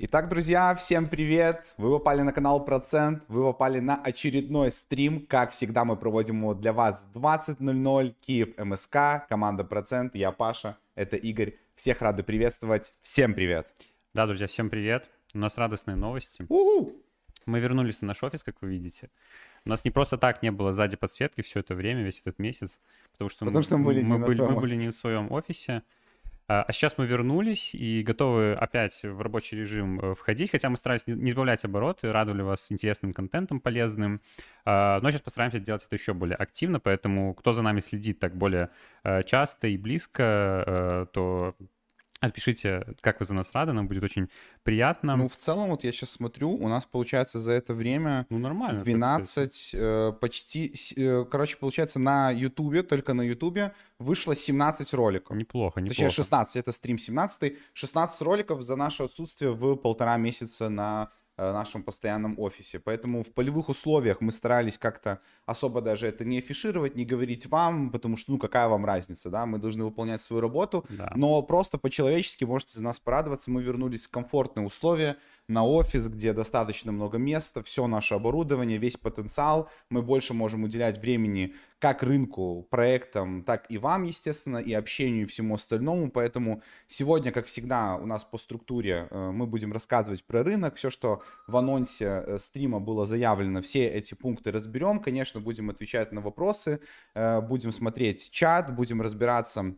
Итак, друзья, всем привет! Вы попали на канал Процент, вы попали на очередной стрим. Как всегда, мы проводим его для вас 20.00, Киев МСК, команда Процент, я Паша, это Игорь. Всех рады приветствовать. Всем привет! Да, друзья, всем привет! У нас радостные новости. У-у! Мы вернулись на наш офис, как вы видите. У нас не просто так не было сзади подсветки все это время, весь этот месяц, потому что, Потому мы, что мы были не мы, на были, мы были не в своем офисе. А а сейчас мы вернулись и готовы опять в рабочий режим э, входить, хотя мы старались не сбавлять обороты, радовали вас интересным контентом полезным, А, но сейчас постараемся сделать это еще более активно, поэтому кто за нами следит так более э, часто и близко, э, то отпишите, как вы за нас рады, нам будет очень приятно. Ну, в целом, вот я сейчас смотрю, у нас получается за это время Ну, нормально. так сказать. 12, э, почти, э, короче, получается, на Ютубе, только на Ютубе вышло 17 роликов. Неплохо, неплохо. Точнее, 16, это стрим 17. 16 роликов за наше отсутствие в полтора месяца на нашем постоянном офисе. Поэтому в полевых условиях мы старались как-то особо даже это не афишировать, не говорить вам, потому что, ну, какая вам разница, да, мы должны выполнять свою работу. Да. Но просто по-человечески можете за нас порадоваться. Мы вернулись в комфортные условия на офис, где достаточно много места, все наше оборудование, весь потенциал. Мы больше можем уделять времени как рынку, проектам, так и вам, естественно, и общению, и всему остальному. Поэтому сегодня, как всегда, у нас по структуре э, мы будем рассказывать про рынок. Все, что в анонсе э, стрима было заявлено, все эти пункты разберем. Конечно, будем отвечать на вопросы, э, будем смотреть чат, будем разбираться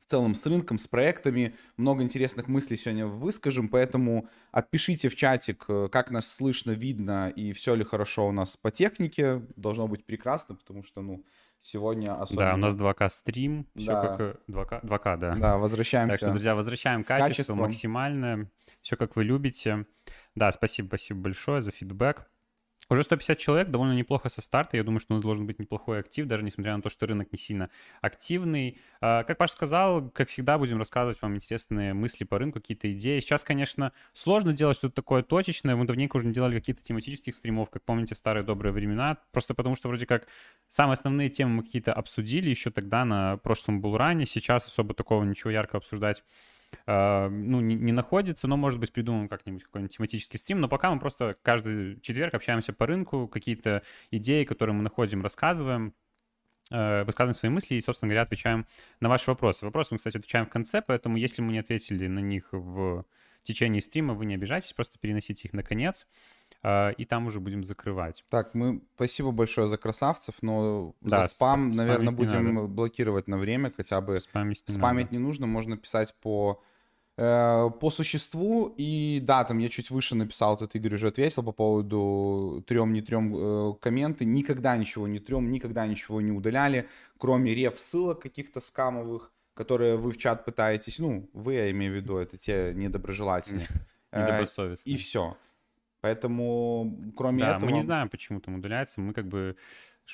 в целом с рынком, с проектами. Много интересных мыслей сегодня выскажем, поэтому отпишите в чатик, э, как нас слышно, видно и все ли хорошо у нас по технике. Должно быть прекрасно, потому что, ну, сегодня особенно... Да, у нас 2К стрим, все Да. как э, 2К, 2К, да. Да, возвращаемся. Так что, друзья, возвращаем качество, качество. максимальное, все как вы любите. Да, спасибо, спасибо большое за фидбэк. Уже 150 человек, довольно неплохо со старта. Я думаю, что у нас должен быть неплохой актив, даже несмотря на то, что рынок не сильно активный. А, Как Паша сказал, как всегда, будем рассказывать вам интересные мысли по рынку, какие-то идеи. Сейчас, конечно, сложно делать что-то такое точечное. Мы давненько уже не делали каких-то тематических стримов, как помните, в старые добрые времена. Просто потому что вроде как самые основные темы мы какие-то обсудили еще тогда на прошлом булране. Сейчас особо такого ничего ярко обсуждать э, ну, не, не находится, но, может быть, придумаем как-нибудь какой-нибудь тематический стрим. Но пока мы просто каждый четверг общаемся по рынку, какие-то идеи, которые мы находим, рассказываем э, высказываем свои мысли и, собственно говоря, отвечаем на ваши вопросы. Вопросы мы, кстати, отвечаем в конце, поэтому если мы не ответили на них в течение стрима, вы не обижайтесь, просто переносите их на конец, и там уже будем закрывать. Так, мы спасибо большое за красавцев, но Да, за спам, спа- наверное, будем блокировать на время, хотя бы Спамить не спамить надо. не нужно, можно писать по э, по существу. И да, там я чуть выше написал, тут Игорь уже ответил по поводу трем, не трем э, комменты. Никогда ничего не трем, никогда ничего не удаляли, кроме реф ссылок каких-то скамовых, которые вы в чат пытаетесь, ну, вы, я имею в виду, это те недоброжелатели. Э, Недобросовестно. И все. Поэтому, кроме Да, этого... мы не знаем, почему там удаляется. Мы как бы,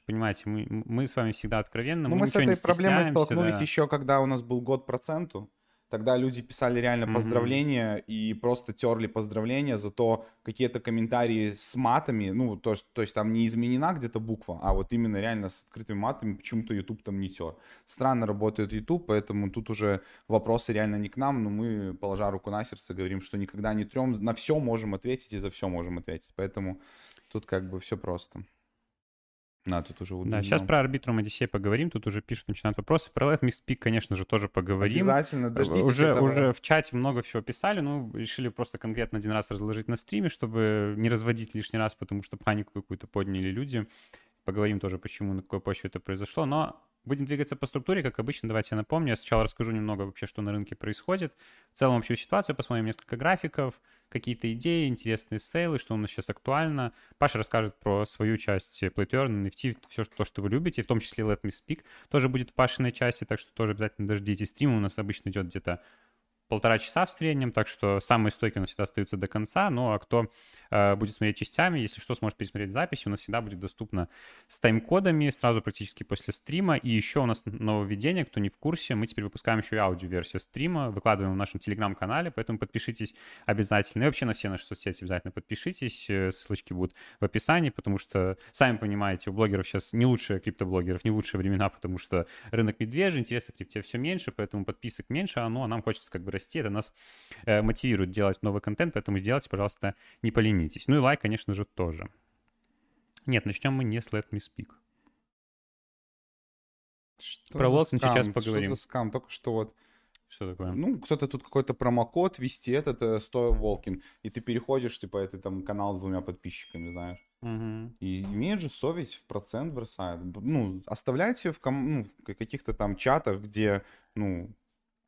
понимаете, мы, мы с вами всегда откровенны. Ну, мы мы с этой проблемой столкнулись да. еще, когда у нас был год проценту. Тогда люди писали реально Мгм. поздравления и просто терли поздравления за то, какие-то комментарии с матами, ну, то, есть- то есть там не изменена где-то буква, а вот именно реально с открытыми матами почему-то YouTube там не тер. Странно работает YouTube, поэтому тут уже вопросы реально не к нам, но мы, положа руку на сердце, говорим, что никогда не трем, на все можем ответить и за все можем ответить, поэтому тут как бы все просто. На, тут уже Да, сейчас про арбитрум Одиссей поговорим. Тут уже пишут, начинают вопросы. Про Let Me Speak, конечно же, тоже поговорим. Обязательно, дождитесь уже, этого. уже в чате много всего писали, ну, решили просто конкретно один раз разложить на стриме, чтобы не разводить лишний раз, потому что панику какую-то подняли люди. Поговорим тоже, почему, на какой почве это произошло. Но будем двигаться по структуре, как обычно. Давайте я напомню. Я сначала расскажу немного вообще, что на рынке происходит. В целом общую ситуацию, посмотрим несколько графиков, какие-то идеи, интересные сейлы, что у нас сейчас актуально. Паша расскажет про свою часть Play to Earn, NFT, все то, что вы любите, в том числе Let Me Speak, тоже будет в Пашиной части, так что тоже обязательно дождитесь. Стрим у нас обычно идет где-то полтора часа в среднем, так что самые стойкие у нас всегда остаются до конца, ну а кто э, будет смотреть частями, если что, сможет пересмотреть запись, у нас всегда будет доступно с тайм-кодами сразу практически после стрима, и еще у нас нововведение, кто не в курсе, мы теперь выпускаем еще и аудиоверсию стрима, выкладываем в нашем телеграм-канале, поэтому подпишитесь обязательно, и вообще на все наши соцсети обязательно подпишитесь, э, ссылочки будут в описании, потому что, сами понимаете, у блогеров сейчас не лучшие криптоблогеров, не лучшие времена, потому что рынок медвежий, интереса в крипте все меньше, поэтому подписок меньше, а, ну, а нам хочется как бы расти расти, это нас э, мотивирует делать новый контент, поэтому сделайте, пожалуйста, не поленитесь. Ну и лайк, конечно же, тоже. Нет, начнем мы не с Let Me Speak. Что Про скам? сейчас Что поговорим. за скам? Только что вот, Что такое? ну, кто-то тут какой-то промокод ввести, этот э, 100 Волкин, и ты переходишь, типа, это там канал с двумя подписчиками, знаешь. Мгм. И имеет же совесть, в процент бросает. Ну, оставляйте в, ком- ну, в каких-то там чатах, где, ну,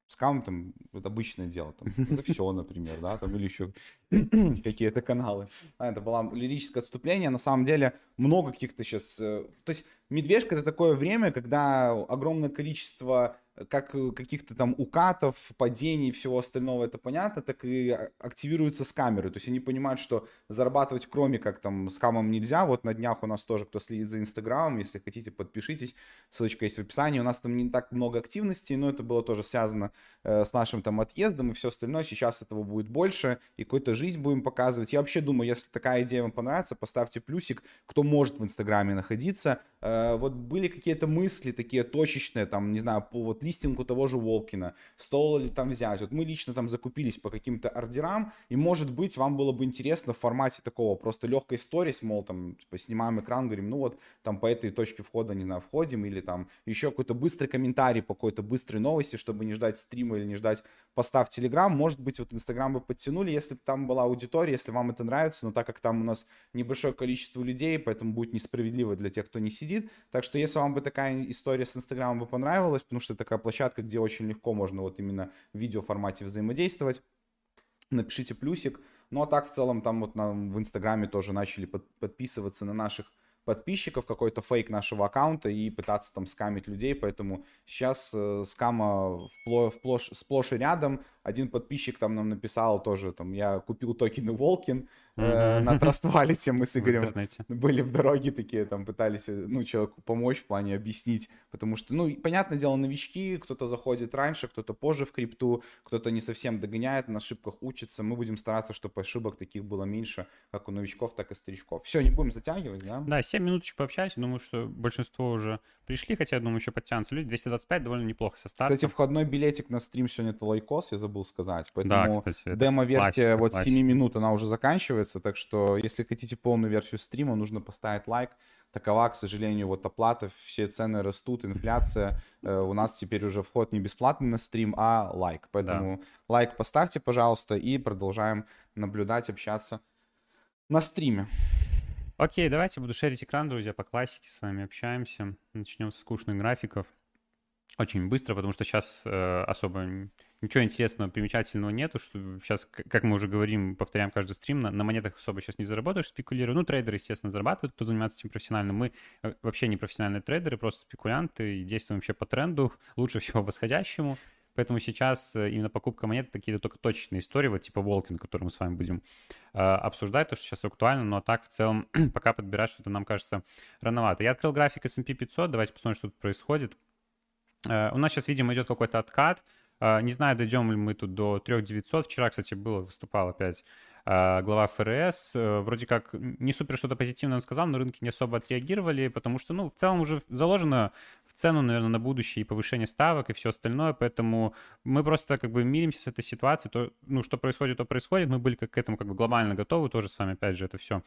скам там, это обычное дело, там, это все, например, да, там, или еще какие-то каналы. А, это было лирическое отступление, на самом деле много каких-то сейчас, то есть медвежка это такое время, когда огромное количество э, как э, каких-то там укатов, падений и всего остального, это понятно, так и а- активируются с камеры. То есть они понимают, что зарабатывать кроме как там с хамом нельзя. Вот на днях у нас тоже, кто следит за Инстаграмом, если хотите, подпишитесь. Ссылочка есть в описании. У нас там не так много активностей, но это было тоже связано э, с нашим там отъездом и все остальное. Сейчас этого будет больше, и какую-то жизнь будем показывать. Я вообще думаю, если такая идея вам понравится, поставьте плюсик, кто может в Инстаграме находиться. Э, вот были какие-то мысли такие точечные, там, не знаю, по вот листингу того же Волкина, стоило ли там взять. Вот мы лично там закупились по каким-то ордерам, и, может быть, вам было бы интересно в формате такого просто легкой сторис, мол, там, типа, снимаем экран, говорим, ну вот, там, по этой точке входа, не знаю, входим, или там еще какой-то быстрый комментарий по какой-то быстрой новости, чтобы не ждать стрима или не ждать поста в Телеграм. Может быть, вот Инстаграм бы подтянули, если бы там была аудитория, если вам это нравится, но так как там у нас небольшое количество людей, поэтому будет несправедливо для тех, кто не сидит. Так что если вам бы такая история с Инстаграмом бы понравилась, потому что это такая площадка, где очень легко можно вот именно в видеоформате взаимодействовать, напишите плюсик. Ну а так в целом там вот нам в Инстаграме тоже начали под- подписываться на наших подписчиков, какой-то фейк нашего аккаунта и пытаться там скамить людей, поэтому сейчас э, скама впло- вплошь- сплошь и рядом. Один подписчик там нам написал тоже, там, я купил токены Волкин э, на Trust Wallet, мы с Игорем были в дороге такие, там пытались, э, ну, человеку помочь в плане объяснить, потому что, ну, понятное дело, новички, кто-то заходит раньше, кто-то позже в крипту, кто-то не совсем догоняет, на ошибках учится, мы будем стараться, чтобы ошибок таких было меньше, как у новичков, так и старичков. Все, не будем затягивать, да? Да, 7 минуточек пообщались. Думаю, что большинство уже пришли, хотя, я думаю, еще подтянутся люди. 225 довольно неплохо со старта. Кстати, входной билетик на стрим сегодня это лайкос, я забыл сказать, поэтому это демо-версия классика, вот с 7 классика. минут, она уже заканчивается, так что если хотите полную версию стрима, нужно поставить лайк. Такова, к сожалению, вот оплата, все цены растут, инфляция. Э, У нас теперь уже вход не бесплатный на стрим, а лайк. Поэтому лайк поставьте, пожалуйста, и продолжаем наблюдать, общаться на стриме. Окей, давайте буду шерить экран, друзья, по классике с вами общаемся. Начнем с скучных графиков. Очень быстро, потому что сейчас э, особо ничего интересного, примечательного нету, что сейчас, как мы уже говорим, повторяем каждый стрим, на, на монетах особо сейчас не заработаешь, спекулируя. Ну, трейдеры, естественно, зарабатывают, кто занимается этим профессионально. Мы э, вообще не профессиональные трейдеры, просто спекулянты и действуем вообще по тренду, лучше всего восходящему. Поэтому сейчас э, именно покупка монет такие только точечные истории, вот типа Волкин, который мы с вами будем э, обсуждать, то, что сейчас актуально, но так в целом пока подбирать что-то нам кажется рановато. Я открыл график S&P 500, давайте посмотрим, что тут происходит. Э, У нас сейчас, видимо, идет какой-то откат. Э, Не знаю, дойдем ли мы тут до 3900. Вчера, кстати, было, выступал опять э, глава ФРС. Э, Вроде как не супер что-то позитивное он сказал, но рынки не особо отреагировали, потому что, ну, в целом уже заложено в цену, наверное, на будущее и повышение ставок и все остальное, поэтому мы просто как бы миримся с этой ситуацией. То, ну, что происходит, то происходит. Мы были как к этому как бы глобально готовы, тоже с вами, опять же, это все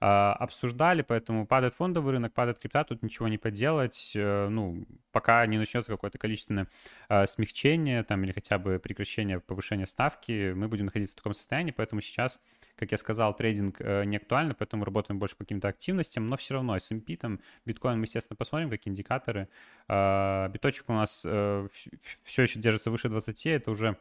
обсуждали, поэтому падает фондовый рынок, падает крипта, тут ничего не поделать, э, ну, пока не начнется какое-то количественное э, смягчение там или хотя бы прекращение повышения ставки, мы будем находиться в таком состоянии, поэтому сейчас, как я сказал, трейдинг э, не актуальный, поэтому работаем больше по каким-то активностям, но все равно S&P, там, биткоин мы, естественно, посмотрим, как индикаторы. Э, Биточек у нас все еще держится выше 20, это уже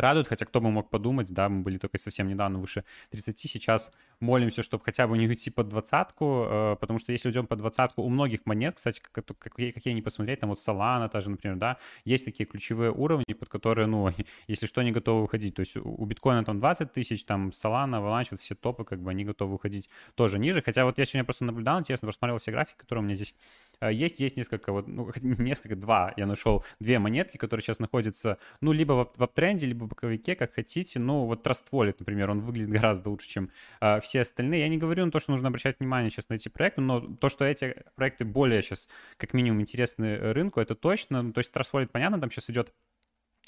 радует, хотя кто бы мог подумать, да, мы были только совсем недавно выше 30, сейчас молимся, чтобы хотя бы не уйти под двадцатку, э, потому что если уйдем под двадцатку, у многих монет, кстати, как, как, какие не посмотреть, там вот Solana та же, например, да, есть такие ключевые уровни, под которые, ну, если что, не готовы уходить, то есть у биткоина там 20 тысяч, там Solana, Avalanche, вот все топы, как бы они готовы уходить тоже ниже, хотя вот я сегодня просто наблюдал, интересно, просмотрел все графики, которые у меня здесь э, есть, есть несколько, вот, ну, несколько, два, я нашел две монетки, которые сейчас находятся, ну, либо в, в аптренде, либо в боковике, как хотите, ну, вот Trust Wallet, например, он выглядит гораздо лучше, чем э, все остальные. Я не говорю на то, что нужно обращать внимание сейчас на эти проекты, но то, что эти проекты более сейчас, как минимум, интересны рынку, это точно. Ну, то есть Trust Wallet, понятно, там сейчас идет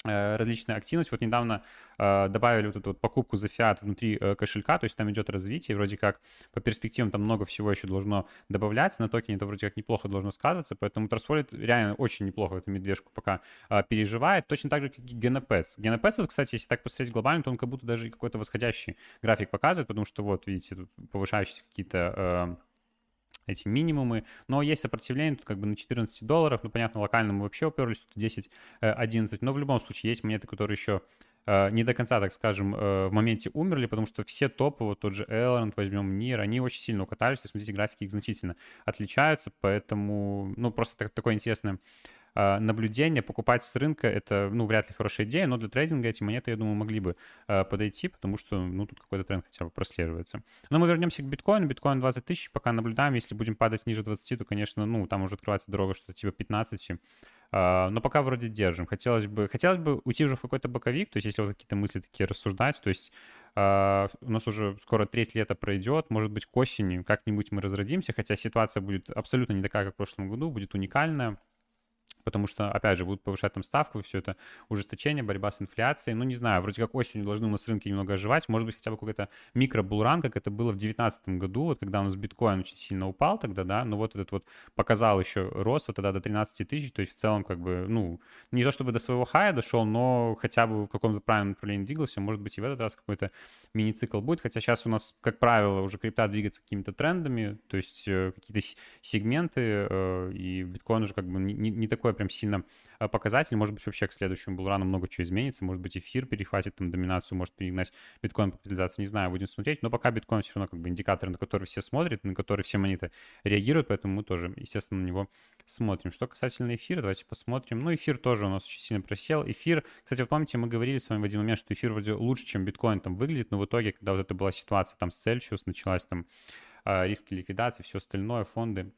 Э, различные активности. Вот недавно э, добавили вот эту вот покупку за фиат внутри э, кошелька, то есть там идет развитие, вроде как по перспективам там много всего еще должно добавляться, на токене это вроде как неплохо должно сказываться, поэтому Trustwallet реально очень неплохо эту медвежку пока э, переживает, точно так же, как и GNPS. GNPS, вот, кстати, если так посмотреть глобально, то он как будто даже какой-то восходящий график показывает, потому что вот, видите, тут повышающиеся какие-то э, эти минимумы, но есть сопротивление тут как бы на 14 долларов, ну, понятно, локально мы вообще уперлись, тут 10, 11, э, но в любом случае есть монеты, которые еще э, не до конца, так скажем, э, в моменте умерли, потому что все топы, вот тот же Elrond, возьмем NIR, они очень сильно укатались, и смотрите, графики их значительно отличаются, поэтому, ну, просто так, такое интересное наблюдение, покупать с рынка, это, ну, вряд ли хорошая идея, но для трейдинга эти монеты, я думаю, могли бы а, подойти, потому что, ну, тут какой-то тренд хотя бы прослеживается. Но мы вернемся к биткоину. Биткоин 20 тысяч, пока наблюдаем. Если будем падать ниже 20, то, конечно, ну, там уже открывается дорога что-то типа 15. Uh, но пока вроде держим. Хотелось бы, хотелось бы уйти уже в какой-то боковик, то есть если вот какие-то мысли такие рассуждать, то есть uh, у нас уже скоро треть лета пройдет, может быть, к осени как-нибудь мы разродимся, хотя ситуация будет абсолютно не такая, как в прошлом году, будет уникальная потому что, опять же, будут повышать там ставку, все это ужесточение, борьба с инфляцией. Ну, не знаю, вроде как осенью должны у нас рынки немного оживать. Может быть, хотя бы какой-то микробулран, как это было в 2019 году, вот когда у нас биткоин очень сильно упал тогда, да, но вот этот вот показал еще рост вот тогда до 13 тысяч, то есть в целом как бы, ну, не то чтобы до своего хая дошел, но хотя бы в каком-то правильном направлении двигался. Может быть, и в этот раз какой-то мини-цикл будет, хотя сейчас у нас, как правило, уже крипта двигается какими-то трендами, то есть э, какие-то сегменты, э, и биткоин уже как бы не, не такой прям сильно э, показатель. Может быть, вообще к следующему булрану много чего изменится. Может быть, эфир перехватит там доминацию, может перегнать биткоин по капитализации. Не знаю, будем смотреть. Но пока биткоин все равно как бы индикатор, на который все смотрят, на который все монеты реагируют, поэтому мы тоже, естественно, на него смотрим. Что касательно эфира, давайте посмотрим. Ну, эфир тоже у нас очень сильно просел. Эфир, кстати, вы помните, мы говорили с вами в один момент, что эфир вроде лучше, чем биткоин там выглядит, но в итоге, когда вот это была ситуация там с Celsius, началась там а, риски ликвидации, все остальное, фонды,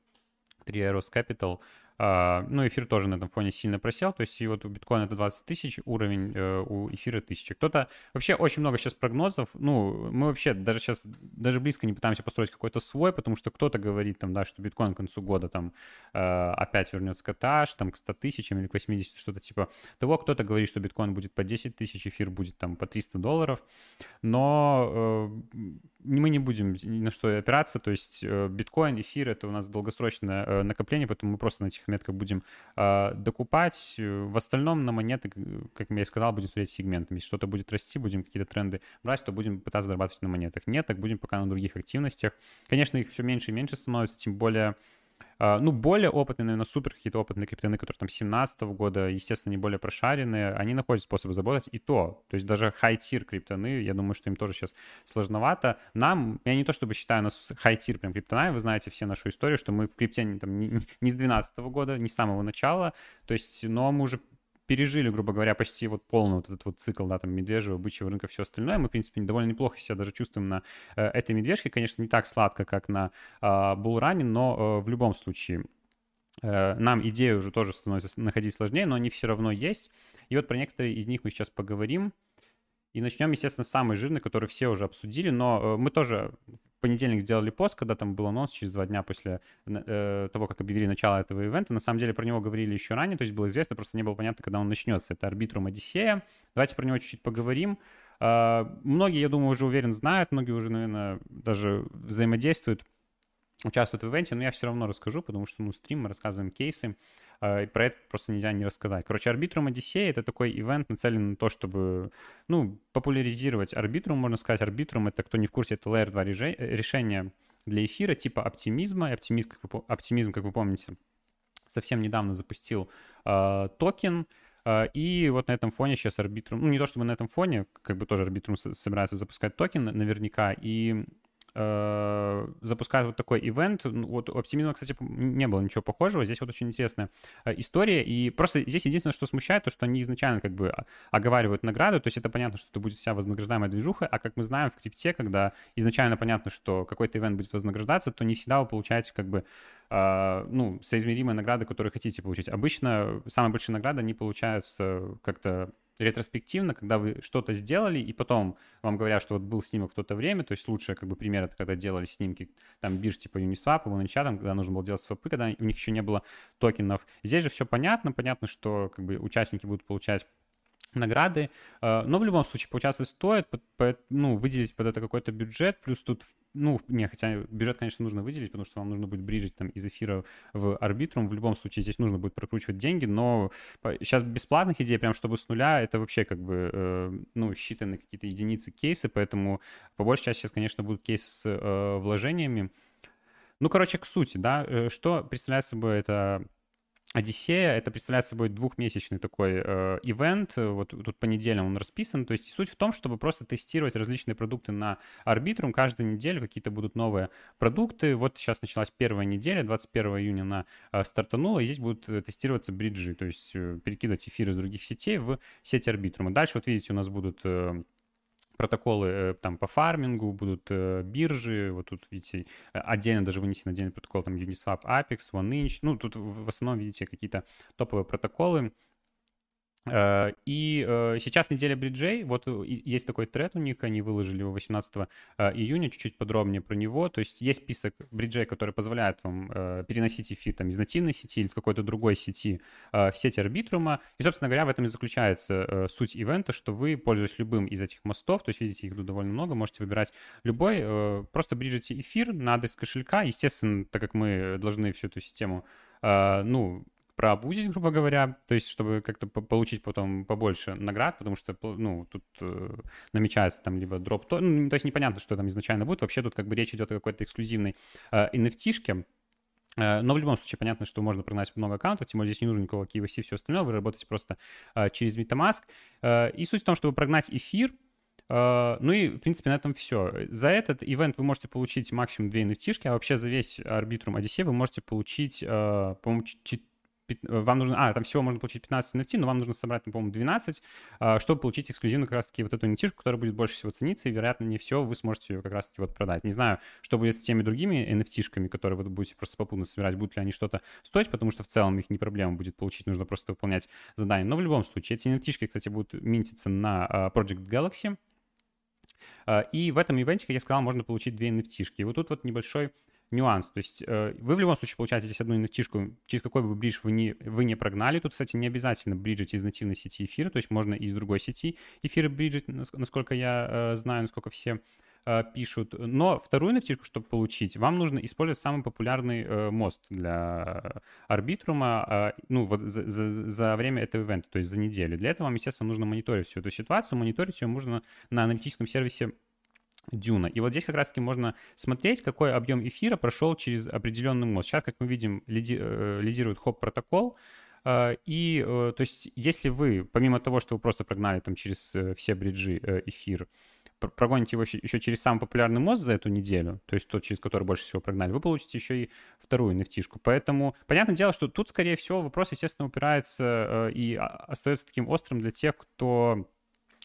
3 Aeros Capital, а, ну, эфир тоже на этом фоне сильно просел, то есть и вот у биткоина это 20 тысяч уровень, э, у эфира 1000. Кто-то, вообще очень много сейчас прогнозов, ну, мы вообще даже сейчас, даже близко не пытаемся построить какой-то свой, потому что кто-то говорит там, да, что биткоин к концу года там э, опять вернется к этаж, там к 100 тысячам или к 80, что-то типа того. Кто-то говорит, что биткоин будет по 10 тысяч, эфир будет там по 300 долларов, но э, мы не будем ни на что опираться, то есть биткоин, эфир — это у нас долгосрочное накопление, поэтому мы просто на этих метках будем э, докупать. В остальном на монеты, как я и сказал, будем смотреть сегментами. Если что-то будет расти, будем какие-то тренды брать, то будем пытаться зарабатывать на монетах. Нет, так будем пока на других активностях. Конечно, их все меньше и меньше становится, тем более а, ну, более опытные, наверное, супер какие-то опытные криптоны, которые там 17 -го года, естественно, не более прошаренные, они находят способы заработать и то. То есть даже high-tier криптоны, я думаю, что им тоже сейчас сложновато. Нам, я не то чтобы считаю нас high-tier прям криптонами, вы знаете все нашу историю, что мы в крипте там, не, не с 12 -го года, не с самого начала, то есть, но мы уже пережили, грубо говоря, почти вот полный вот этот вот цикл, да, там, медвежьего, бычьего рынка, все остальное. Мы, в принципе, довольно неплохо себя даже чувствуем на э, этой медвежке. Конечно, не так сладко, как на э, булране, но э, в любом случае э, нам идея уже тоже становится находить сложнее, но они все равно есть. И вот про некоторые из них мы сейчас поговорим. И начнем, естественно, с самой жирной, которую все уже обсудили, но мы тоже понедельник сделали пост, когда там был анонс через два дня после э, того, как объявили начало этого ивента. На самом деле про него говорили еще ранее, то есть было известно, просто не было понятно, когда он начнется. Это Арбитрум Одиссея. Давайте про него чуть-чуть поговорим. Э, многие, я думаю, уже уверен знают, многие уже, наверное, даже взаимодействуют, участвуют в ивенте, но я все равно расскажу, потому что, ну, стрим, мы рассказываем кейсы. А, и про это просто нельзя не рассказать. Короче, Арбитрум Одиссея — это такой ивент, нацелен на то, чтобы, ну, популяризировать Арбитрум, можно сказать. Арбитрум — это, кто не в курсе, это Layer 2 решение для эфира типа оптимизма. И оптимизм, как вы, оптимизм, как вы помните, совсем недавно запустил э, токен, и вот на этом фоне сейчас Arbitrum, ну не то чтобы на этом фоне, как бы тоже Arbitrum собирается запускать токен наверняка, и э, запускают вот такой ивент. Ну, вот у оптимизма, кстати, не было ничего похожего. Здесь вот очень интересная э, история. И просто здесь единственное, что смущает, то, что они изначально как бы оговаривают награду. То есть это понятно, что это будет вся вознаграждаемая движуха. А как мы знаем в крипте, когда изначально понятно, что какой-то ивент будет вознаграждаться, то не всегда вы получаете как бы э, ну, соизмеримые награды, которые хотите получить. Обычно самые большие награды, они получаются как-то ретроспективно, когда вы что-то сделали, и потом вам говорят, что вот был снимок в то-то время, то есть лучший как бы пример это когда делали снимки там бирж типа Uniswap, Uniswap, там, когда нужно было делать свопы, когда у них еще не было токенов. Здесь же все понятно, понятно, что как бы участники будут получать награды. Э, но в любом случае поучаствовать стоит, ну, выделить под это какой-то бюджет, плюс тут, ну, не, хотя бюджет, конечно, нужно выделить, потому что вам нужно будет бриджить там из эфира в арбитрум. В любом случае здесь нужно будет прокручивать деньги, но сейчас бесплатных идей, прям чтобы с нуля, это вообще как бы, э, ну, считаны какие-то единицы кейсы, поэтому по большей части сейчас, конечно, будут кейсы с э, вложениями. Ну, короче, к сути, да, что представляет собой это Одиссея это представляет собой двухмесячный такой э, ивент, вот тут по неделям он расписан, то есть суть в том, чтобы просто тестировать различные продукты на Arbitrum, каждую неделю какие-то будут новые продукты, вот сейчас началась первая неделя, 21 июня она э, стартанула, и здесь будут э, тестироваться бриджи, то есть э, перекидывать эфиры из других сетей в сеть Arbitrum. Дальше вот видите у нас будут э, протоколы э, там по фармингу, будут э, биржи, вот тут, видите, отдельно даже вынесен отдельный протокол, там Uniswap, Apex, OneInch, ну, тут в основном, видите, какие-то топовые протоколы, и э, сейчас неделя бриджей, вот э, есть такой тред у них, они выложили его 18 июня, чуть-чуть подробнее про него, то есть есть список бриджей, который позволяет вам переносить эфир там из нативной сети или с какой-то другой сети в сеть арбитрума, и, собственно говоря, в этом и заключается суть ивента, что вы, пользуясь любым из этих мостов, то есть, видите, их тут довольно много, можете выбирать любой, просто бриджите эфир на адрес кошелька, естественно, так как мы должны всю эту систему ну, проабузить, грубо говоря, то есть чтобы как-то получить потом побольше наград, потому что, ну, тут э, намечается там либо дроп, то, ну, то есть непонятно, что там изначально будет. Вообще тут как бы речь идет о какой-то эксклюзивной э, NFT-шке, э, но в любом случае понятно, что можно прогнать много аккаунтов, тем более здесь не нужно никакого KYC и все остальное, вы работаете просто э, через MetaMask. Э, и суть в том, чтобы прогнать эфир, ну и, в принципе, на этом все. За этот ивент вы можете получить максимум 2 nft а вообще за весь Arbitrum Odyssey вы можете получить, по-моему, вам нужно, а, там всего можно получить 15 NFT, но вам нужно собрать, ну, по-моему, 12, а, чтобы получить эксклюзивно как раз-таки вот эту nft которая будет больше всего цениться, и, вероятно, не все вы сможете ее как раз-таки вот продать. Не знаю, что будет с теми другими NFT-шками, которые вы будете просто попутно собирать, будут ли они что-то стоить, потому что в целом их не проблема будет получить, нужно просто выполнять задание. Но в любом случае, эти nft кстати, будут минтиться на а, Project Galaxy, а, и в этом ивенте, как я сказал, можно получить две nft -шки. И вот тут вот небольшой нюанс. То есть э, вы в любом случае получаете здесь одну nft через какой бы бридж вы не, вы не прогнали. Тут, кстати, не обязательно бриджить из нативной сети эфира, то есть можно и из другой сети эфира бриджить, насколько я э, знаю, насколько все э, пишут. Но вторую nft чтобы получить, вам нужно использовать самый популярный мост для арбитрума, э, ну, вот за, за, за время этого ивента, то есть за неделю. Для этого вам, естественно, нужно мониторить всю эту ситуацию. Мониторить ее можно на аналитическом сервисе Дюна. И вот здесь как раз-таки можно смотреть, какой объем эфира прошел через определенный мост. Сейчас, как мы видим, лиди, э, лидирует хоп-протокол. Э, и, э, то есть, если вы, помимо того, что вы просто прогнали там через все бриджи эфир, прогоните его еще через самый популярный мост за эту неделю, то есть тот, через который больше всего прогнали, вы получите еще и вторую nft. Поэтому, понятное дело, что тут, скорее всего, вопрос, естественно, упирается и остается таким острым для тех, кто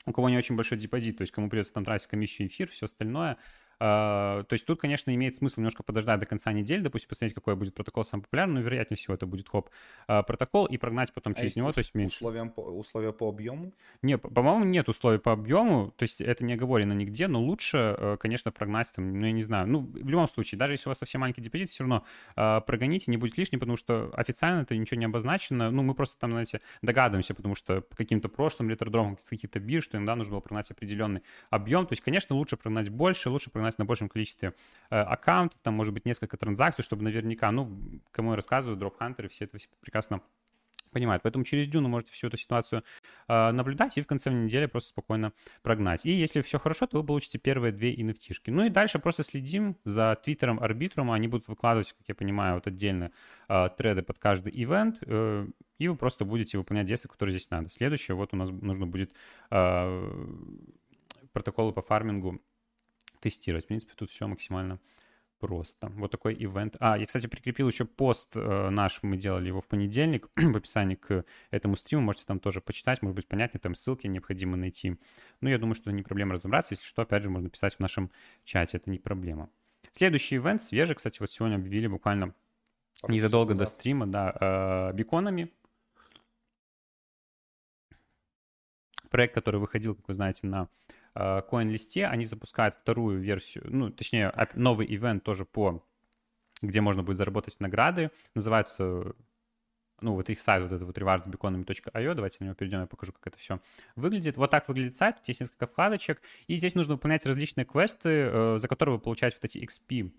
у кого не очень большой депозит, то есть кому придется там тратить комиссию, эфир, все остальное, то есть тут, конечно, имеет смысл немножко подождать до конца недели, допустим, посмотреть, какой будет протокол самый популярный, но вероятнее всего это будет хоп а, протокол и прогнать потом а через него, то есть меньше. Условия по, условия по объему? Не, по-моему, нет условий по объему, то есть это не оговорено нигде, но лучше, э, конечно, прогнать там, ну, я не знаю, ну, в любом случае, даже если у вас совсем маленький депозит, все равно прогоните, не будет лишним, потому что официально это ничего не обозначено, ну, мы просто там, знаете, догадываемся, потому что по каким-то прошлым ретродромам каких-то бирж, что иногда нужно было прогнать определенный объем, то есть, конечно, лучше прогнать больше, лучше прогнать на большем количестве э, аккаунтов, там может быть несколько транзакций, чтобы наверняка, ну, кому я рассказываю, дроп-хантеры, все это все прекрасно понимают. Поэтому через Дюну можете всю эту ситуацию э, наблюдать и в конце недели просто спокойно прогнать. И если все хорошо, то вы получите первые две nft -шки. Ну и дальше просто следим за твиттером Arbitrum. Они будут выкладывать, как я понимаю, вот отдельно э, треды под каждый ивент. Э, и вы просто будете выполнять действия, которые здесь надо. Следующее, вот у нас нужно будет э, протоколы по фармингу тестировать. В принципе, тут все максимально просто. Вот такой ивент. А, я, кстати, прикрепил еще пост э, наш, мы делали его в понедельник в описании к этому стриму, можете там тоже почитать, может быть понятнее, там ссылки необходимо найти. Ну, я думаю, что не проблема разобраться, если что, опять же, можно писать в нашем чате, это не проблема. Следующий ивент свежий, кстати, вот сегодня объявили буквально незадолго до стрима, да, э, биконами. Проект, который выходил, как вы знаете, на CoinList, э, они запускают вторую версию, ну, точнее, новый ивент тоже по где можно будет заработать награды. Называется ну, вот их сайт, вот это вот rewardsbeconами.io, давайте на него перейдем, я покажу, как это все выглядит. Вот так выглядит сайт, есть несколько вкладочек, и здесь нужно выполнять различные квесты, э, за которые вы получаете вот эти XP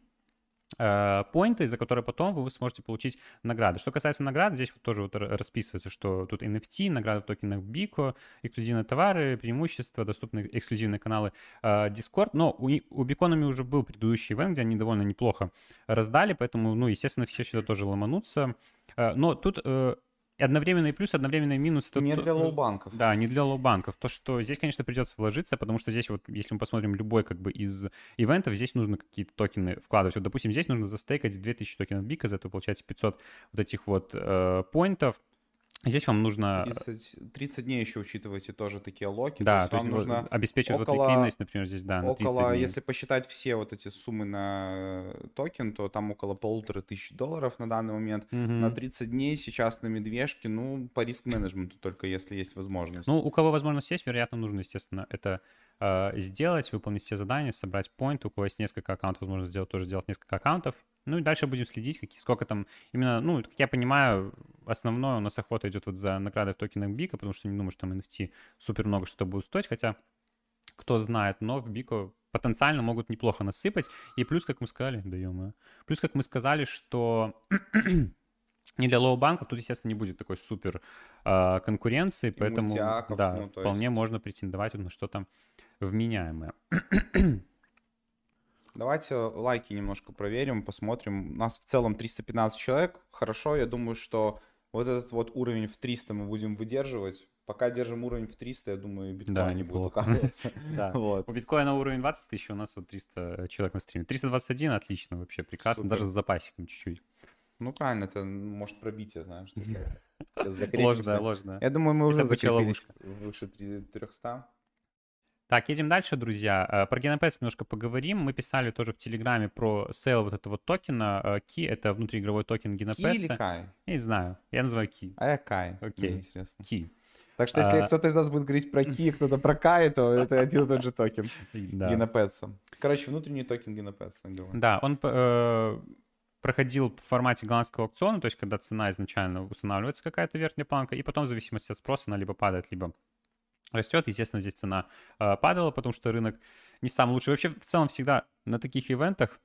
поинты, за которые потом вы сможете получить награды. Что касается наград, здесь вот тоже вот расписывается, что тут NFT, награды в токенах Бико, эксклюзивные товары, преимущества, доступны эксклюзивные каналы э, Discord. Но у, у Biconomy уже был предыдущий ивент, где они довольно неплохо раздали, поэтому, ну, естественно, все сюда тоже ломанутся. Э, но тут и одновременный плюс, одновременный минус. Это не для low-банков. Да, не для low-банков. То, что здесь, конечно, придется вложиться, потому что здесь вот, если мы посмотрим любой как бы из ивентов, здесь нужно какие-то токены вкладывать. Вот, допустим, здесь нужно застейкать 2000 токенов BICO, за это получается 500 вот этих вот э, поинтов. Здесь вам нужно... 30, 30 дней еще учитывайте тоже такие локи. Да, то есть, то есть вам нужно обеспечивать около, вот ликвидность, например, здесь, да, Около, если посчитать все вот эти суммы на токен, то там около полутора тысяч долларов на данный момент. Угу. На 30 дней сейчас на медвежке, ну, по риск-менеджменту только если есть возможность. Ну, у кого возможность есть, вероятно, нужно, естественно, это э, сделать, выполнить все задания, собрать point. У кого есть несколько аккаунтов, возможно сделать тоже сделать несколько аккаунтов. Ну и дальше будем следить, какие, сколько там именно, ну, как я понимаю, основное у нас охота идет вот за награды в токенах Бика, потому что не думаю, что там NFT супер много что будет стоить, хотя кто знает, но в Бико потенциально могут неплохо насыпать. И плюс, как мы сказали, даем, плюс, как мы сказали, что не для лоу-банков тут, естественно, не будет такой супер э, конкуренции, поэтому мультиаков, да, ну, вполне есть... можно претендовать на что-то вменяемое. Давайте лайки немножко проверим, посмотрим. У нас в целом 315 человек. Хорошо, я думаю, что вот этот вот уровень в 300 мы будем выдерживать. Пока держим уровень в 300, я думаю, биткоин да, не будет укатываться. У биткоина уровень 20 тысяч, у нас вот 300 человек на стриме. 321 отлично вообще, прекрасно, даже с запасиком чуть-чуть. Ну, правильно, это может пробитие, знаешь. Ложное, ложное. Я думаю, мы уже закрепились выше 300. Так, едем дальше, друзья. Э, про Genopets немножко поговорим. Мы писали тоже в Телеграме про сейл вот этого токена. Ки — это внутриигровой токен Genopets. Ки или Кай? Я не знаю. Я называю Ки. А я Кай. Окей. Мне интересно. Ки. Так что если а... кто-то из нас будет говорить про Ки, кто-то про Кай, то это один и тот же токен да. Genopets. Короче, внутренний токен Genopets. Да, он э, проходил в формате голландского аукциона, то есть когда цена изначально устанавливается какая-то верхняя планка, и потом в зависимости от спроса она либо падает, либо растет. Естественно, здесь цена э, падала, потому что рынок не самый лучший. Вообще, в целом, всегда на таких ивентах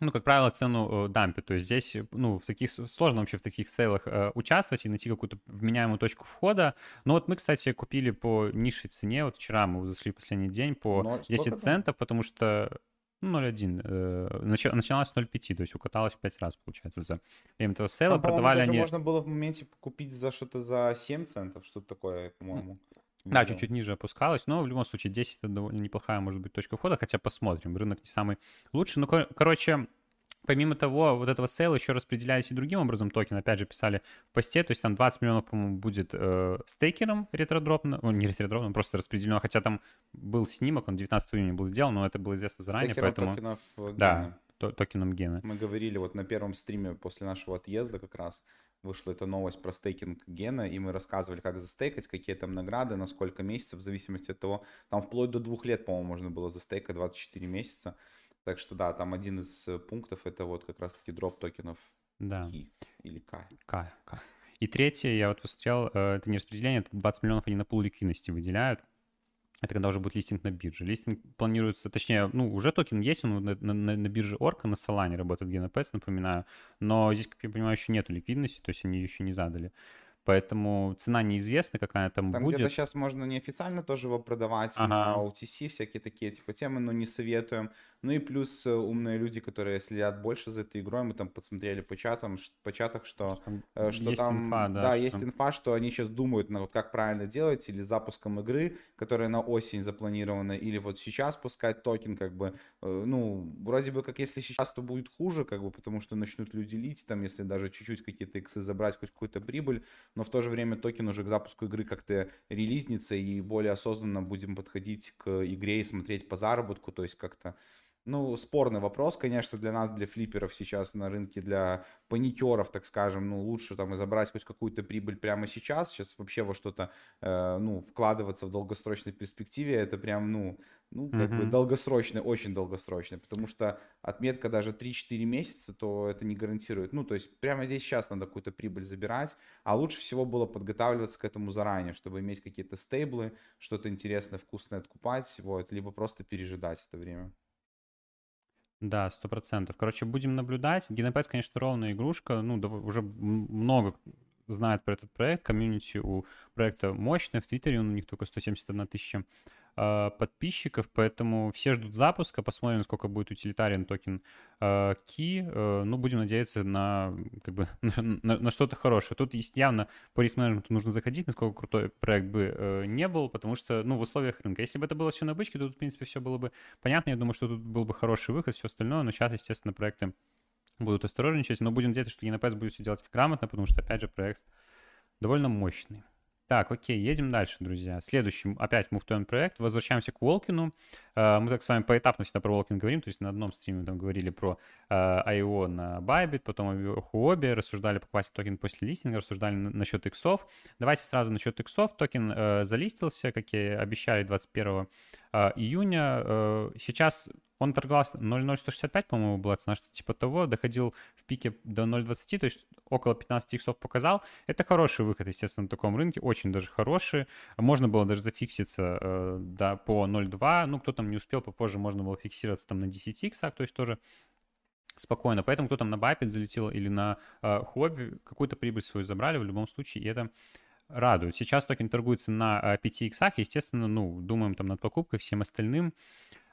ну, как правило, цену э, дампит. То есть здесь, ну, в таких сложно вообще в таких сейлах э, участвовать и найти какую-то вменяемую точку входа. Но вот мы, кстати, купили по низшей цене. Вот вчера мы зашли последний день по Но 10 центов, потому что 0,1. Э, начиналось с 0,5, то есть укаталось в 5 раз, получается, за время этого сейла. Там, Продавали они... можно было в моменте купить за что-то за 7 центов, что-то такое, по-моему. Да, чуть-чуть ниже опускалось, но в любом случае 10 это довольно неплохая может быть точка входа, хотя посмотрим, рынок не самый лучший. Ну, короче, Помимо того, вот этого сейла еще распределялись и другим образом токены. Опять же, писали в посте, то есть там 20 миллионов, по-моему, будет э, стейкерам ретродропно, ну, не ретродропно, просто распределено, хотя там был снимок, он 19 июня был сделан, но это было известно заранее, Стейкерам поэтому... токенов э, Да, токенам GENE. Мы говорили вот на первом стриме после нашего отъезда как раз, вышла эта новость про стейкинг GENE, и мы рассказывали, как застейкать, какие там награды, на сколько месяцев, в зависимости от того, там вплоть до двух лет, по-моему, можно было застейкать 24 месяца. Так что да, там один из э, пунктов это вот как раз-таки дроп токенов да. Key или K. K, K. И третье, я вот посмотрел, э, это не распределение, это 20 миллионов они на пул ликвидности выделяют. Это когда уже будет листинг на бирже. Листинг планируется, точнее, ну, уже токен есть, он на, на, на бирже Orca, на Solana работает GNPS, напоминаю. Но здесь, как я понимаю, еще нету ликвидности, то есть они еще не задали. Поэтому цена неизвестна, какая там, там будет. где-то сейчас можно неофициально тоже его продавать ага. на OTC, всякие такие типа темы, но не советуем. Ну и плюс э, умные люди, которые следят больше за этой игрой, мы там подсмотрели по чатам, по чатах, что, там, э, что есть там, инфа, да, да что есть инфа, что они сейчас думают, на вот как правильно делать, или запуском игры, которая на осень запланирована, или вот сейчас пускать токен, как бы, э, ну, вроде бы как если сейчас, то будет хуже, как бы, потому что начнут люди лить, там, если даже чуть-чуть какие-то иксы забрать, хоть какую-то прибыль, но в то же время токен уже к запуску игры как-то релизнится, и более осознанно будем подходить к игре и смотреть по заработку, то есть как-то ну, спорный вопрос, конечно, для нас, для флипперов сейчас на рынке, для паникеров, так скажем, ну, лучше там и забрать хоть какую-то прибыль прямо сейчас, сейчас вообще во что-то, э, ну, вкладываться в долгосрочной перспективе, это прям, ну, ну, как mm-hmm. бы долгосрочный, очень долгосрочный, потому что отметка даже 3-4 месяца, то это не гарантирует. Ну, то есть прямо здесь сейчас надо какую-то прибыль забирать, а лучше всего было подготавливаться к этому заранее, чтобы иметь какие-то стейблы, что-то интересное, вкусное откупать, вот, либо просто пережидать это время. Да, сто процентов. Короче, будем наблюдать. Генопэс, конечно, ровная игрушка. Ну, уже много знает про этот проект. Комьюнити у проекта мощное. В Твиттере у них только 171 тысяча э, подписчиков, поэтому все ждут запуска, посмотрим, сколько будет утилитарен токен э. Э, ну, будем надеяться на, как бы, на, на что-то хорошее. Тут есть явно по риск-менеджменту нужно заходить, насколько крутой проект бы э, не был, потому что, ну, в условиях рынка. Если бы это было все на бычке, то тут, в принципе, все было бы понятно. Я думаю, что тут был бы хороший выход, все остальное, но сейчас, естественно, проекты будут осторожничать, но будем надеяться, что ENPS будет все делать грамотно, потому что, опять же, проект довольно мощный. Так, окей, едем дальше, друзья. Следующий, опять Move проект. Возвращаемся к Walken у. Э, мы так с вами поэтапно всегда про Walken говорим, то есть на одном стриме там говорили про IEO э, на Bybit, потом о Huobi, рассуждали по классе токен после листинга, рассуждали насчет иксов. Давайте сразу насчет иксов. Токен э, залистился, как и обещали, 21 июня. Сейчас он торговался 0,0165, по-моему, была цена, что типа того, доходил в пике до 0,20, то есть около 15 иксов показал. Это хороший выход, естественно, на таком рынке, очень даже хороший. Можно было даже зафикситься э, да, по 0,2, ну, кто там не успел, попозже можно было фиксироваться там на 10 иксах, то есть тоже спокойно. Поэтому кто там на Biped залетел или на э, хобби, какую-то прибыль свою забрали в любом случае, и это радует. Сейчас токен торгуется на 5 э, иксах, естественно, ну, думаем там над покупкой, всем остальным.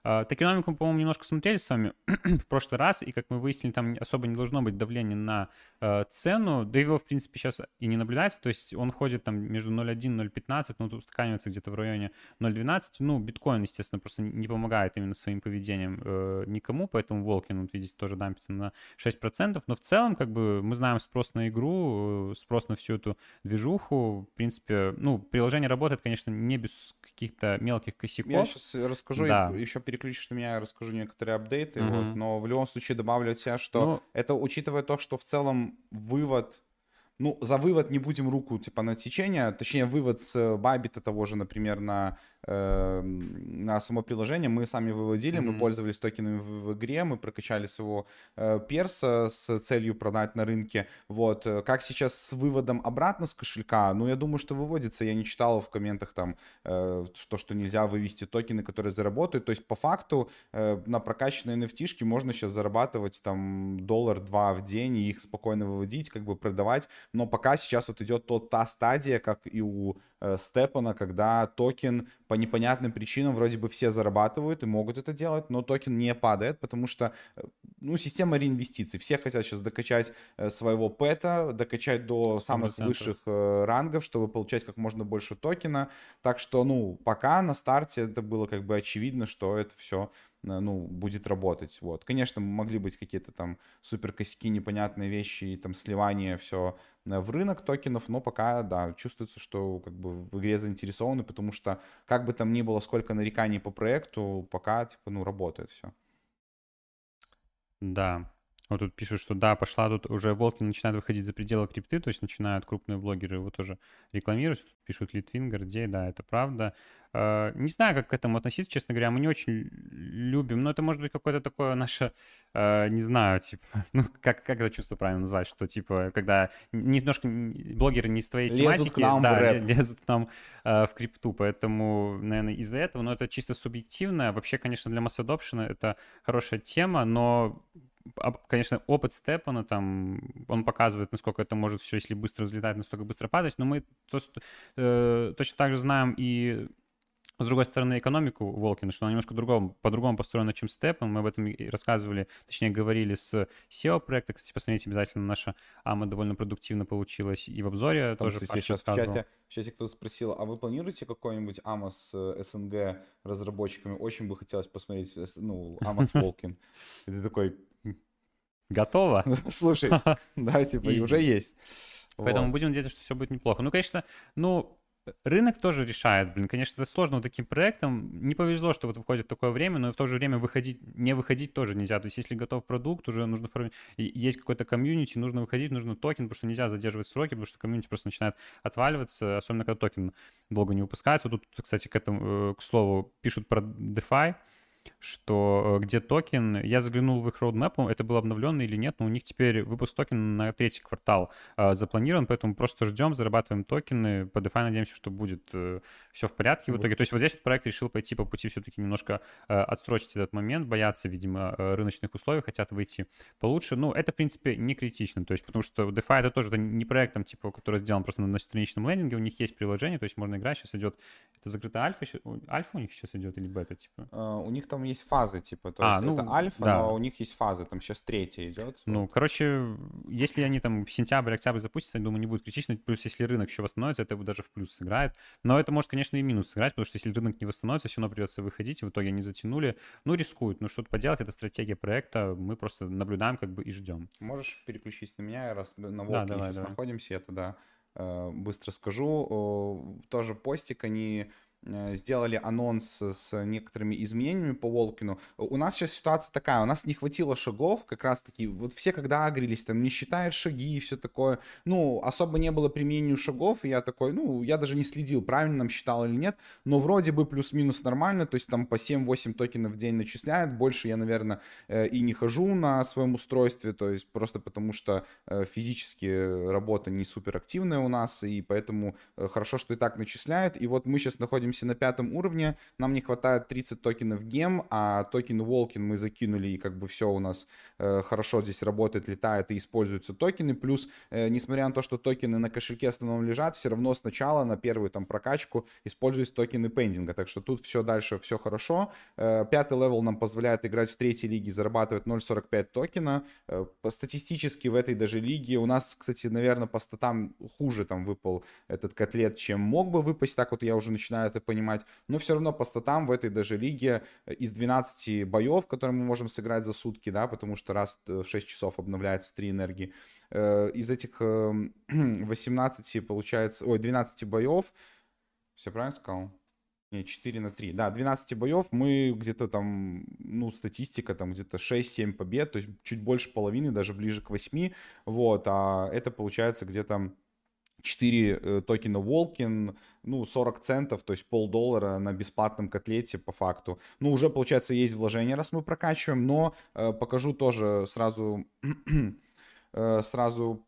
А, Токеномику по-моему, немножко смотрели с вами в прошлый раз, и, как мы выяснили, там особо не должно быть давления на э, цену, да его, в принципе, сейчас и не наблюдается, то есть он ходит там между 0.1 и 0.15, ну, устаканивается где-то в районе 0.12, ну, биткоин, естественно, просто не помогает именно своим поведением э, никому, поэтому Волкин, вот видите, тоже дампится на 6%, но в целом, как бы, мы знаем спрос на игру, э, спрос на всю эту движуху, в принципе, ну, приложение работает, конечно, не без каких-то мелких косяков. Я сейчас расскажу да. еще перед переключишь на меня, я расскажу некоторые апдейты. Mm-hmm. Вот, но в любом случае добавлю от себя, что ну... это учитывая то, что в целом вывод ну, за вывод не будем руку, типа, на течение, точнее, вывод с Бабита того же, например, на Эм, на само приложение мы сами выводили, mm-hmm. мы пользовались токенами в, в игре, мы прокачали своего э, перса с целью продать на рынке. Вот. Э, как сейчас с выводом обратно с кошелька? Ну, я думаю, что выводится. Я не читал в комментах там, э, что, что нельзя вывести токены, которые заработают. То есть, по факту, э, на прокачанные NFT можно сейчас зарабатывать там доллар-два в день и их спокойно выводить, как бы продавать. Но пока сейчас вот идет тот, та стадия, как и у э, STEPN а, когда токен по непонятным причинам вроде бы все зарабатывают и могут это делать, но токен не падает, потому что, э, ну, система реинвестиций. Все хотят сейчас докачать э, своего пэта, докачать до самых 100%. высших э, рангов, чтобы получать как можно больше токена. Так что, ну, пока на старте это было как бы очевидно, что это все ну, будет работать. Вот. Конечно, могли быть какие-то там супер косяки, непонятные вещи и там сливание все э, в рынок токенов, но пока, да, чувствуется, что как бы в игре заинтересованы, потому что как бы там ни было, сколько нареканий по проекту, пока, типа, ну, работает все. Да, вот тут пишут, что да, пошла тут уже волки начинают выходить за пределы крипты, то есть начинают крупные блогеры его тоже рекламировать. Тут пишут Литвин, Гордей, да, это правда. Э, не знаю, как к этому относиться, честно говоря, мы не очень любим, но это может быть какое-то такое наше, э, не знаю, типа, ну, как, как это чувство правильно назвать, что, типа, когда немножко блогеры не с твоей лезут тематики, к нам да, в лезут к нам в крипту, поэтому, наверное, из-за этого, но это чисто субъективно. Вообще, конечно, для масс это хорошая тема, но конечно, опыт Степана там, он показывает, насколько это может все, если быстро взлетать, настолько быстро падать, но мы то, э, точно так же знаем и с другой стороны, экономику Волкина, что она немножко другом, по-другому построена, чем Степан. Мы об этом и рассказывали, точнее, говорили с SEO-проекта. Кстати, посмотрите обязательно, наша АМА довольно продуктивно получилась. И в обзоре Там, тоже кстати, сейчас в чате, в чате кто-то спросил, а вы планируете какой-нибудь АМА с э, СНГ разработчиками? Очень бы хотелось посмотреть, э, ну, АМА с Волкин. Это такой, Готово? Слушай, да, типа, уже есть. Поэтому будем надеяться, что все будет неплохо. Ну, конечно, ну, рынок тоже решает, блин, конечно, это сложно вот таким проектам. Не повезло, что вот выходит такое время, но в то же время выходить, не выходить тоже нельзя. То есть если готов продукт, уже нужно формировать, есть какой-то комьюнити, нужно выходить, нужно токен, потому что нельзя задерживать сроки, потому что комьюнити просто начинает отваливаться, особенно когда токен долго не выпускается. Вот тут, кстати, к этому, э, к слову, пишут про DeFi, что э, где токен, я заглянул в их roadmap, это был обновленный или нет, но у них теперь выпуск токена на третий квартал э, запланирован, поэтому просто ждем, зарабатываем токены, по DeFi надеемся, что будет э, все в порядке в итоге. То есть вот здесь вот проект решил пойти по пути все-таки немножко э, отсрочить этот момент, боятся, видимо, э, рыночных условий, хотят выйти получше. Ну, это, в принципе, не критично, то есть потому что DeFi это тоже это не проект, там, типа, который сделан просто на страничном лендинге, у них есть приложение, то есть можно играть, сейчас идет, это закрытая альфа, альфа у них сейчас идет или бета, типа? Uh, у них там есть фазы, типа, то а, есть ну, это альфа, да. но у них есть фазы, там сейчас третья идет. Ну, вот. короче, если они там в сентябрь, октябрь запустятся, я думаю, не будет критично, плюс если рынок еще восстановится, это даже в плюс сыграет. Но это может, конечно, и минус сыграть, потому что если рынок не восстановится, все равно придется выходить, и в итоге они затянули. Ну, рискуют, ну, что-то поделать, это стратегия проекта, мы просто наблюдаем как бы и ждем. Можешь переключить на меня, раз на волке да, давай, сейчас давай. находимся, я тогда э, быстро скажу. Тоже постик они Э, сделали анонс с некоторыми изменениями по Волкину. У нас сейчас ситуация такая, у нас не хватило шагов, как раз таки, вот все когда агрились, там не считают шаги и все такое, ну, особо не было применению шагов, и я такой, ну, я даже не следил, правильно нам считал или нет, но вроде бы плюс-минус нормально, то есть там по 7-8 токенов в день начисляют, больше я, наверное, э, и не хожу на своем устройстве, то есть просто потому что э, физически работа не супер активная у нас, и поэтому хорошо, что и так начисляют, и вот мы сейчас находимся находимся на пятом уровне, нам не хватает 30 токенов гем, а токен Волкин мы закинули, и как бы все у нас э, хорошо здесь работает, летает и используются токены. Плюс, э, несмотря на то, что токены на кошельке основном лежат, все равно сначала на первую там прокачку используются токены pending а. Так что тут все дальше, все хорошо. Э, пятый level нам позволяет играть в третьей лиге, зарабатывать 0.45 токена. Э, статистически в этой даже лиге у нас, кстати, наверное, по статам хуже там выпал этот CAThlete, чем мог бы выпасть. Так вот я уже начинаю это понимать. Но все равно по статам в этой даже лиге э, из 12 боев, которые мы можем сыграть за сутки, да, потому что раз в 6 часов обновляется 3 энергии, э, из этих 18, эм, получается, ой, 12 боев, все правильно сказал? Не, 4 на 3. Да, 12 боев мы где-то там, ну, статистика там где-то 6-7 побед, то есть чуть больше половины, даже ближе к 8. Вот, а это получается где-то 4 э, токена Волкин, ну, 40 центов, то есть полдоллара на бесплатном котлете по факту. Ну, уже, получается, есть вложение, раз мы прокачиваем, но э, покажу тоже сразу, э, сразу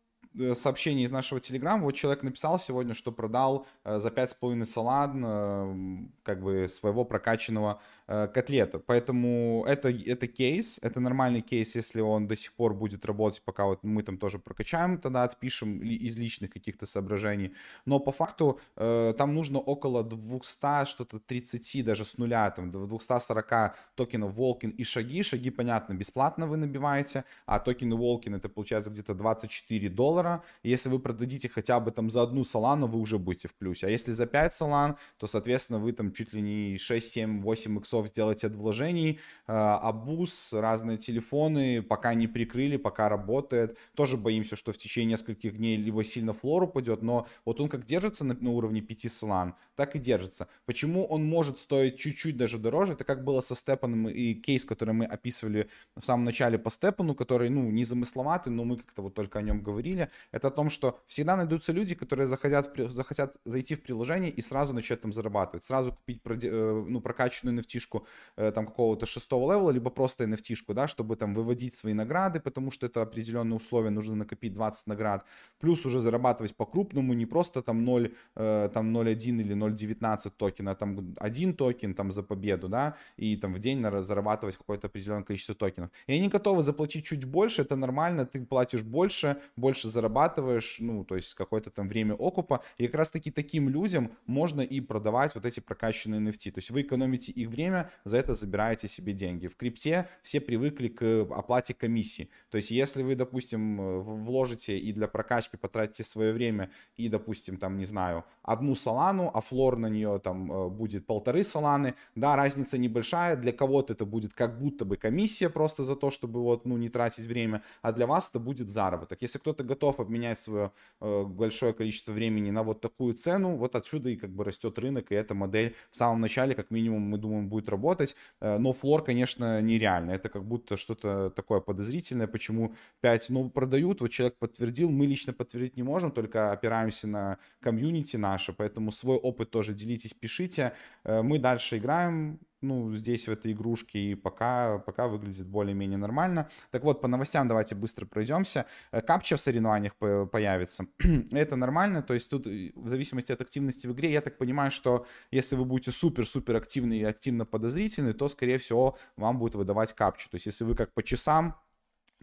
сообщение из нашего Телеграма. Вот человек написал сегодня, что продал э, за 5,5 салан э, как бы своего прокачанного котлета. Поэтому это, это кейс, это нормальный кейс, если он до сих пор будет работать, пока вот мы там тоже прокачаем, тогда отпишем из личных каких-то соображений. Но по факту там нужно около 200, что-то 30, даже с нуля, там 240 токенов Волкин и шаги. Шаги, понятно, бесплатно вы набиваете, а токены Волкин это получается где-то 24 доллара доллара. Если вы продадите хотя бы там за одну салану, вы уже будете в плюсе. А если за 5 салан, то, соответственно, вы там чуть ли не 6, 7, 8 иксов сделаете от вложений. Абуз, разные телефоны, пока не прикрыли, пока работает. Тоже боимся, что в течение нескольких дней либо сильно флор упадет, но вот он как держится на, на уровне 5 салан, так и держится. Почему он может стоить чуть-чуть даже дороже? Это как было со Степаном и кейс, который мы описывали в самом начале по Степану, который, ну, не замысловатый, но мы как-то вот только о нем говорили это о том, что всегда найдутся люди, которые захотят, захотят зайти в приложение и сразу начать там зарабатывать, сразу купить э, ну, прокачанную nft э, там какого-то шестого левела, либо просто NFT да, чтобы там выводить свои награды, потому что это определенные условия, нужно накопить 20 наград, плюс уже зарабатывать по-крупному, не просто там 0, э, там 0.1 или 0.19 токена, а там один токен там за победу, да, и там в день зарабатывать какое-то определенное количество токенов. И они готовы заплатить чуть больше, это нормально, ты платишь больше, больше зарабатываешь, ну, то есть какое-то там время окупа, и как раз-таки таким людям можно и продавать вот эти прокачанные NFT, то есть вы экономите их время, за это забираете себе деньги. В крипте все привыкли к оплате комиссии, то есть если вы, допустим, вложите и для прокачки потратите свое время и, допустим, там, не знаю, одну салану, а флор на нее там э, будет полторы саланы, да, разница небольшая, для кого-то это будет как будто бы комиссия просто за то, чтобы вот, ну, не тратить время, а для вас это будет заработок. Если кто-то готов готов обменять свое э, большое количество времени на вот такую цену, вот отсюда и как бы растет рынок, и эта модель в самом начале, как минимум, мы думаем, будет работать. Э, но флор, конечно, нереально. Это как будто что-то такое подозрительное. Почему 5? Ну, продают, вот человек подтвердил, мы лично подтвердить не можем, только опираемся на комьюнити наше, поэтому свой опыт тоже делитесь, пишите. Э, мы дальше играем, ну, здесь в этой игрушке, и пока, пока выглядит более-менее нормально. Так вот, по новостям давайте быстро пройдемся. Э, капча в соревнованиях появится. Это нормально, то есть тут э, в зависимости от активности в игре, я так понимаю, что если вы будете супер-супер активны и активно подозрительны, то, скорее всего, вам будет выдавать капчу. То есть если вы как по часам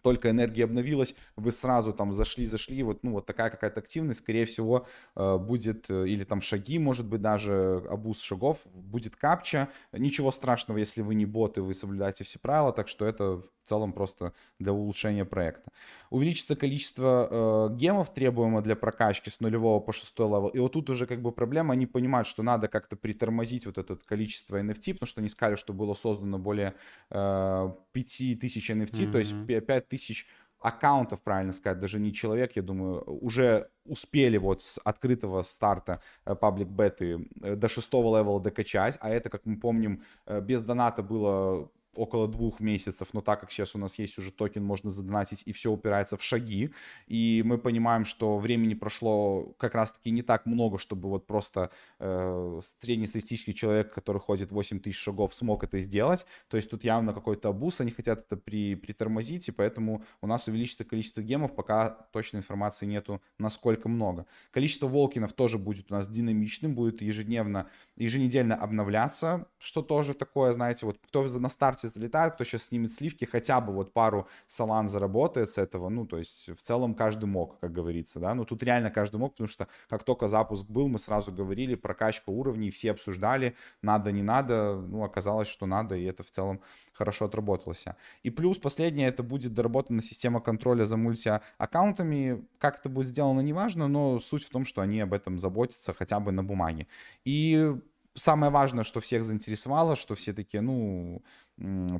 только энергия обновилась, вы сразу там зашли, зашли, вот, ну, вот такая какая-то активность, скорее всего, э, будет, э, или там шаги, может быть, даже абуз шагов, будет капча. Ничего страшного, если вы не боты, вы соблюдаете все правила, так что это в целом просто для улучшения проекта. Увеличится количество э, гемов, требуемого для прокачки с нулевого по шестой левел. И вот тут уже как бы проблема, они понимают, что надо как-то притормозить вот это количество NFT, потому что они сказали, что было создано более э, 5000 NFT, mm-hmm. то есть 5000 аккаунтов, правильно сказать, даже не человек, я думаю, уже успели вот с открытого старта public беты э, до шестого левела докачать, а это, как мы помним, э, без доната было около двух месяцев, но так как сейчас у нас есть уже токен, можно задонатить, и все упирается в шаги, и мы понимаем, что времени прошло как раз-таки не так много, чтобы вот просто э, среднестатистический человек, который ходит 8 тысяч шагов, смог это сделать, то есть тут явно какой-то абуз, они хотят это при, притормозить, и поэтому у нас увеличится количество гемов, пока точной информации нету, насколько много. Количество волкинов тоже будет у нас динамичным, будет ежедневно, еженедельно обновляться, что тоже такое, знаете, вот кто на старте акции залетают, кто сейчас снимет сливки, хотя бы вот пару салан заработает с этого, ну, то есть в целом каждый мог, как говорится, да, ну, тут реально каждый мог, потому что как только запуск был, мы сразу говорили, прокачка уровней, все обсуждали, надо, не надо, ну, оказалось, что надо, и это в целом хорошо отработалось. И плюс последнее, это будет доработана система контроля за мультиаккаунтами, как это будет сделано, неважно, но суть в том, что они об этом заботятся хотя бы на бумаге. И самое важное, что всех заинтересовало, что все такие, ну,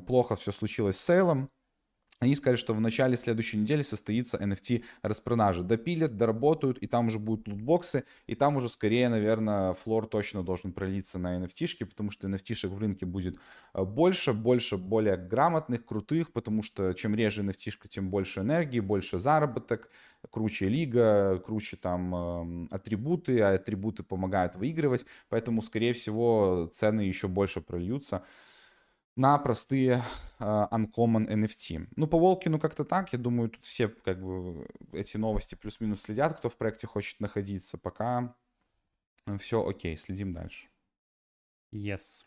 плохо все случилось с сейлом, они сказали, что в начале следующей недели состоится NFT распродажа. Допилят, доработают, и там уже будут лутбоксы, и там уже скорее, наверное, флор точно должен пролиться на NFT-шки, потому что NFT-шек в рынке будет э, больше, больше более грамотных, крутых, потому что чем реже NFT-шка, тем больше энергии, больше заработок, круче лига, круче там э, атрибуты, а атрибуты помогают выигрывать, поэтому, скорее всего, цены еще больше прольются на простые uh, Uncommon NFT. Ну, по Волкину как-то так. Я думаю, тут все как бы эти новости плюс-минус следят, кто в проекте хочет находиться. Пока все окей, следим дальше. Yes.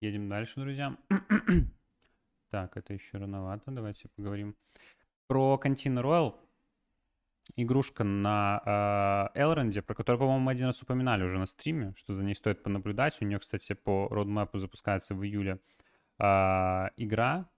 Едем дальше, друзья. так, это еще рановато. Давайте поговорим про Cantina Royale игрушка на э, Элронде, про которую, по-моему, один раз упоминали уже на стриме, что за ней стоит понаблюдать. У нее, кстати, по родмэпу запускается в июле э, игра.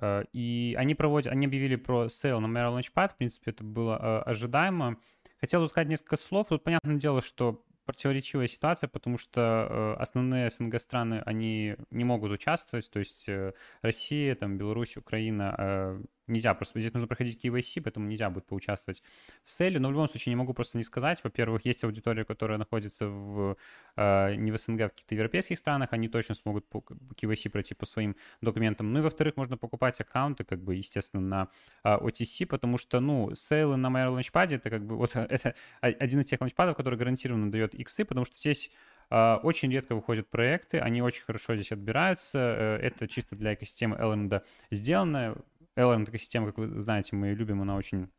Э, и они проводят, они объявили про сейл на Maiar Launchpad. В принципе, это было ожидаемо. Хотел бы сказать несколько слов. Тут понятное дело, что противоречивая ситуация, потому что э, основные СНГ страны, они не могут участвовать, то есть э, Россия, там, Беларусь, Украина, нельзя просто, здесь нужно проходить KYC, поэтому нельзя будет поучаствовать в селе, но в любом случае не могу просто не сказать, во-первых, есть аудитория, которая находится в, не в СНГ, а в каких-то европейских странах, они точно смогут по KYC пройти по своим документам, ну и во-вторых, можно покупать аккаунты, как бы, естественно, на OTC, потому что, ну, сейлы на моем ланчпаде, это как бы, вот это один из тех ланчпадов, который гарантированно дает иксы, потому что здесь а, очень редко выходят проекты, они очень хорошо здесь отбираются. Э, это чисто для экосистемы Elrond сделано. Elrond экосистема, как вы знаете, мы ее любим, она очень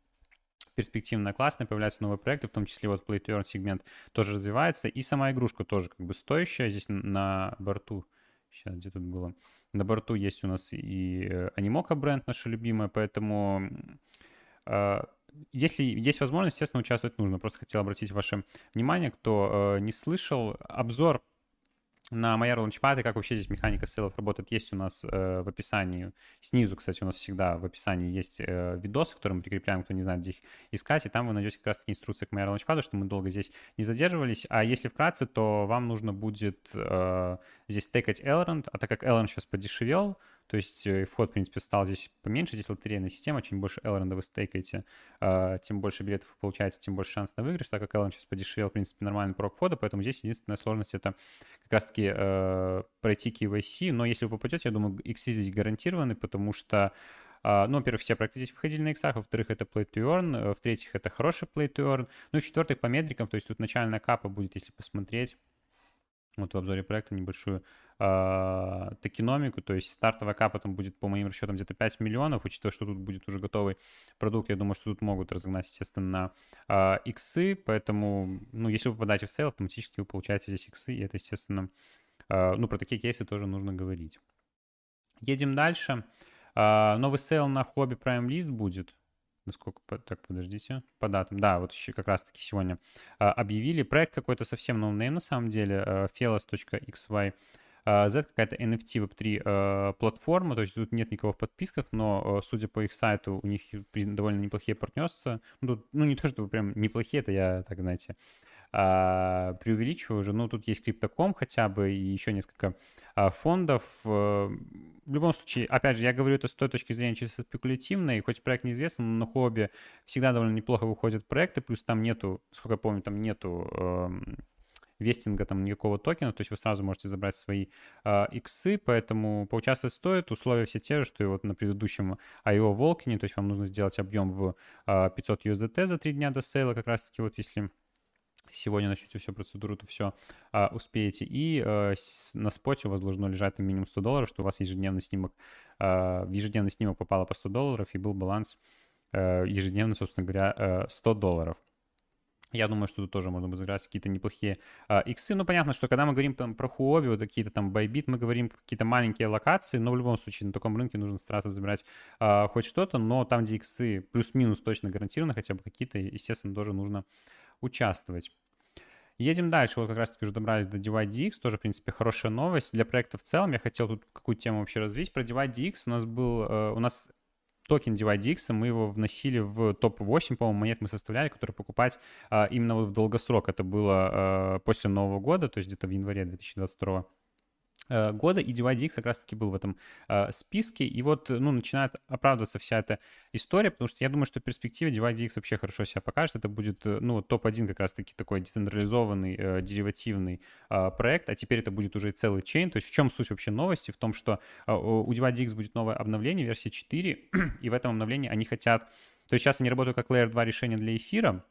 перспективная, классная, появляются новые проекты, в том числе вот Play to Earn сегмент тоже развивается, и сама игрушка тоже как бы стоящая здесь на борту. Сейчас, где тут было? На борту есть у нас и Animoca э, бренд, наша любимая, поэтому а, если есть возможность, естественно, участвовать нужно. Просто хотел обратить ваше внимание, кто э, не слышал, обзор на Майер Launchpad и как вообще здесь механика сейлов работает, есть у нас э, в описании. Снизу, кстати, у нас всегда в описании есть э, видосы, которые мы прикрепляем, кто не знает, где их искать, и там вы найдете как раз-таки инструкции к Майер Launchpad, что мы долго здесь не задерживались. А если вкратце, то вам нужно будет э, здесь стейкать Elrond, а так как Elrond сейчас подешевел, То есть э, вход, в принципе, стал здесь поменьше. Здесь лотерейная система. Чем больше Элронда вы стейкаете, э, тем больше билетов вы получаете, тем больше шанс на выигрыш. Так как Элрон сейчас подешевел, в принципе, нормальный порог входа. Поэтому здесь единственная сложность — это как раз-таки э, пройти KYC. Но если вы попадете, я думаю, иксы здесь гарантированы, потому что а, ну, во-первых, все здесь выходили на иксах, во-вторых, это play to earn, в-третьих, это хороший play to earn, ну и в-четвертых, по метрикам, то есть тут начальная капа будет, если посмотреть, вот в обзоре проекта небольшую э, токеномику, то есть стартовая капа там будет, по моим расчетам, где-то 5 миллионов, учитывая, что тут будет уже готовый продукт, я думаю, что тут могут разогнать, естественно, на э, иксы, поэтому, ну, если вы попадаете в сейл, автоматически вы получаете здесь иксы, и это, естественно, э, ну, про такие кейсы тоже нужно говорить. Едем дальше. Э, новый сейл на Huobi Prime List будет, насколько, так, подождите, по датам, да, вот еще как раз-таки сегодня а, объявили проект какой-то совсем ноунейм на самом деле, а, felos.xy, а, Z какая-то NFT Web3 а, платформа, то есть тут нет никого в подписках, но, а, судя по их сайту, у них довольно неплохие партнерства. Ну, тут, ну не то, чтобы прям неплохие, это я, так знаете, а, преувеличиваю уже. Ну, тут есть Crypto.com хотя бы и еще несколько а, фондов. Э, в любом случае, опять же, я говорю это с той точки зрения чисто спекулятивной, хоть проект неизвестный, но на Huobi всегда довольно неплохо выходят проекты, плюс там нету, сколько я помню, там нету э, вестинга там никакого токена, то есть вы сразу можете забрать свои э, иксы, поэтому поучаствовать стоит. Условия все те же, что и вот на предыдущем IO Волкине, то есть вам нужно сделать объем в э, 500 USDT за 3 дня до сейла, как раз таки вот если сегодня начнете всю процедуру, то все а, успеете. И а, на споте у вас должно лежать минимум 100 долларов, что у вас ежедневный снимок, а, в ежедневный снимок попало по 100 долларов, и был баланс а, ежедневно, собственно говоря, а, 100 долларов. Я думаю, что тут тоже можно будет сыграть какие-то неплохие а, иксы. Ну, понятно, что когда мы говорим там про Huobi, вот какие-то там байбит, мы говорим какие-то маленькие локации, но в любом случае на таком рынке нужно стараться забирать а, хоть что-то, но там, где иксы плюс-минус точно гарантированы, хотя бы какие-то, естественно, тоже нужно участвовать. Едем дальше. Вот как раз-таки уже добрались до DYDX. Тоже, в принципе, хорошая новость для проекта в целом. Я хотел тут какую тему вообще развить. Про DYDX у нас был... Э, у нас токен DYDX, мы его вносили в топ-8, по-моему, монет мы составляли, которые покупать а, именно вот в долгосрок. Это было а, после Нового года, то есть где-то в январе 2022 Э, года, и DYDX как раз-таки был в этом э, списке, и вот, ну, начинает оправдываться вся эта история, потому что я думаю, что в перспективе DYDX вообще хорошо себя покажет, это будет, э, ну, топ-1 как раз-таки такой децентрализованный, э, деривативный э, проект, а теперь это будет уже целый чейн, то есть в чем суть вообще новости? В том, что э, у DYDX будет новое обновление, версия 4, и в этом обновлении они хотят, то есть сейчас они работают как Layer 2 решение для эфира,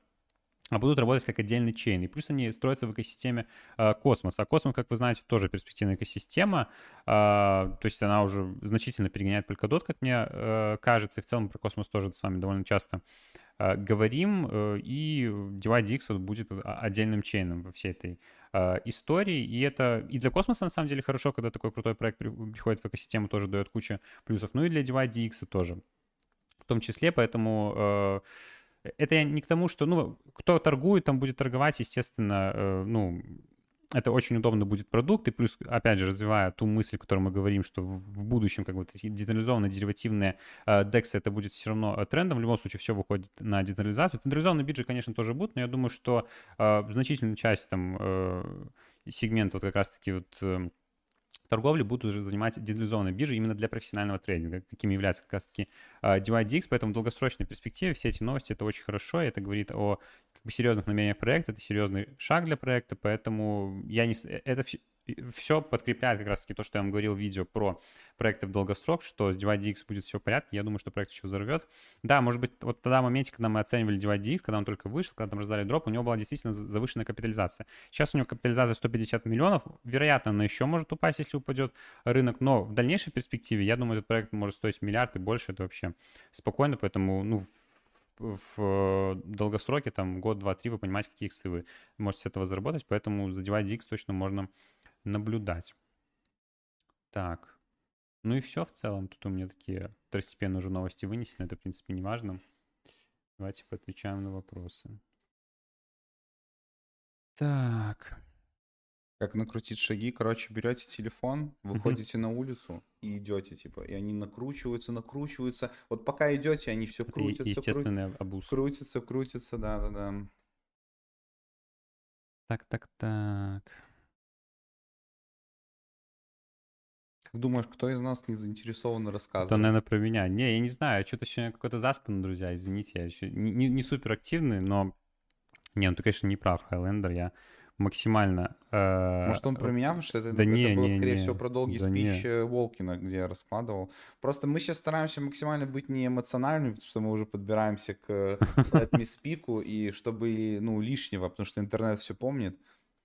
а будут работать как отдельный чейн. И плюс они строятся в экосистеме э, космоса. А космос, как вы знаете, тоже перспективная экосистема. Э, то есть она уже значительно перегоняет Polkadot, как мне э, кажется. И в целом про космос тоже с вами довольно часто э, говорим. Э, и DYDX вот будет отдельным чейном во всей этой истории. И это и для космоса на самом деле хорошо, когда такой крутой проект приходит в экосистему, тоже дает кучу плюсов. Ну и для DYDX тоже в том числе. Поэтому... Э, это я не к тому, что, ну, кто торгует, там будет торговать, естественно, э, ну, это очень удобно будет продукт, и плюс, опять же, развивая ту мысль, о которой мы говорим, что в, будущем как бы децентрализованные деривативные э, DEX это будет все равно э, трендом, в любом случае все выходит на децентрализацию. Централизованные биджи, конечно, тоже будут, но я думаю, что э, значительная часть там э, сегмента вот как раз-таки вот э, торговли будут уже занимать децентрализованные биржи именно для профессионального трейдинга, какими является как раз-таки uh, DYDX, поэтому в долгосрочной перспективе все эти новости это очень хорошо, это говорит о как бы, серьезных намерениях проекта, это серьезный шаг для проекта, поэтому я не... Э, это все подкрепляет как раз-таки то, что я вам говорил в видео про проекты в долгосрок, что с DYDX будет все в порядке. Я думаю, что проект еще взорвет. Да, может быть, вот тогда в моменте, когда мы оценивали DYDX, когда он только вышел, когда там раздали дроп, у него была действительно завышенная капитализация. Сейчас у него капитализация 150 миллионов. Вероятно, она еще может упасть, если упадет рынок, но в дальнейшей перспективе, я думаю, этот проект может стоить миллиард и больше. Это вообще спокойно, поэтому, ну, в долгосроке, там, год, два, три, вы понимаете, какие иксы вы можете с этого заработать, поэтому за DYDX точно можно наблюдать. Так. Ну и все в целом. Тут у меня такие второстепенные уже новости вынесены. Это, в принципе, не важно. Давайте поотвечаем на вопросы. Так. Как накрутить шаги? Короче, берете телефон, выходите на улицу и идете, типа, и они накручиваются, накручиваются. Вот пока идете, они все крутятся. Естественный кру... обуз. Крутятся, крутятся, да-да-да. Так, так, так. Как думаешь, кто из нас не заинтересован рассказывать? Это, наверное, про меня. Не, я не знаю, что-то еще какой-то заспан, друзья, извините, я еще не, не, не супер активный, но... Не, ну ты, конечно, не прав, Хайлендер, я максимально... Э, Может, он про меня, потому что это, да это не, было, не, скорее не. всего, про долгий Да спич не. э, Волкина, где я раскладывал. Просто мы сейчас стараемся максимально быть не эмоциональными, потому что мы уже подбираемся к Me Speak, и чтобы, ну, лишнего, потому что интернет все помнит,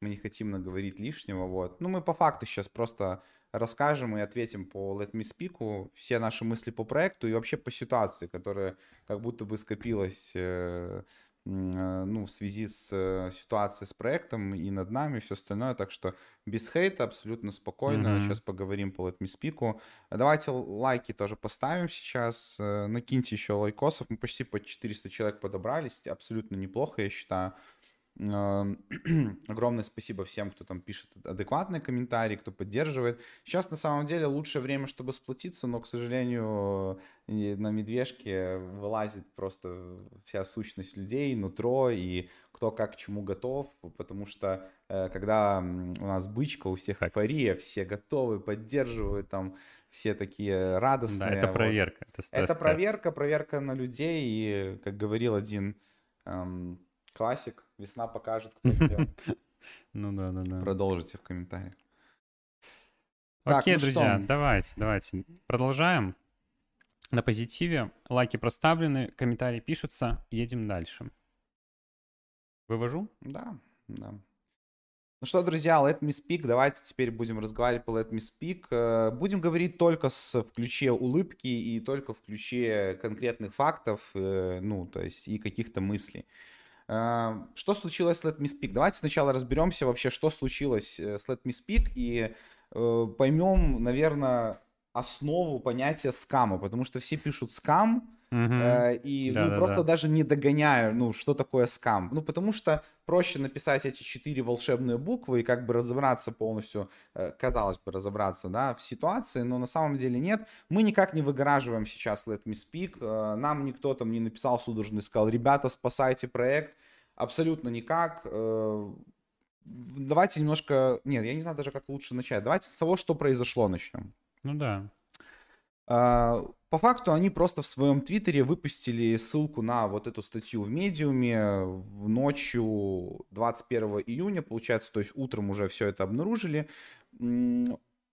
мы не хотим наговорить лишнего, вот. Ну, мы по факту сейчас просто расскажем и ответим по Let Me Speak, все наши мысли по проекту и вообще по ситуации, которая как будто бы скопилась э, э, ну, в связи с э, ситуацией с проектом и над нами, все остальное. Так что без хейта, абсолютно спокойно. Мгм. Сейчас поговорим по Let Me Speak. Давайте лайки тоже поставим сейчас. Накиньте еще лайкосов. Мы почти по 400 человек подобрались. Абсолютно неплохо, я считаю. Огромное спасибо всем, кто там пишет адекватные комментарии, кто поддерживает. Сейчас на самом деле лучшее время, чтобы сплотиться, но, к сожалению, на медвежке вылазит просто вся сущность людей, нутро и кто как к чему готов, потому что э, когда у нас бычка, у всех эйфория, все готовы, поддерживают, там все такие радостные. Да, это вот. проверка. Это, стресс, Это проверка, проверка на людей, и, как говорил один эм, классик, весна покажет, кто где. Ну да, да, да. Продолжите в комментариях. Так, Окей, ну друзья, что? давайте, давайте. Продолжаем. На позитиве. Лайки проставлены, комментарии пишутся. Едем дальше. Вывожу? Да, да. Ну что, друзья, Let Me Speak. Давайте теперь будем разговаривать по Let Me Speak. Э, Будем говорить только с, в ключе улыбки и только в ключе конкретных фактов, э, ну, то есть и каких-то мыслей. Э, Что случилось с Let Me Speak? Давайте сначала разберемся вообще, что случилось э, с Let Me Speak и э, поймем, наверное, основу понятия скама, потому что все пишут скам. Э, И ну, Да-да-да. просто даже не догоняю, ну, что такое скам. Ну, потому что проще написать эти четыре волшебные буквы и как бы разобраться полностью, э, казалось бы, разобраться, да, в ситуации, но на самом деле нет. Мы никак не выгораживаем сейчас Let Me Speak. Э, Нам никто там не написал судорожно и сказал, ребята, спасайте проект. Абсолютно никак. Давайте немножко... Нет, я не знаю даже, как лучше начать. Давайте с того, что произошло, начнем. Ну да. А, По факту они просто в своем твиттере выпустили ссылку на вот эту статью в медиуме в ночью 21 июня, получается, то есть утром уже все это обнаружили.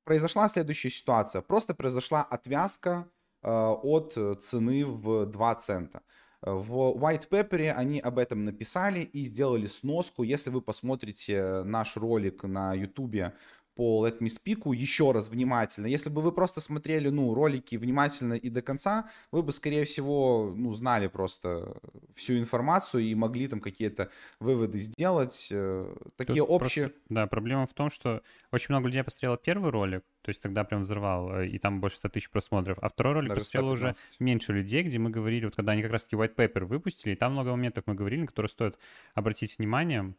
Произошла следующая ситуация. Просто произошла отвязка а, от цены в 2 цента. В White Paper они об этом написали и сделали сноску. Если вы посмотрите наш ролик на YouTube по Let Me Speak еще раз внимательно. Если бы вы просто смотрели, ну, ролики внимательно и до конца, вы бы, скорее всего, ну, знали просто всю информацию и могли там какие-то выводы сделать. Э, Такие Тут общие... просто- да, проблема в том, что очень много людей посмотрело первый ролик, то есть тогда прям взорвал, э, и там больше 100 тысяч просмотров, а второй ролик Даже посмотрело уже 115. меньше людей, где мы говорили, вот когда они как раз-таки white paper выпустили, и там много моментов мы говорили, на которые стоит обратить внимание.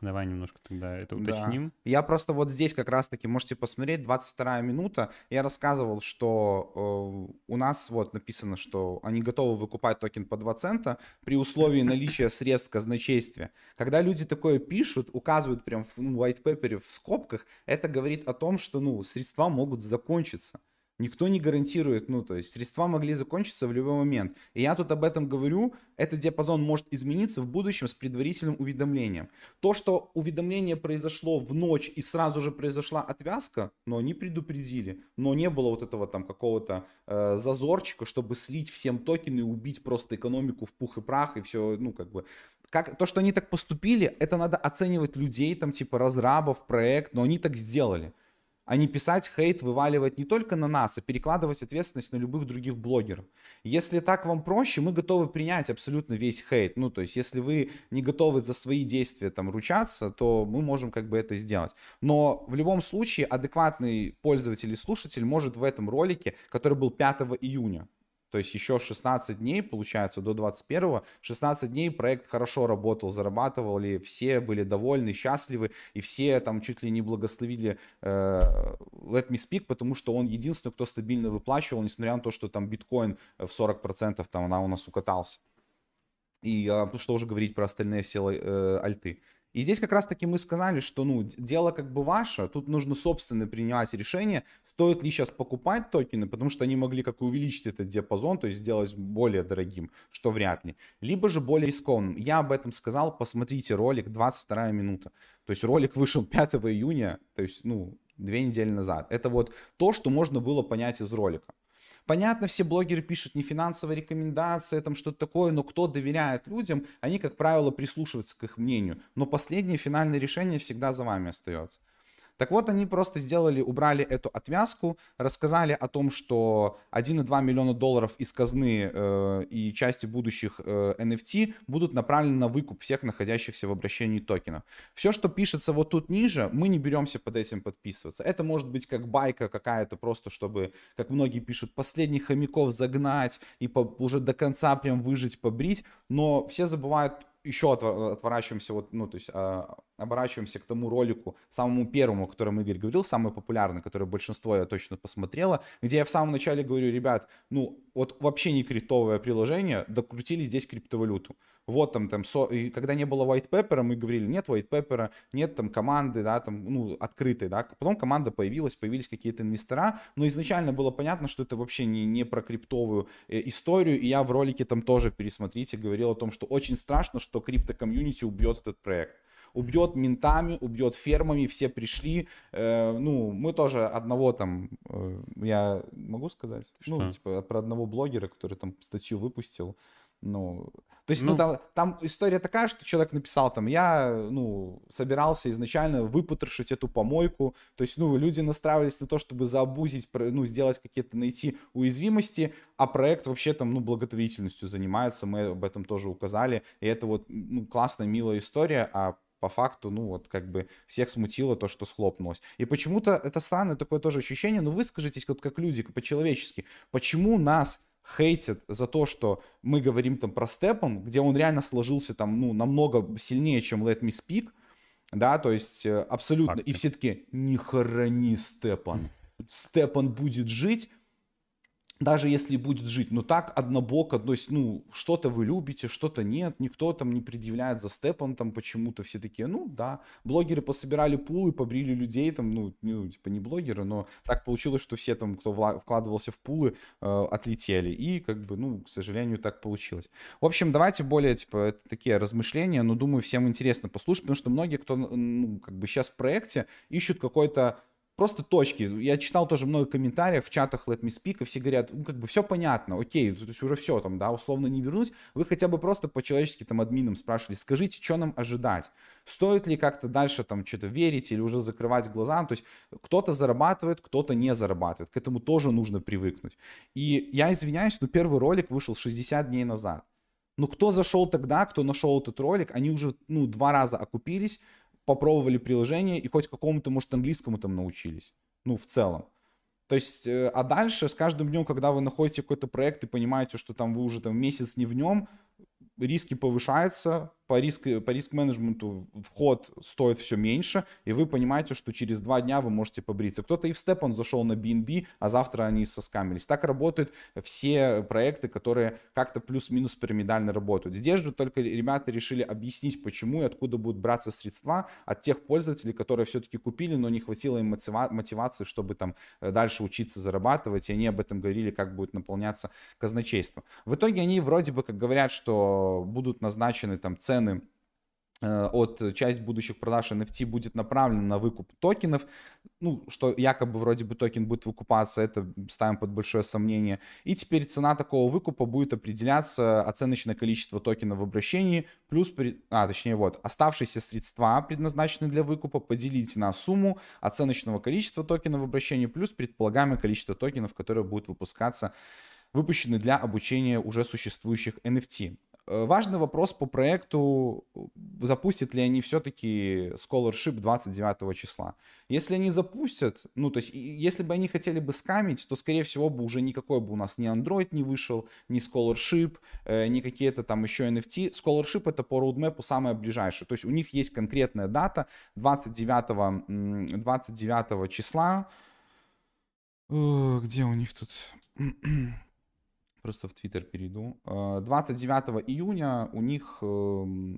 Давай немножко тогда это Да. уточним. Я просто вот здесь как раз-таки можете посмотреть, 22 минута. Я рассказывал, что э, у нас вот написано, что они готовы выкупать токен по 2 цента при условии наличия средств казначействия. Когда люди такое пишут, указывают прям в ну, white paper в скобках, это говорит о том, что ну, средства могут закончиться. Никто не гарантирует, ну, то есть средства могли закончиться в любой момент. И я тут об этом говорю, этот диапазон может измениться в будущем с предварительным уведомлением. То, что уведомление произошло в ночь и сразу же произошла отвязка, но они предупредили, но не было вот этого там какого-то э, зазорчика, чтобы слить всем токены и убить просто экономику в пух и прах и все, ну, как бы. Как, то, что они так поступили, это надо оценивать людей, там, типа, разрабов, проект, но они так сделали а не писать хейт, вываливать не только на нас, а перекладывать ответственность на любых других блогеров. Если так вам проще, мы готовы принять абсолютно весь хейт. Ну, то есть, если вы не готовы за свои действия там ручаться, то мы можем как бы это сделать. Но в любом случае адекватный пользователь и слушатель может в этом ролике, который был 5 июня, то есть еще 16 дней, получается, до 21 16 дней проект хорошо работал, зарабатывали, все были довольны, счастливы, и все там чуть ли не благословили э, Let Me Speak, потому что он единственный, кто стабильно выплачивал, несмотря на то, что там биткоин в 40% там она у нас укатался. И а, что уже говорить про остальные все э, альты. И здесь как раз-таки мы сказали, что, ну, дело как бы ваше, тут нужно собственно принимать решение, стоит ли сейчас покупать токены, потому что они могли как увеличить этот диапазон, то есть сделать более дорогим, что вряд ли, либо же более рискованным. Я об этом сказал, посмотрите ролик, 22 минута. То есть ролик вышел 5 июня, то есть, ну, две недели назад. Это вот то, что можно было понять из ролика. Понятно, все блогеры пишут не финансовая рекомендация, там что-то такое, но кто доверяет людям, они, как правило, прислушиваются к их мнению. Но последнее финальное решение всегда за вами остается. Так вот, они просто сделали, убрали эту отвязку, рассказали о том, что 1,2 миллиона долларов из казны э, и части будущих э, NFT будут направлены на выкуп всех находящихся в обращении токенов. Все, что пишется вот тут ниже, мы не беремся под этим подписываться. Это может быть как байка какая-то, просто чтобы, как многие пишут, последних хомяков загнать и по, уже до конца прям выжить, побрить. Но все забывают еще отворачиваемся, вот, ну, то есть а, оборачиваемся к тому ролику, самому первому, о Игорь говорил, самый популярный, который большинство я точно посмотрело, где я в самом начале говорю, ребят, ну, вот вообще не криптовое приложение, докрутили здесь криптовалюту вот там, там, со... и когда не было white paper, мы говорили, нет white paper, нет там команды, да, там, ну, открытой, да, потом команда появилась, появились какие-то инвестора, но изначально было понятно, что это вообще не, не про криптовую э, историю, и я в ролике там тоже, пересмотрите, говорил о том, что очень страшно, что крипто-комьюнити убьет этот проект убьет ментами, убьет фермами, все пришли. Э, ну, мы тоже одного там, э, я могу сказать? Что? Ну, типа, про одного блогера, который там статью выпустил. Ну, то есть, ну, ну. там, там история такая, что человек написал там, я, ну, собирался изначально выпотрошить эту помойку, то есть, ну, люди настраивались на то, чтобы заобузить, ну, сделать какие-то, найти уязвимости, а проект вообще там, ну, благотворительностью занимается, мы об этом тоже указали, и это вот, ну, классная, милая история, а по факту, ну вот как бы всех смутило то, что схлопнулось. И почему-то это странное такое тоже ощущение, но вы скажитесь вот как люди, по-человечески, почему нас хейтят за то, что мы говорим там про Степан, где он реально сложился там, ну, намного сильнее, чем Let Me Speak, да, то есть э, абсолютно, Факты. и все таки не хорони Степан, Степан будет жить, даже если будет жить, но так однобоко, то ну, что-то вы любите, что-то нет, никто там не предъявляет за степом там почему-то, все такие, ну, да, блогеры пособирали пулы, побрили людей, там, ну, ну, типа не блогеры, но так получилось, что все там, кто вкладывался в пулы, э, отлетели, и, как бы, ну, к сожалению, так получилось. В общем, давайте более, типа, это такие размышления, но, думаю, всем интересно послушать, потому что многие, кто, ну, как бы сейчас в проекте, ищут какой-то просто точки. Я читал тоже много комментариев в чатах Let Me Speak, и все говорят, ну, как бы все понятно, окей, то есть уже все там, да, условно не вернуть. Вы хотя бы просто по-человечески там админам спрашивали, скажите, что нам ожидать? Стоит ли как-то дальше там что-то верить или уже закрывать глаза? То есть кто-то зарабатывает, кто-то не зарабатывает. К этому тоже нужно привыкнуть. И я извиняюсь, но первый ролик вышел 60 дней назад. Ну, кто зашел тогда, кто нашел этот ролик, они уже, ну, два раза окупились, попробовали приложение и хоть какому-то, может, английскому там научились. Ну, в целом. То есть, э, а дальше с каждым днем, когда вы находите какой-то проект и понимаете, что там вы уже там месяц не в нем, риски повышаются, по риск, по риск-менеджменту вход стоит все меньше, и вы понимаете, что через два дня вы можете побриться. Кто-то и в степ он зашел на BNB, а завтра они соскамились. Так работают все проекты, которые как-то плюс-минус пирамидально работают. Здесь же только ребята решили объяснить, почему и откуда будут браться средства от тех пользователей, которые все-таки купили, но не хватило им мотивации, чтобы там э, дальше учиться зарабатывать, и они об этом говорили, как будет наполняться казначейство. В итоге они вроде бы как говорят, что будут назначены там цены э, от часть будущих продаж NFT будет направлена на выкуп токенов, ну, что якобы вроде бы токен будет выкупаться, это ставим под большое сомнение. И теперь цена такого выкупа будет определяться оценочное количество токенов в обращении, плюс, а, точнее, вот, оставшиеся средства, предназначенные для выкупа, поделить на сумму оценочного количества токенов в обращении, плюс предполагаемое количество токенов, которые будут выпускаться выпущены для обучения уже существующих NFT. Э, важный вопрос по проекту, запустят ли они все-таки scholarship 29 числа. Если они запустят, ну то есть если бы они хотели бы скамить, то скорее всего бы уже никакой бы у нас ни Android не вышел, ни scholarship, э, ни какие-то там еще NFT. Scholarship это по roadmap самое ближайшее. То есть у них есть конкретная дата 29, 29 числа. Э, где у них тут? Просто в Твиттер перейду. 29 э, июня у них эм,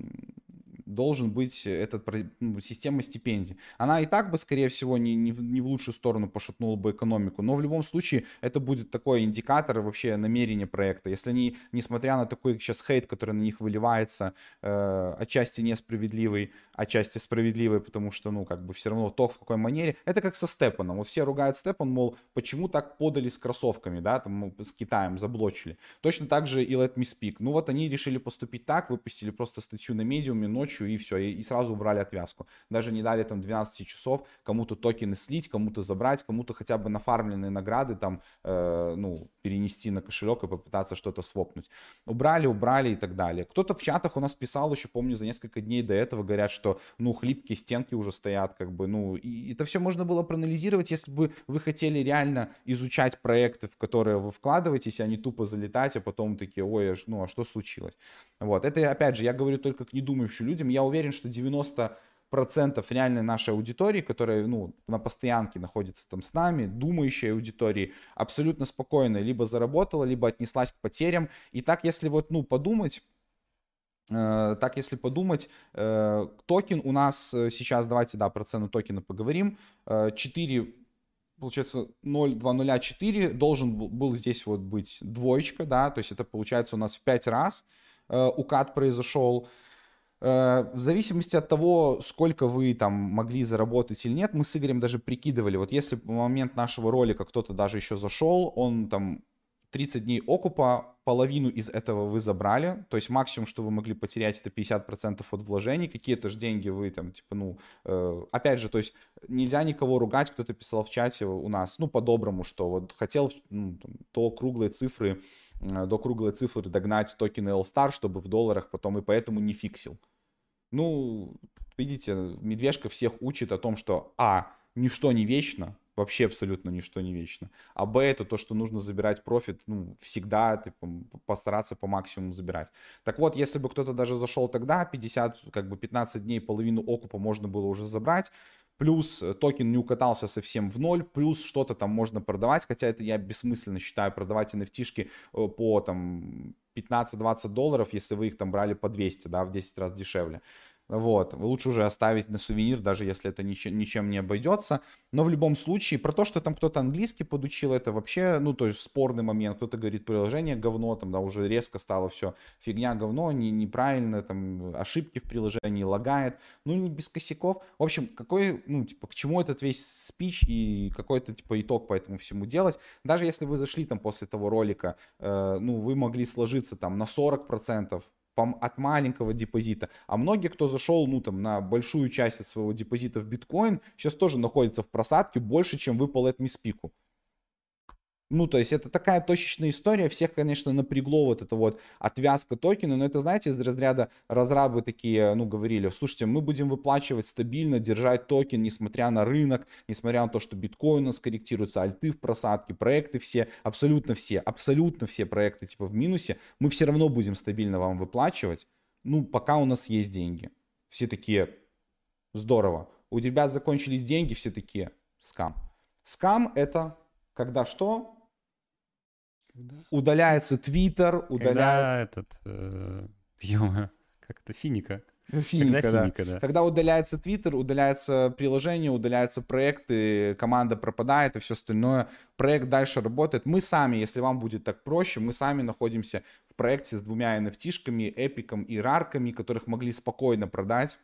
должен быть этот, ну, система стипендий. Она и так бы, скорее всего, не, не, в, не в лучшую сторону пошатнула бы экономику, но в любом случае это будет такой индикатор вообще намерения проекта. Если они, несмотря на такой сейчас хейт, который на них выливается, э, отчасти несправедливый, отчасти справедливый, потому что, ну, как бы все равно то, в какой манере, это как со Степаном. Вот все ругают Степан, мол, почему так подали с кроссовками, да, там, с Китаем заблочили. Точно так же и Let Me Speak. Ну, вот они решили поступить так, выпустили просто статью на медиуме ночью и все, и, и сразу убрали отвязку. Даже не дали там 12 часов кому-то токены слить, кому-то забрать, кому-то хотя бы нафармленные награды там, э, ну, перенести на кошелек и попытаться что-то свопнуть. Убрали, убрали и так далее. Кто-то в чатах у нас писал еще, помню, за несколько дней до этого, говорят, что, ну, хлипкие стенки уже стоят, как бы, ну, и это все можно было проанализировать, если бы вы хотели реально изучать проекты, в которые вы вкладываетесь, а не тупо залетать, а потом такие, ой, а ну, а что случилось? Вот, это, опять же, я говорю только к недумающим людям, я уверен, что 90 процентов реальной нашей аудитории, которая ну, на постоянке находится там с нами, думающей аудитории, абсолютно спокойно либо заработала, либо отнеслась к потерям. И так, если вот, ну, подумать, э, так, если подумать, э, токен у нас э, сейчас, давайте, да, про цену токена поговорим, э, 4 получается 0,204 должен был здесь вот быть двоечка, да, то есть это получается у нас в 5 раз э, укат произошел. Э, в зависимости от того, сколько вы там могли заработать или нет, мы с Игорем даже прикидывали, вот если в момент нашего ролика кто-то даже еще зашел, он там 30 дней окупа, половину из этого вы забрали, то есть максимум, что вы могли потерять, это 50% от вложений, какие-то же деньги вы там, типа, ну, э, опять же, то есть нельзя никого ругать, кто-то писал в чате у нас, ну, по-доброму, что вот хотел ну, там, то круглые цифры, до круглой цифры догнать токены L-Star, чтобы в долларах потом и поэтому не фиксил. Ну, видите, медвежка всех учит о том, что а, ничто не вечно, вообще абсолютно ничто не вечно. А Б это то, что нужно забирать профит, ну, всегда типа, постараться по максимуму забирать. Так вот, если бы кто-то даже зашел тогда, 50, как бы 15 дней, половину окупа можно было уже забрать, плюс токен не укатался совсем в ноль, плюс что-то там можно продавать, хотя это я бессмысленно считаю, продавать nft э, по там 15-20 долларов, если вы их там брали по 200, да, в 10 раз дешевле. Вот, лучше уже оставить на сувенир, даже если это ничем, ничем не обойдется. Но в любом случае, про то, что там кто-то английский подучил, это вообще, ну, то есть спорный момент. Кто-то говорит, приложение говно, там, да, уже резко стало все фигня, говно, не, неправильно, там, ошибки в приложении, лагает. Ну, не без косяков. В общем, какой, ну, типа, к чему этот весь спич и какой-то, типа, итог по этому всему делать. Даже если вы зашли там после того ролика, э, ну, вы могли сложиться там на 40%, от маленького депозита. А многие, кто зашел, ну, там, на большую часть от своего депозита в биткоин, сейчас тоже находятся в просадке больше, чем выпал от миспику. Ну, то есть это такая точечная история. Всех, конечно, напрягло вот это вот отвязка токена. Но это, знаете, из разряда разрабы такие, ну, говорили, слушайте, мы будем выплачивать стабильно, держать токен, несмотря на рынок, несмотря на то, что биткоин у нас корректируется, альты в просадке, проекты все, абсолютно все, абсолютно все проекты типа в минусе, мы все равно будем стабильно вам выплачивать, ну, пока у нас есть деньги. Все такие, здорово. У ребят закончились деньги, все такие, скам. Скам это когда что? Удаляется Твиттер, удаляется... Когда этот... Э, ё как это? Финика. Финика, Когда да. Финика, да. Когда удаляется Твиттер, удаляется приложение, удаляются проекты, команда пропадает и все остальное. Проект дальше работает. Мы сами, если вам будет так проще, мы сами находимся в проекте с двумя NFT-шками, эпиком и рарками, которых могли спокойно продать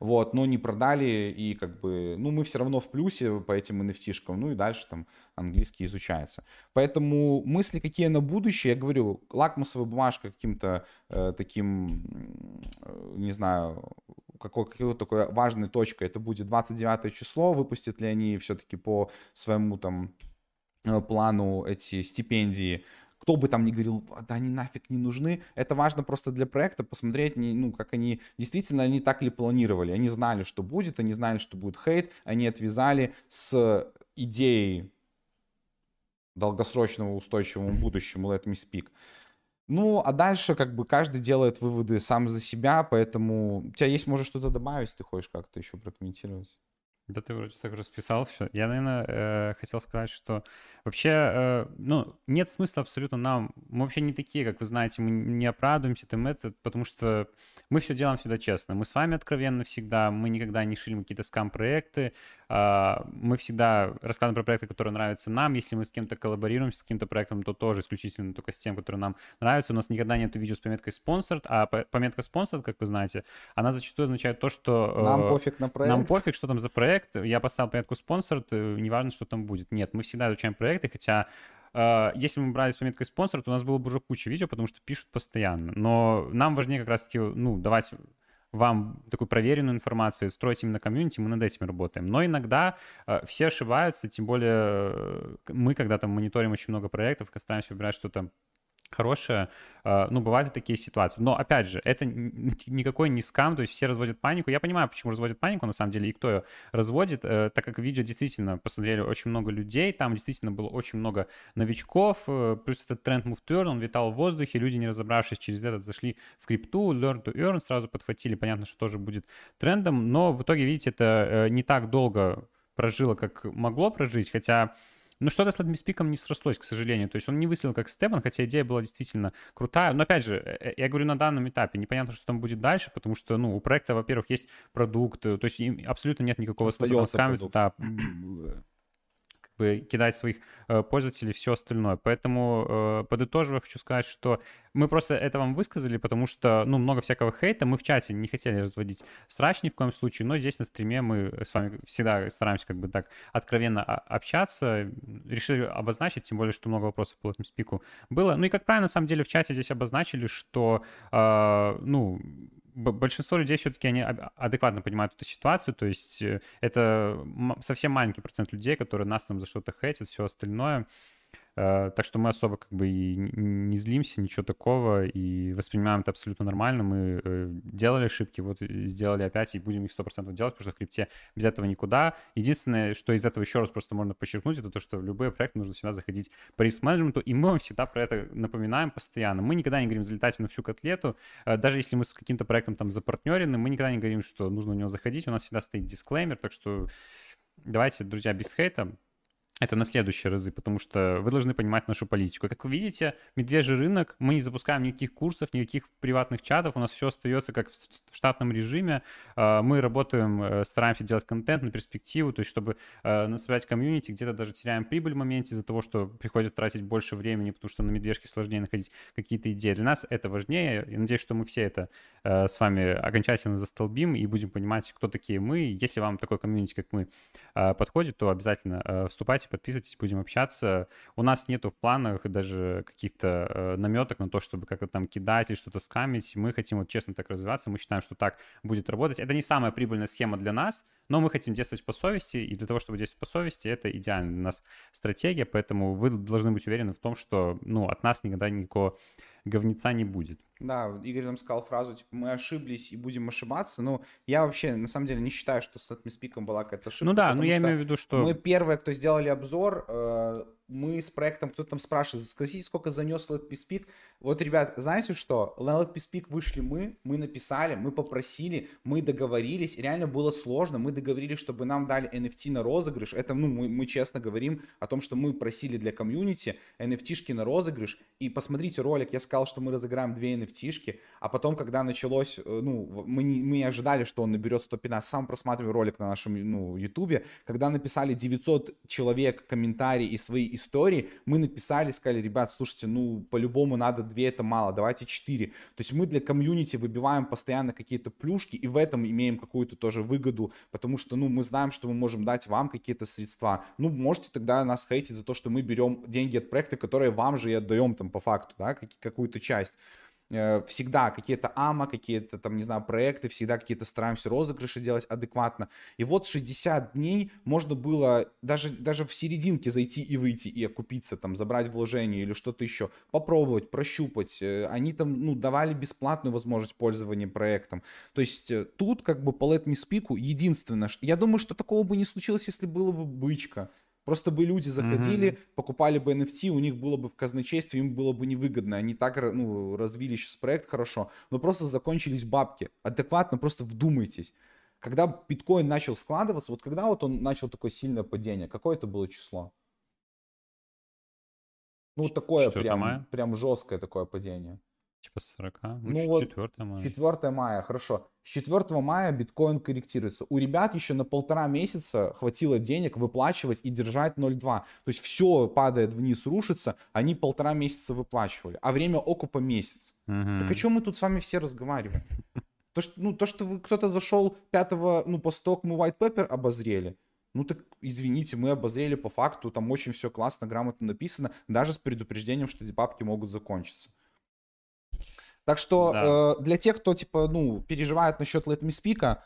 вот, но не продали, и как бы, ну, мы все равно в плюсе по этим nft ну и дальше там английский изучается. Поэтому мысли какие на будущее, я говорю, лакмусовая бумажка каким-то э, таким, э, не знаю, какой, какой такой важной точкой, это будет 29 число, выпустят ли они все-таки по своему там э, плану эти стипендии, кто бы там ни говорил, да они нафиг не нужны, это важно просто для проекта посмотреть, ну, как они, действительно, они так ли планировали, они знали, что будет, они знали, что будет хейт, они отвязали с идеей долгосрочного устойчивого будущему Let Me Speak. Ну, а дальше как бы каждый делает выводы сам за себя, поэтому у тебя есть, может, что-то добавить, ты хочешь как-то еще прокомментировать? Да ты вроде так расписал все. Я, наверное, э, хотел сказать, что вообще, э, ну, нет смысла абсолютно нам. Мы вообще не такие, как вы знаете, мы не оправдываемся там это, потому что мы все делаем всегда честно. Мы с вами откровенно всегда, мы никогда не шили какие-то скам-проекты, мы всегда рассказываем про проекты, которые нравятся нам. Если мы с кем-то коллаборируем, с каким-то проектом, то тоже исключительно только с тем, который нам нравится. У нас никогда нет видео с пометкой «спонсор», а пометка «спонсор», как вы знаете, она зачастую означает то, что... Э, нам пофиг на проект. Нам пофиг, что там за проект, я поставил пометку спонсор, неважно, что там будет. Нет, мы всегда изучаем проекты, хотя Uh, если мы брали с пометкой спонсор, то у нас было бы уже куча видео, потому что пишут постоянно. Но нам важнее как раз-таки, ну, давать вам такую проверенную информацию, строить именно комьюнити, мы над этим работаем. Но иногда uh, все ошибаются, тем более uh, мы, когда там мониторим очень много проектов, стараемся выбирать что-то хорошее. А, ну, бывают и такие ситуации. Но, опять же, это никакой не скам, то есть все разводят панику. Я понимаю, почему разводят панику, на самом деле, и кто ее разводит, э, так как видео действительно посмотрели очень много людей, там действительно было очень много новичков, э, плюс этот тренд Move to Earn, он витал в воздухе, люди, не разобравшись через этот, зашли в крипту, Learn to Earn, сразу подхватили, понятно, что тоже будет трендом, но в итоге, видите, это э, не так долго прожило, как могло прожить, хотя но что-то с Ладмиспиком не срослось, к сожалению. То есть он не выстрелил как Степан, хотя идея была действительно крутая. Но опять же, э, я говорю на данном этапе, непонятно, что там будет дальше, потому что, ну, у проекта, во-первых, есть продукт, то есть им абсолютно нет никакого способа скамиться, да, бы кидать своих э, пользователей, все остальное. Поэтому, э, подытоживая, хочу сказать, что мы просто это вам высказали, потому что, ну, много всякого хейта. Мы в чате не хотели разводить срач ни в коем случае, но здесь на стриме мы с вами всегда стараемся как бы так откровенно общаться. Решили обозначить, тем более, что много вопросов по этому спику было. Ну и, как правильно, на самом деле, в чате здесь обозначили, что, э, ну, большинство людей все-таки они адекватно понимают эту ситуацию, то есть э, это совсем маленький процент людей, которые нас там за что-то хейтят, все остальное. Э, так что мы особо как бы и не злимся, ничего такого, и воспринимаем это абсолютно нормально. Мы э, делали ошибки, вот сделали опять, и будем их 100% делать, потому что в крипте без этого никуда. Единственное, что из этого еще раз просто можно подчеркнуть, это то, что в любой проект нужно всегда заходить по риск-менеджменту, и мы вам всегда про это напоминаем постоянно. Мы никогда не говорим залетайте на всю котлету, э, даже если мы с каким-то проектом там запартнерены, мы никогда не говорим, что нужно в него заходить, у нас всегда стоит дисклеймер, так что давайте, друзья, без хейта, это на следующие разы, потому что вы должны понимать нашу политику. Как вы видите, медвежий рынок, мы не запускаем никаких курсов, никаких приватных чатов, у нас все остается как в штатном режиме. А, мы работаем, э, стараемся делать контент на перспективу, то есть чтобы э, насобирать комьюнити, где-то даже теряем прибыль в моменте из-за того, что приходится тратить больше времени, потому что на медвежке сложнее находить какие-то идеи. Для нас это важнее. Я надеюсь, что мы все это э, с вами окончательно застолбим и будем понимать, кто такие мы. Если вам такой комьюнити, как мы, подходит, то обязательно вступайте Ставьте, подписывайтесь, будем общаться. У нас нету в планах даже каких-то э, наметок на то, чтобы как-то там кидать или что-то скамить. Мы хотим вот честно так развиваться, мы считаем, что так будет работать. Это не самая прибыльная схема для нас, но мы хотим действовать по совести, и для того, чтобы действовать по совести, это идеальная для нас стратегия, поэтому вы должны быть уверены в том, что ну, от нас никогда никакого говнеца не будет. Да, Игорь нам сказал фразу, типа, мы ошиблись и будем ошибаться. Ну, я вообще, на самом деле, не считаю, что с этим спиком была какая-то ошибка. Ну да, но я имею в виду, что... Мы первые, кто сделали обзор, э, мы с проектом, кто-то там спрашивает, спросите, сколько занес Speak. Вот, ребят, знаете что? На Speak вышли мы, мы написали, мы попросили, мы договорились. Реально было сложно. Мы договорились, чтобы нам дали NFT на розыгрыш. Это, ну, мы, мы честно говорим о том, что мы просили для комьюнити NFT-шки на розыгрыш. И посмотрите ролик, я сказал, что мы разыграем две NFT-шки, а потом, когда началось, э, ну, мы не, мы не ожидали, что он наберет 115. Сам просматриваю ролик на нашем, ну, ютубе, когда написали 900 человек комментарии и свои истории, мы написали, сказали, ребят, слушайте, ну, по-любому надо две, это мало, давайте четыре. То есть мы для комьюнити выбиваем постоянно какие-то плюшки, и в этом имеем какую-то тоже выгоду, потому что, ну, мы знаем, что мы можем дать вам какие-то средства. Ну, можете тогда нас хейтить за то, что мы берем деньги от проекта, которые вам же и отдаем там по факту, да, какую-то часть. Э, всегда какие-то АМА, какие-то там, не знаю, проекты, всегда какие-то стараемся розыгрыши делать адекватно. И вот 60 дней можно было даже, даже в серединке зайти и выйти, и окупиться, там, забрать вложение или что-то еще, попробовать, прощупать. Э, они там, ну, давали бесплатную возможность пользования проектом. То есть э, тут, как бы, по Let Me Speak, единственное, я думаю, что такого бы не случилось, если было бы бычка. Просто бы люди заходили, mm-hmm. покупали бы NFT, у них было бы в казначействе, им было бы невыгодно. Они так ну, развили сейчас проект хорошо, но просто закончились бабки. Адекватно просто вдумайтесь. когда биткоин начал складываться, вот когда вот он начал такое сильное падение, какое это было число? Ну, такое прям, мая? прям жесткое такое падение. Типа 40? Ну, ну вот 4 мая. 4 мая, хорошо. С 4 мая биткоин корректируется. У ребят еще на полтора месяца хватило денег выплачивать и держать 0,2. То есть все падает вниз, рушится. Они полтора месяца выплачивали. А время окупа месяц. Угу. Так о чем мы тут с вами все разговариваем? То, что, ну, то, что вы, кто-то зашел 5 ну, после того, как мы White Paper обозрели, ну так, извините, мы обозрели по факту, там очень все классно, грамотно написано, даже с предупреждением, что эти бабки могут закончиться. Так что да. э, для тех, кто, типа, ну, переживает насчет Let Me Speak,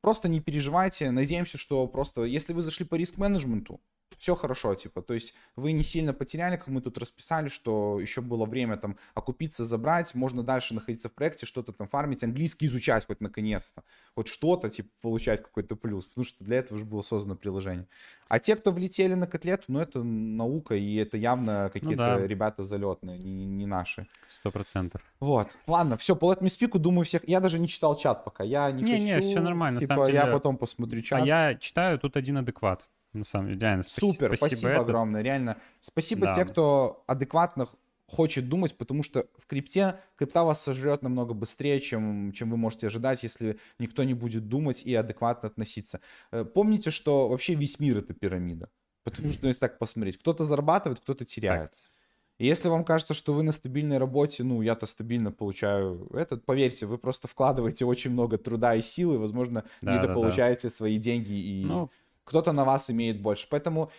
просто не переживайте. Надеемся, что просто, если вы зашли по риск-менеджменту, все хорошо, типа, то есть вы не сильно потеряли, как мы тут расписали, что еще было время там окупиться, забрать, можно дальше находиться в проекте, что-то там фармить, английский изучать хоть наконец-то, хоть что-то, типа, получать какой-то плюс, потому что для этого уже было создано приложение. А те, кто влетели на котлету, ну, это наука, и это явно ну какие-то ну, да. ребята залетные, не, не наши. Сто процентов. Вот, ладно, все, по этому спику, думаю, всех, я даже не читал чат пока, я не, не хочу. Не, все нормально, типа, я потом посмотрю чат. А я читаю, тут один адекват. На самом деле, реально, спасибо. Супер, спасибо, спасибо огромное, реально. Спасибо да. те, кто адекватно хочет думать, потому что в крипте крипта вас сожрет намного быстрее, чем, чем вы можете ожидать, если никто не будет думать и адекватно относиться. Э, помните, что вообще весь мир это пирамида. Потому что, ну, если так посмотреть, кто-то зарабатывает, кто-то теряет. И если вам кажется, что вы на стабильной работе, ну, я-то стабильно получаю этот, поверьте, вы просто вкладываете очень много труда и силы, возможно, да, недополучаете да, да. свои деньги и... Ну, кто-то на вас имеет больше. Поэтому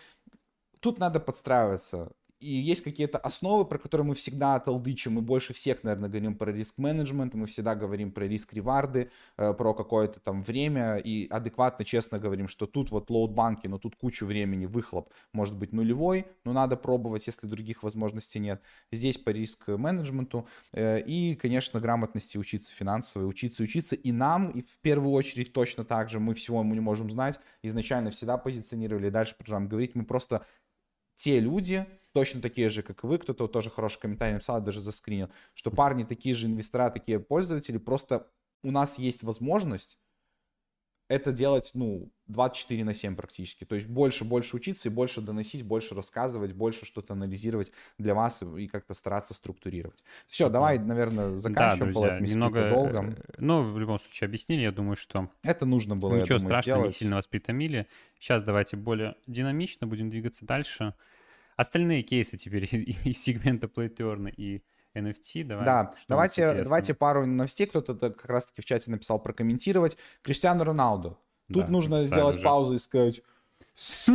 тут надо подстраиваться и есть какие-то основы, про которые мы всегда толдычим. Мы больше всех, наверное, говорим про риск-менеджмент, мы всегда говорим про риск-реварды, э, про какое-то там время. И адекватно, честно говорим, что тут вот лоуд-банки, но тут кучу времени, выхлоп. Может быть нулевой, но надо пробовать, если других возможностей нет. Здесь по риск-менеджменту э, и, конечно, грамотности учиться финансовой, учиться учиться. И нам, и в первую очередь точно так же, мы всего мы не можем знать, изначально всегда позиционировали, дальше продолжаем говорить, мы просто те люди, точно такие же, как и вы, кто-то тоже хороший комментарий написал, даже заскринил, что парни такие же инвестора, такие пользователи, просто у нас есть возможность это делать, ну, 24 на 7 практически. То есть больше, больше учиться и больше доносить, больше рассказывать, больше что-то анализировать для вас и как-то стараться структурировать. Все, давай, наверное, заканчиваем. Да, друзья, немного долго. Э, ну, в любом случае объяснили, я думаю, что... Это нужно было, Ничего думаю, страшного, сделать. не сильно вас притомили. Сейчас давайте более динамично будем двигаться дальше. Остальные кейсы теперь из сегмента Turn и NFT, давай. Да, давайте, давайте пару новостей, кто-то как раз-таки в чате написал прокомментировать. Криштиану Роналду. Тут да, нужно сделать уже. паузу и сказать Си!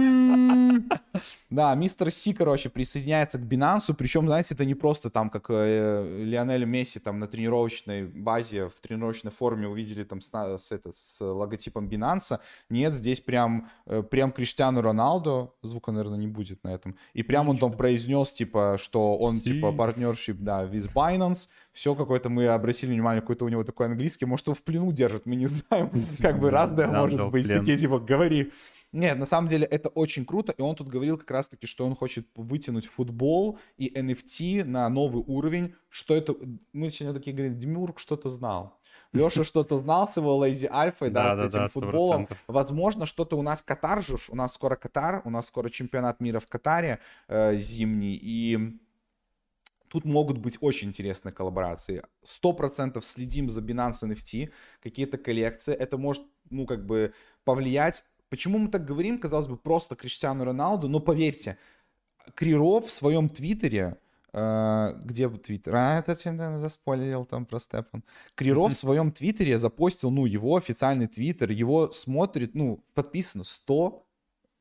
Да, мистер Си, короче, присоединяется к Бинансу, причем, знаете, это не просто там, как э, Лионель Месси там на тренировочной базе, в тренировочной форме увидели там с, с, это, с логотипом Бинанса. Нет, здесь прям, э, прям Криштиану Роналду, звука, наверное, не будет на этом, и прям он там произнес, типа, что он, si. типа, партнершип, да, with Binance, все какой-то, мы обратили внимание, какой-то у него такой английский, может, его в плену держит, мы не знаем, как бы разное может быть, такие, типа, говори. Нет, на самом деле это очень круто, и он тут говорил как раз-таки, что он хочет вытянуть футбол и NFT на новый уровень, что это... Мы сегодня такие говорим, Демюрк что-то знал. Леша что-то знал с его Lazy Альфой, да, с этим футболом. Возможно, что-то у нас Катар же, у нас скоро Катар, у нас скоро чемпионат мира в Катаре э, зимний, и Тут могут быть очень интересные коллаборации. Сто процентов следим за Binance NFT, какие-то коллекции. Это может, ну, как бы повлиять Почему мы так говорим, казалось бы, просто Криштиану Роналду, но поверьте, Криров в своем твиттере, Uh, где твиттер? А, это заспойлерил там про Степан. Криров в своем твиттере запостил, ну, его официальный твиттер, его смотрит, ну, подписано 100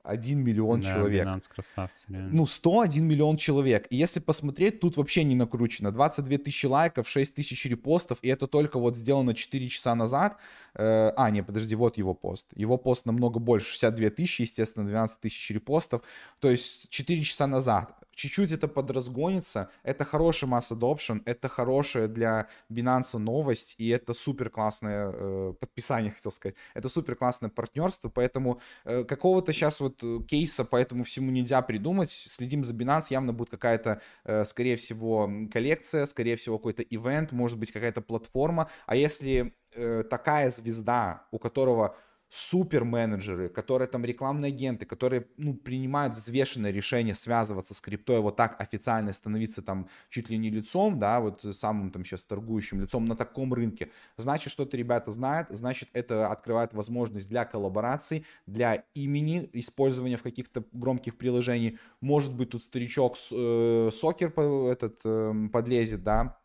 1 миллион да, человек. красавцы, ну, 101 миллион человек. И если посмотреть, тут вообще не накручено. 22 тысячи лайков, 6 тысяч репостов, и это только вот сделано 4 часа назад. Э, а, не, подожди, вот его пост. Его пост намного больше, 62 тысячи, естественно, 12 тысяч репостов. То есть 4 часа назад чуть-чуть это подразгонится, это хороший масс adoption, это хорошая для Binance новость, и это супер классное э, подписание, хотел сказать, это супер классное партнерство, поэтому э, какого-то сейчас вот э, кейса по этому всему нельзя придумать, следим за Binance, явно будет какая-то, э, скорее всего, коллекция, скорее всего, какой-то ивент, может быть, какая-то платформа, а если э, такая звезда, у которого супер менеджеры, которые там рекламные агенты, которые ну, принимают взвешенное решение связываться с криптой, вот так официально становиться там чуть ли не лицом, да, вот самым там сейчас торгующим лицом на таком рынке, значит, что-то ребята знают, значит, это открывает возможность для коллабораций, для имени, использования в каких-то громких приложениях. Может быть, тут старичок э, Сокер этот э, подлезет, да,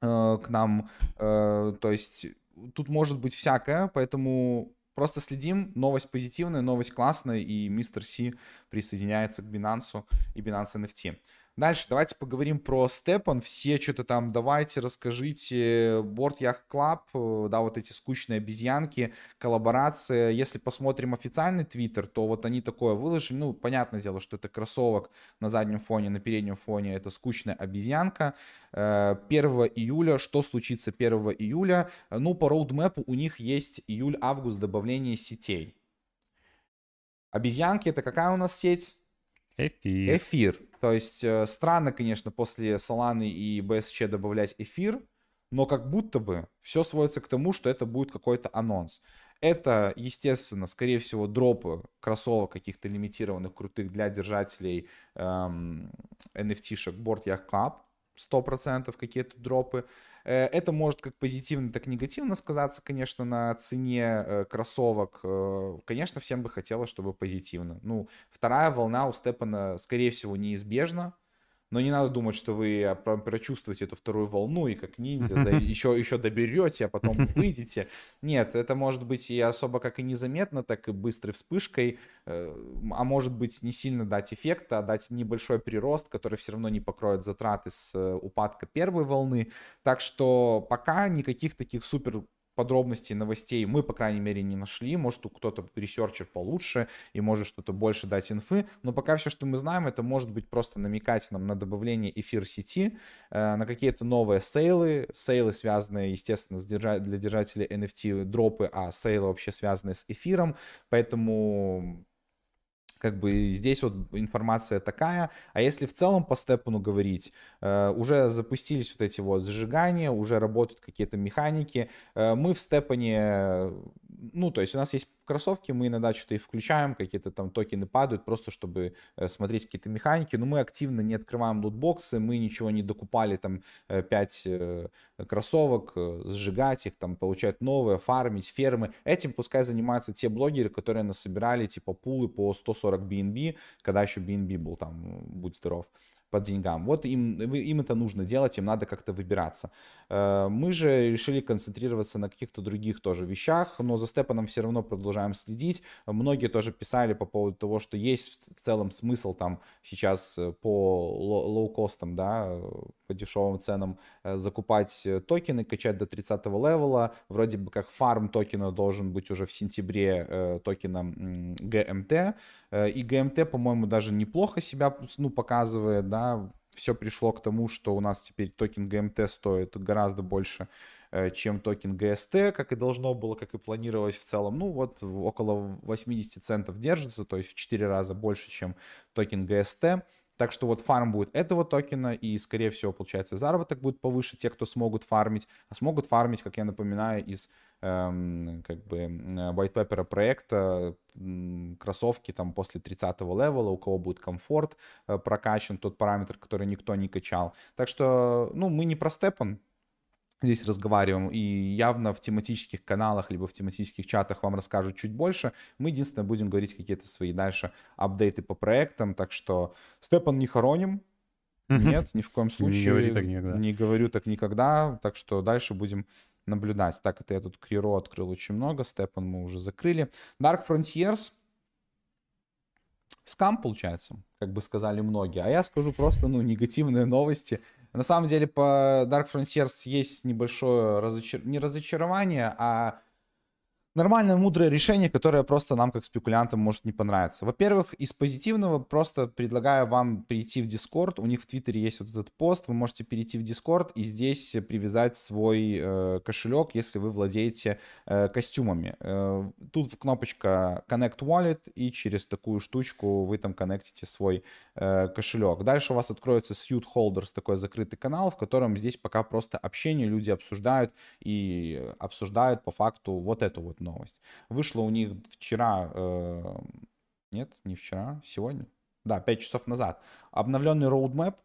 э, к нам, э, то есть тут может быть всякое, поэтому Просто следим, новость позитивная, новость классная, и мистер Си присоединяется к Binance и Binance NFT. Дальше давайте поговорим про Степан. Все что-то там давайте, расскажите. Борт Club, э, да, вот эти скучные обезьянки, коллаборация. Если посмотрим официальный твиттер, то вот они такое выложили. Ну, понятное дело, что это кроссовок на заднем фоне, на переднем фоне это скучная обезьянка. 1 э, июля, что случится 1 июля? Ну, по роудмэпу у них есть июль-август добавление сетей. Обезьянки это какая у нас сеть? Эфир. Эфир. То есть э, странно, конечно, после Solana и BSC добавлять эфир, но как будто бы все сводится к тому, что это будет какой-то анонс. Это, естественно, скорее всего, дропы кроссовок каких-то лимитированных, крутых для держателей эм, NFT-шек Board Yacht Club. 100% какие-то дропы. Э, это может как позитивно, так и негативно сказаться, конечно, на цене э, кроссовок. Э, конечно, всем бы хотелось, чтобы позитивно. Ну, вторая волна у Степана, скорее всего, неизбежна. Но не надо думать, что вы прочувствуете эту вторую волну и как ниндзя еще, еще доберете, а потом выйдете. Нет, это может быть и особо как и незаметно, так и быстрой вспышкой, э, а может быть не сильно дать эффекта, а дать небольшой прирост, который все равно не покроет затраты с э, упадка первой волны. Так что пока никаких таких супер подробностей новостей мы, по крайней мере, не нашли. Может, кто-то ресерчер получше и может что-то больше дать инфы. Но пока все, что мы знаем, это может быть просто намекать нам на добавление эфир сети, э, на какие-то новые сейлы. Сейлы, связанные, естественно, для держателей NFT дропы, а сейлы вообще связаны с эфиром. Поэтому как бы здесь вот информация такая. А если в целом по степану говорить, э, уже запустились вот эти вот зажигания, уже работают какие-то механики. Э, мы в степане, ну, то есть у нас есть кроссовки, мы иногда что-то и включаем, какие-то там токены падают, просто чтобы э, смотреть какие-то механики, но мы активно не открываем лутбоксы, мы ничего не докупали, там, 5 э, э, кроссовок, сжигать их, там, получать новые, фармить, фермы. Этим пускай занимаются те блогеры, которые насобирали, типа, пулы по 140 BNB, когда еще BNB был там, будь здоров по деньгам. Вот им, им это нужно делать, им надо как-то выбираться. Э, мы же решили концентрироваться на каких-то других тоже вещах, но за Степаном все равно продолжаем следить. Многие тоже писали по поводу того, что есть в целом смысл там сейчас э, по лоу-костам, да, по дешевым ценам э, закупать токены, качать до 30 левела. Вроде бы как фарм токена должен быть уже в сентябре токеном GMT. И GMT, по-моему, даже неплохо себя ну, показывает, да, все пришло к тому, что у нас теперь токен GMT стоит гораздо больше, э, чем токен GST, как и должно было, как и планировалось в целом. Ну вот около 80 центов держится, то есть в 4 раза больше, чем токен GST. Так что вот фарм будет этого токена, и, скорее всего, получается, заработок будет повыше, те, кто смогут фармить. А смогут фармить, как я напоминаю, из как бы white paper проекта кроссовки там после 30 левела, у кого будет комфорт э, прокачан, тот параметр, который никто не качал. Так что, ну, мы не про STEPN, здесь разговариваем, и явно в тематических каналах, либо в тематических чатах вам расскажут чуть больше. Мы, единственное, будем говорить какие-то свои дальше апдейты по проектам, так что Степан не хороним, нет, ни в коем случае. Не говори так никогда. Не говорю так никогда, так что дальше будем наблюдать. Так, это я тут Криро открыл очень много, Степан мы уже закрыли. Dark Frontiers, скам получается, как бы сказали многие. А я скажу просто, ну, негативные новости. На самом деле по Dark Frontiers есть небольшое разочар... не разочарование, а нормальное, мудрое решение, которое просто нам, как спекулянтам, может не понравиться. Во-первых, из позитивного просто предлагаю вам перейти в Discord. У них в Твиттере есть вот этот пост. Вы можете перейти в Discord и здесь привязать свой э, кошелек, если вы владеете э, костюмами. Э, тут кнопочка Connect Wallet, и через такую штучку вы там коннектите свой э, кошелек. Дальше у вас откроется Suit Holders, такой закрытый канал, в котором здесь пока просто общение, люди обсуждают и обсуждают по факту вот эту вот новость. Вышла у них вчера, э, нет, не вчера, сегодня, да, 5 часов назад, обновленный roadmap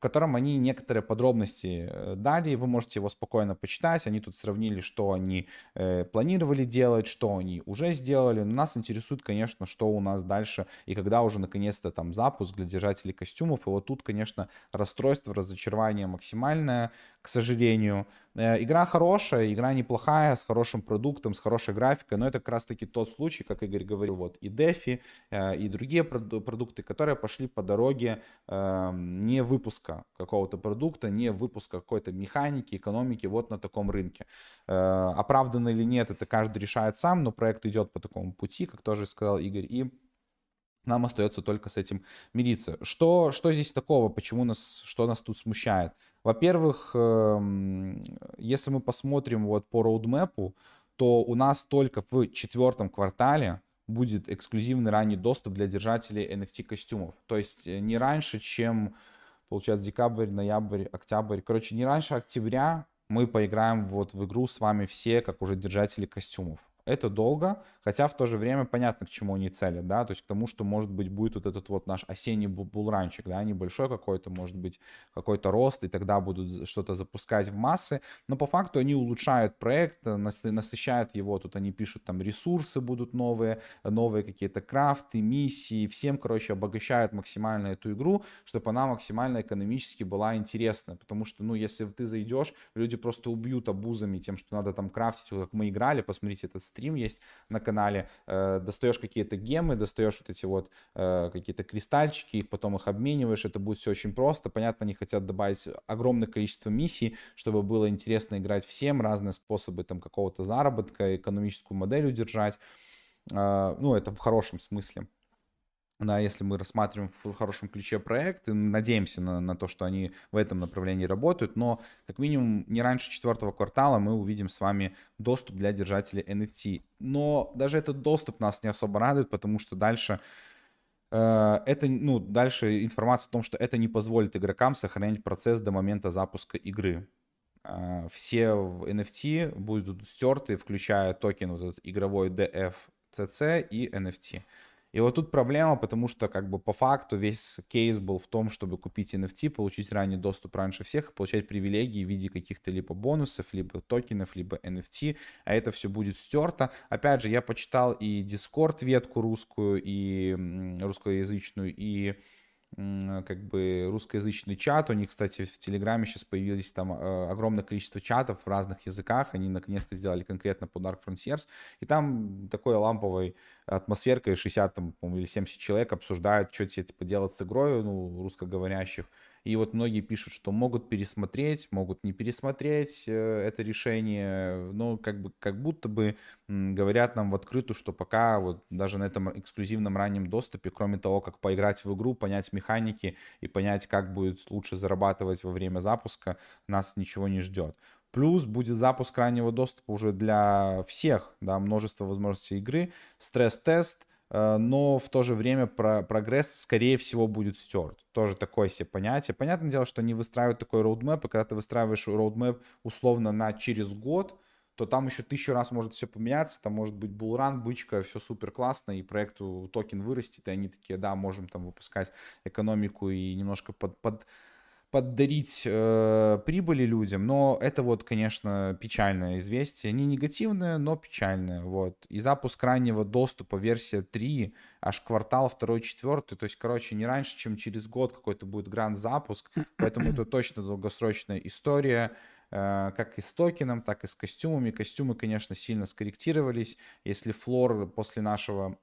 в котором они некоторые подробности э, дали, вы можете его спокойно почитать, они тут сравнили, что они э, планировали делать, что они уже сделали, но нас интересует, конечно, что у нас дальше и когда уже наконец-то там запуск для держателей костюмов, и вот тут, конечно, расстройство, разочарование максимальное, к сожалению. Э, игра хорошая, игра неплохая, с хорошим продуктом, с хорошей графикой, но это как раз-таки тот случай, как Игорь говорил, вот и DeFi, э, и другие продукты, которые пошли по дороге эм, не выпуска какого-то продукта, не выпуска какой-то механики, экономики вот на таком рынке. Э, оправданно или нет, это каждый решает сам, но проект идет по такому пути, как тоже сказал Игорь, и нам остается только с этим мириться. Что, что здесь такого? Почему нас, что нас тут смущает? Во-первых, эм, если мы посмотрим вот по роудмэпу, то у нас только в четвертом квартале будет эксклюзивный ранний доступ для держателей NFT костюмов. То есть э, не раньше, чем, получается, декабрь, ноябрь, октябрь. Короче, не раньше октября мы поиграем вот в игру с вами все, как уже держатели костюмов. Это долго, хотя в то же время понятно, к чему они целят, да, то есть к тому, что, может быть, будет вот этот вот наш осенний булранчик, да, небольшой какой-то, может быть, какой-то рост, и тогда будут что-то запускать в массы, но по факту они улучшают проект, насыщают его, тут они пишут, там, ресурсы будут новые, новые какие-то крафты, миссии, всем, короче, обогащают максимально эту игру, чтобы она максимально экономически была интересна, потому что, ну, если ты зайдешь, люди просто убьют абузами тем, что надо там крафтить, вот как мы играли, посмотрите этот стрим есть на канале, э, достаешь какие-то гемы, достаешь вот эти вот э, какие-то кристальчики, их потом их обмениваешь, это будет все очень просто. Понятно, они хотят добавить огромное количество миссий, чтобы было интересно играть всем, разные способы там какого-то заработка, экономическую модель удержать. Э, ну, это в хорошем смысле да, если мы рассматриваем в хорошем ключе проект, и надеемся на, на то, что они в этом направлении работают, но как минимум не раньше четвертого квартала мы увидим с вами доступ для держателей NFT. Но даже этот доступ нас не особо радует, потому что дальше э, это, ну, дальше информация о том, что это не позволит игрокам сохранять процесс до момента запуска игры. Э, все NFT будут стерты, включая токен вот этот игровой DFCC и NFT. И вот тут проблема, потому что как бы по факту весь кейс был в том, чтобы купить NFT, получить ранний доступ раньше всех, получать привилегии в виде каких-то либо бонусов, либо токенов, либо NFT, а это все будет стерто. Опять же, я почитал и Discord ветку русскую, и русскоязычную, и как бы русскоязычный чат. У них, кстати, в Телеграме сейчас появились там э, огромное количество чатов в разных языках. Они наконец-то сделали конкретно по Dark Frontiers. И там такой ламповой атмосферкой 60 там, или 70 человек обсуждают, что тебе типа, делать с игрой, ну, русскоговорящих. И вот многие пишут, что могут пересмотреть, могут не пересмотреть э, это решение, но как, бы, как будто бы говорят нам в открытую, что пока вот даже на этом эксклюзивном раннем доступе, кроме того, как поиграть в игру, понять механики и понять, как будет лучше зарабатывать во время запуска, нас ничего не ждет. Плюс будет запуск раннего доступа уже для всех, да, множество возможностей игры, стресс-тест, но в то же время про прогресс, скорее всего, будет стерт. Тоже такое себе понятие. Понятное дело, что они выстраивают такой роудмэп, и когда ты выстраиваешь роудмэп условно на через год, то там еще тысячу раз может все поменяться, там может быть булран, бычка, все супер классно, и проекту токен вырастет, и они такие, да, можем там выпускать экономику и немножко под, под, поддарить э, прибыли людям, но это вот, конечно, печальное известие, не негативное, но печальное, вот. И запуск раннего доступа, версия 3, аж квартал второй, четвертый, то есть, короче, не раньше, чем через год какой-то будет гранд-запуск, поэтому это точно долгосрочная история, э, как и с токеном, так и с костюмами. Костюмы, конечно, сильно скорректировались, если флор после нашего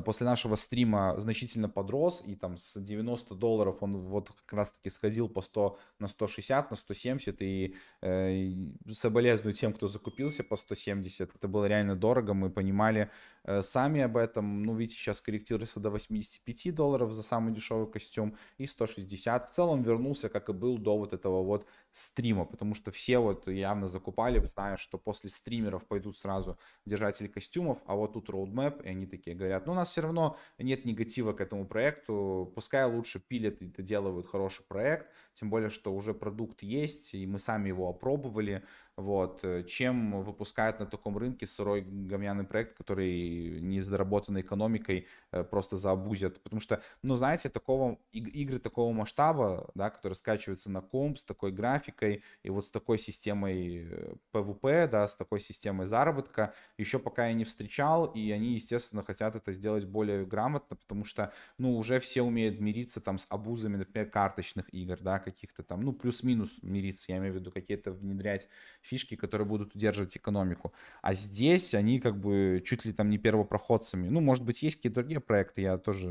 после нашего стрима значительно подрос, и там с 90 долларов он вот как раз-таки сходил по 100 на 160, на 170, и э, соболезную тем, кто закупился по 170, это было реально дорого, мы понимали э, сами об этом, ну, видите, сейчас корректируется до 85 долларов за самый дешевый костюм, и 160, в целом вернулся, как и был до вот этого вот стрима, потому что все вот явно закупали, зная, что после стримеров пойдут сразу держатели костюмов, а вот тут roadmap, и они такие говорят, ну, у нас все равно нет негатива к этому проекту, пускай лучше пилят и доделывают хороший проект, тем более, что уже продукт есть, и мы сами его опробовали, вот, э, чем выпускают на таком рынке сырой гомяный проект, который не с доработанной экономикой э, просто заобузят. Потому что, ну, знаете, такого, игры такого масштаба, да, которые скачиваются на комп с такой графикой и вот с такой системой PvP, э, да, с такой системой заработка, еще пока я не встречал, и они, естественно, хотят это сделать более грамотно, потому что, ну, уже все умеют мириться там с абузами, например, карточных игр, да, каких-то там, ну, плюс-минус мириться, я имею в виду какие-то внедрять фишки, которые будут удерживать экономику. А здесь они как бы чуть ли там не первопроходцами. Ну, может быть, есть какие-то другие проекты, я тоже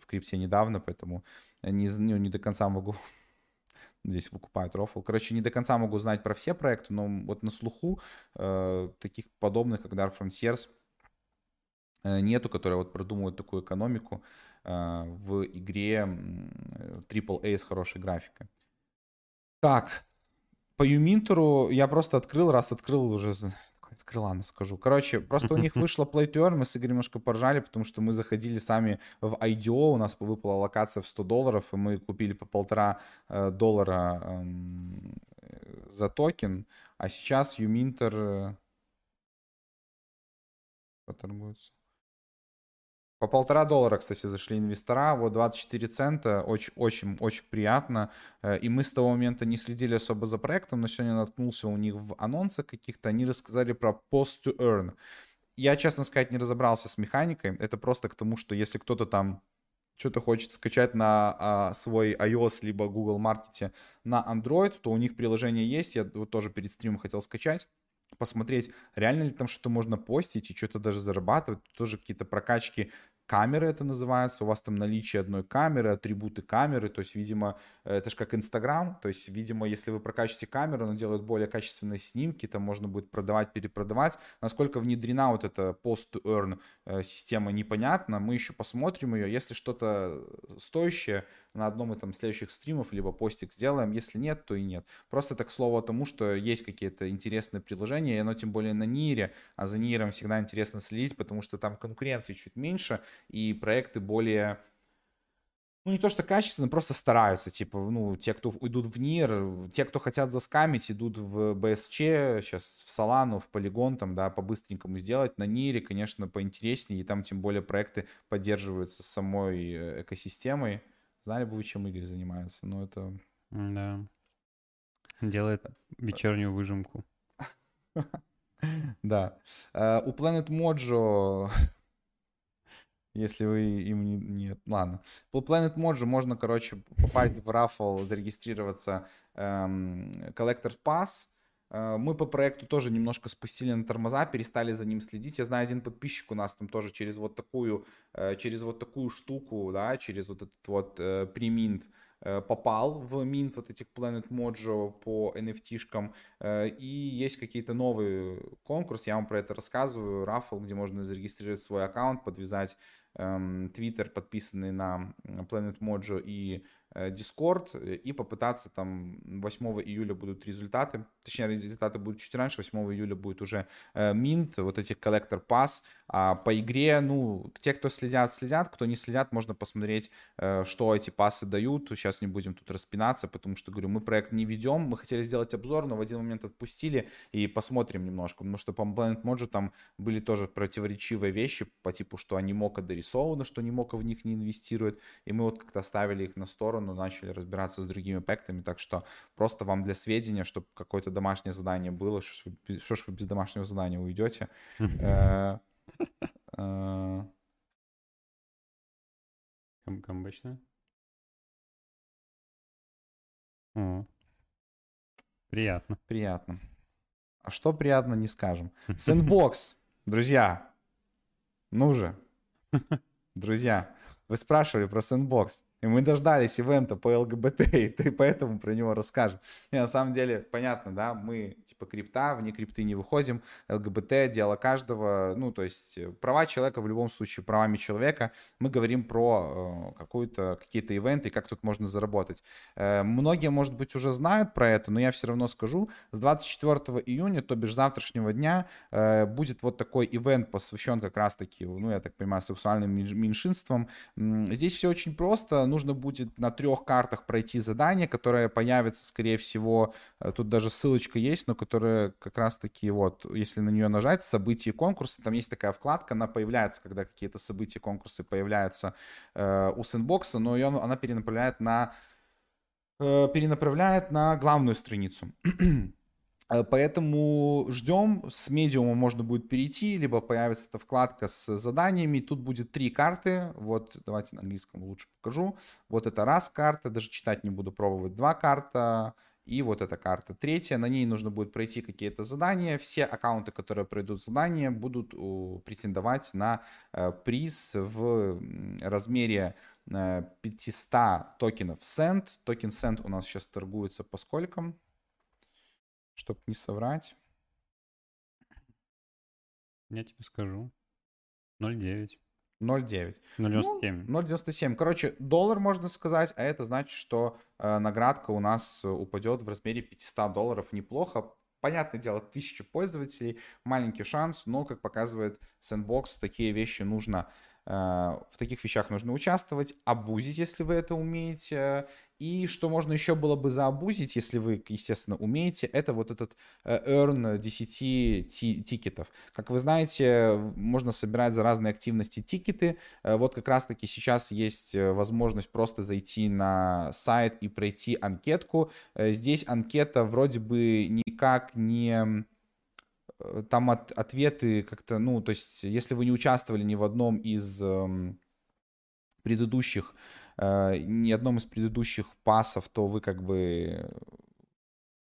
в крипте недавно, поэтому не, ну, не до конца могу здесь выкупают рофл. Короче, не до конца могу знать про все проекты, но вот на слуху э, таких подобных, как Dark Frontiers, э, нету, которые вот продумывают такую экономику э, в игре AAA с хорошей графикой. Так, по Юминтеру я просто открыл, раз открыл уже открыл, ладно, скажу. Короче, просто у них вышло Play to Earn, мы с Игорем немножко поржали, потому что мы заходили сами в IDO, у нас выпала локация в 100 долларов, и мы купили по полтора э, доллара эм, за токен, а сейчас Юминтер... Э, торгуется? По полтора доллара, кстати, зашли инвестора, вот 24 цента, очень-очень-очень приятно. Э, и мы с того момента не следили особо за проектом, но сегодня наткнулся у них в анонсах каких-то, они рассказали про post to earn. Я, честно сказать, не разобрался с механикой, это просто к тому, что если кто-то там что-то хочет скачать на а, свой iOS либо Google Market на Android, то у них приложение есть, я вот тоже перед стримом хотел скачать посмотреть, реально ли там что-то можно постить и что-то даже зарабатывать, тоже какие-то прокачки камеры это называется, у вас там наличие одной камеры, атрибуты камеры, то есть, видимо, это же как Инстаграм, то есть, видимо, если вы прокачиваете камеру, она делает более качественные снимки, там можно будет продавать, перепродавать. Насколько внедрена вот эта post-to-earn э, система, непонятно, мы еще посмотрим ее, если что-то стоящее, на одном из там следующих стримов либо постик сделаем, если нет, то и нет. Просто так слово тому, что есть какие-то интересные приложения, и оно тем более на Нире, а за Ниром всегда интересно следить, потому что там конкуренции чуть меньше, и проекты более ну, не то что качественно, просто стараются, типа, ну, те, кто идут в НИР, те, кто хотят заскамить, идут в БСЧ, сейчас в Солану, в Полигон, там, да, по-быстренькому сделать. На НИРе, конечно, поинтереснее, и там тем более проекты поддерживаются самой э, экосистемой. Знали бы вы, чем Игорь занимается, но это... Да. Делает вечернюю выжимку. Да. Э, у Planet Mojo если вы им не... Нет, ладно. По Planet Mojo можно, короче, попасть в рафл, зарегистрироваться эм, Collector Pass. Э, мы по проекту тоже немножко спустили на тормоза, перестали за ним следить. Я знаю, один подписчик у нас там тоже через вот такую, э, через вот такую штуку, да, через вот этот вот э, преминт, Э, попал в минт вот этих Planet Mojo по NFT-шкам, и есть какие-то новые конкурсы, я вам про это рассказываю, рафл, где можно зарегистрировать свой аккаунт, подвязать эм, Twitter, подписанный на Planet Mojo и Discord э, и попытаться там 8 июля будут результаты, точнее результаты будут чуть раньше, 8 июля будет уже минт, э, вот этих коллектор пас, а по игре, ну, те, кто следят, следят, кто не следят, можно посмотреть, что эти пасы дают, сейчас не будем тут распинаться, потому что, говорю, мы проект не ведем, мы хотели сделать обзор, но в один момент отпустили. И посмотрим немножко, потому что по Planet Mojo там были тоже противоречивые вещи по типу, что они мока дорисованы, что не мока в них не инвестирует, и мы вот как-то оставили их на сторону, сторону, начали разбираться с другими проектами, так что просто вам для сведения, чтобы какое-то домашнее задание было, что ж вы без домашнего задания уйдете. Э, э. Камбэчная? Приятно. Приятно. А что приятно, не скажем. Sandbox, друзья. Ну же. Друзья, вы спрашивали про Sandbox. И мы дождались ивента по ЛГБТ, и ты поэтому про него расскажем. И на самом деле, понятно, да, мы типа крипта, вне крипты не выходим, ЛГБТ, дело каждого, ну, то есть э, права человека в любом случае правами человека. Мы говорим про э, какую-то, какие-то ивенты, как тут можно заработать. Э, многие, может быть, уже знают про это, но я все равно скажу. С 24 июня, то бишь завтрашнего дня, э, будет вот такой ивент, посвящен как раз-таки, ну, я так понимаю, сексуальным меньшинствам. Здесь все очень просто, нужно будет на трех картах пройти задание, которое появится, скорее всего, э, тут даже ссылочка есть, но которая как раз-таки вот, если на нее нажать, события и конкурсы, там есть такая вкладка, она появляется, когда какие-то события конкурсы появляются э, у сэндбокса, но ее, она перенаправляет на э, перенаправляет на главную страницу. Э, поэтому ждем, с медиума можно будет перейти, либо появится эта вкладка с заданиями. Тут будет три карты. Вот, давайте на английском лучше покажу. Вот это раз карта, даже читать не буду, пробовать два карта. И вот эта карта третья, на ней нужно будет пройти какие-то задания. Все аккаунты, которые пройдут задания, будут претендовать на э, приз в размере 500 э, токенов Send. Токен Send у нас сейчас торгуется по скольким? Чтобы не соврать. Я тебе скажу. 0,9. 0,9. 0,97. Ну, 0,97. Короче, доллар можно сказать, а это значит, что э, наградка у нас упадет в размере 500 долларов. Неплохо. Понятное дело, тысяча пользователей, маленький шанс, но, как показывает Sandbox, такие вещи нужно в таких вещах нужно участвовать, абузить, если вы это умеете, и что можно еще было бы заобузить, если вы, естественно, умеете, это вот этот э, earn 10 тикетов. Как вы знаете, можно собирать за разные активности тикеты. Э, вот как раз-таки сейчас есть э, возможность просто зайти на сайт и пройти анкетку. Здесь анкета вроде бы никак не там от, ответы как-то, ну, то есть, если вы не участвовали ни в одном из эм, предыдущих э, ни одном из предыдущих пасов, то вы как бы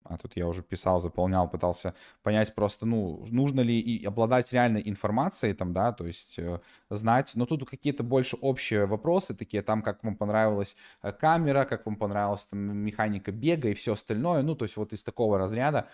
а тут я уже писал, заполнял, пытался понять просто, ну, нужно ли и обладать реальной информацией там, да, то есть э, знать, но тут какие-то больше общие вопросы такие, там, как вам понравилась э, камера, как вам понравилась там механика бега и все остальное, ну, то есть вот из такого разряда, а,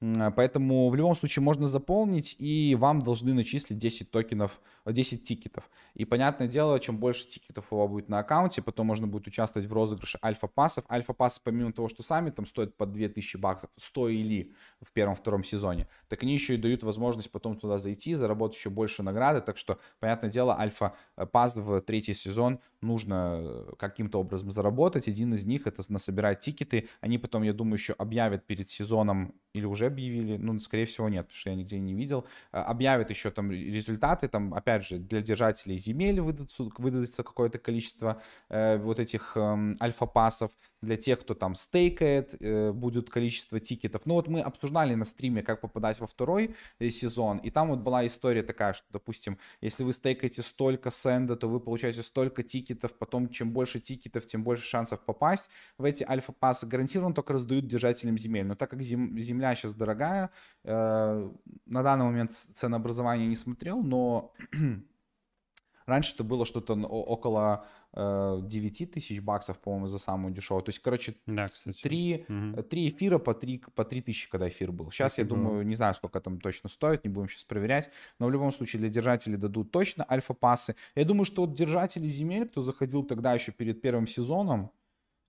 поэтому в любом случае можно заполнить, и вам должны начислить 10 токенов, 10 тикетов. И понятное дело, чем больше тикетов у вас будет на аккаунте, потом можно будет участвовать в розыгрыше альфа-пассов. Альфа-пассы, помимо того, что сами там стоят по 2000 баксов, стоили в первом-втором сезоне, так они еще и дают возможность потом туда зайти, заработать еще больше награды. Так что, понятное дело, альфа-пасс в третий сезон нужно э, каким-то образом заработать. Один из них это насобирать тикеты. Они потом, я думаю, еще объявят перед сезоном или уже объявили, ну, скорее всего, нет, потому что я нигде не видел, а, объявят еще там результаты, там, опять же, для держателей земель выдадутся, выдастся какое-то количество э, вот этих э, альфа-пасов, для тех, кто там стейкает, э, будет количество тикетов. Ну вот мы обсуждали на стриме, как попадать во второй э, сезон, и там вот была история такая, что, допустим, если вы стейкаете столько сенда, то вы получаете столько тикетов, потом чем больше тикетов, тем больше шансов попасть в эти альфа-пассы. Гарантированно только раздают держателям земель. Но так как зем, земля сейчас дорогая, э, на данный момент ценообразование не смотрел, но раньше это было что-то около 9 э, тысяч баксов, по-моему, за самую дешевую. То есть, короче, да, 3, угу. 3 эфира по 3, по 3 тысячи, когда эфир был. Сейчас, я думаю, не знаю, сколько там точно стоит, не будем сейчас проверять. Но в любом случае для держателей дадут точно alpha pass ы. Я думаю, что вот держатели земель, кто заходил тогда еще перед первым сезоном,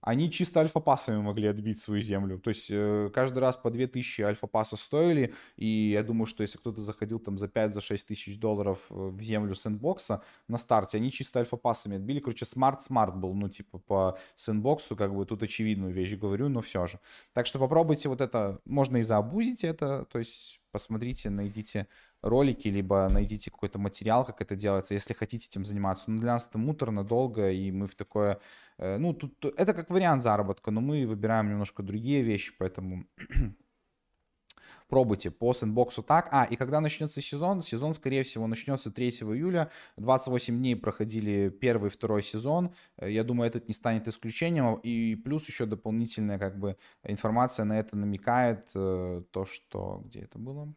они чисто alpha pass ами могли отбить свою землю. То есть э, каждый раз по 2000 alpha pass а стоили, и я думаю, что если кто-то заходил там за 5-6 за тысяч долларов э, в землю Sandbox а на старте, они чисто alpha pass ами отбили. Короче, smart-smart был, ну, типа по Sandbox у, как бы тут очевидную вещь говорю, но все же. Так что попробуйте вот это, можно и заобузить это, то есть посмотрите, найдите ролики, либо найдите какой-то материал, как это делается, если хотите этим заниматься. Но для нас это муторно, долго, и мы в такое... Э, ну, тут это как вариант заработка, но мы выбираем немножко другие вещи, поэтому пробуйте по сэндбоксу так. А, и когда начнется сезон, сезон, скорее всего, начнется 3 июля. 28 дней проходили первый, второй сезон. Э, я думаю, этот не станет исключением. И плюс еще дополнительная как бы информация на это намекает. Э, то, что... Где это было?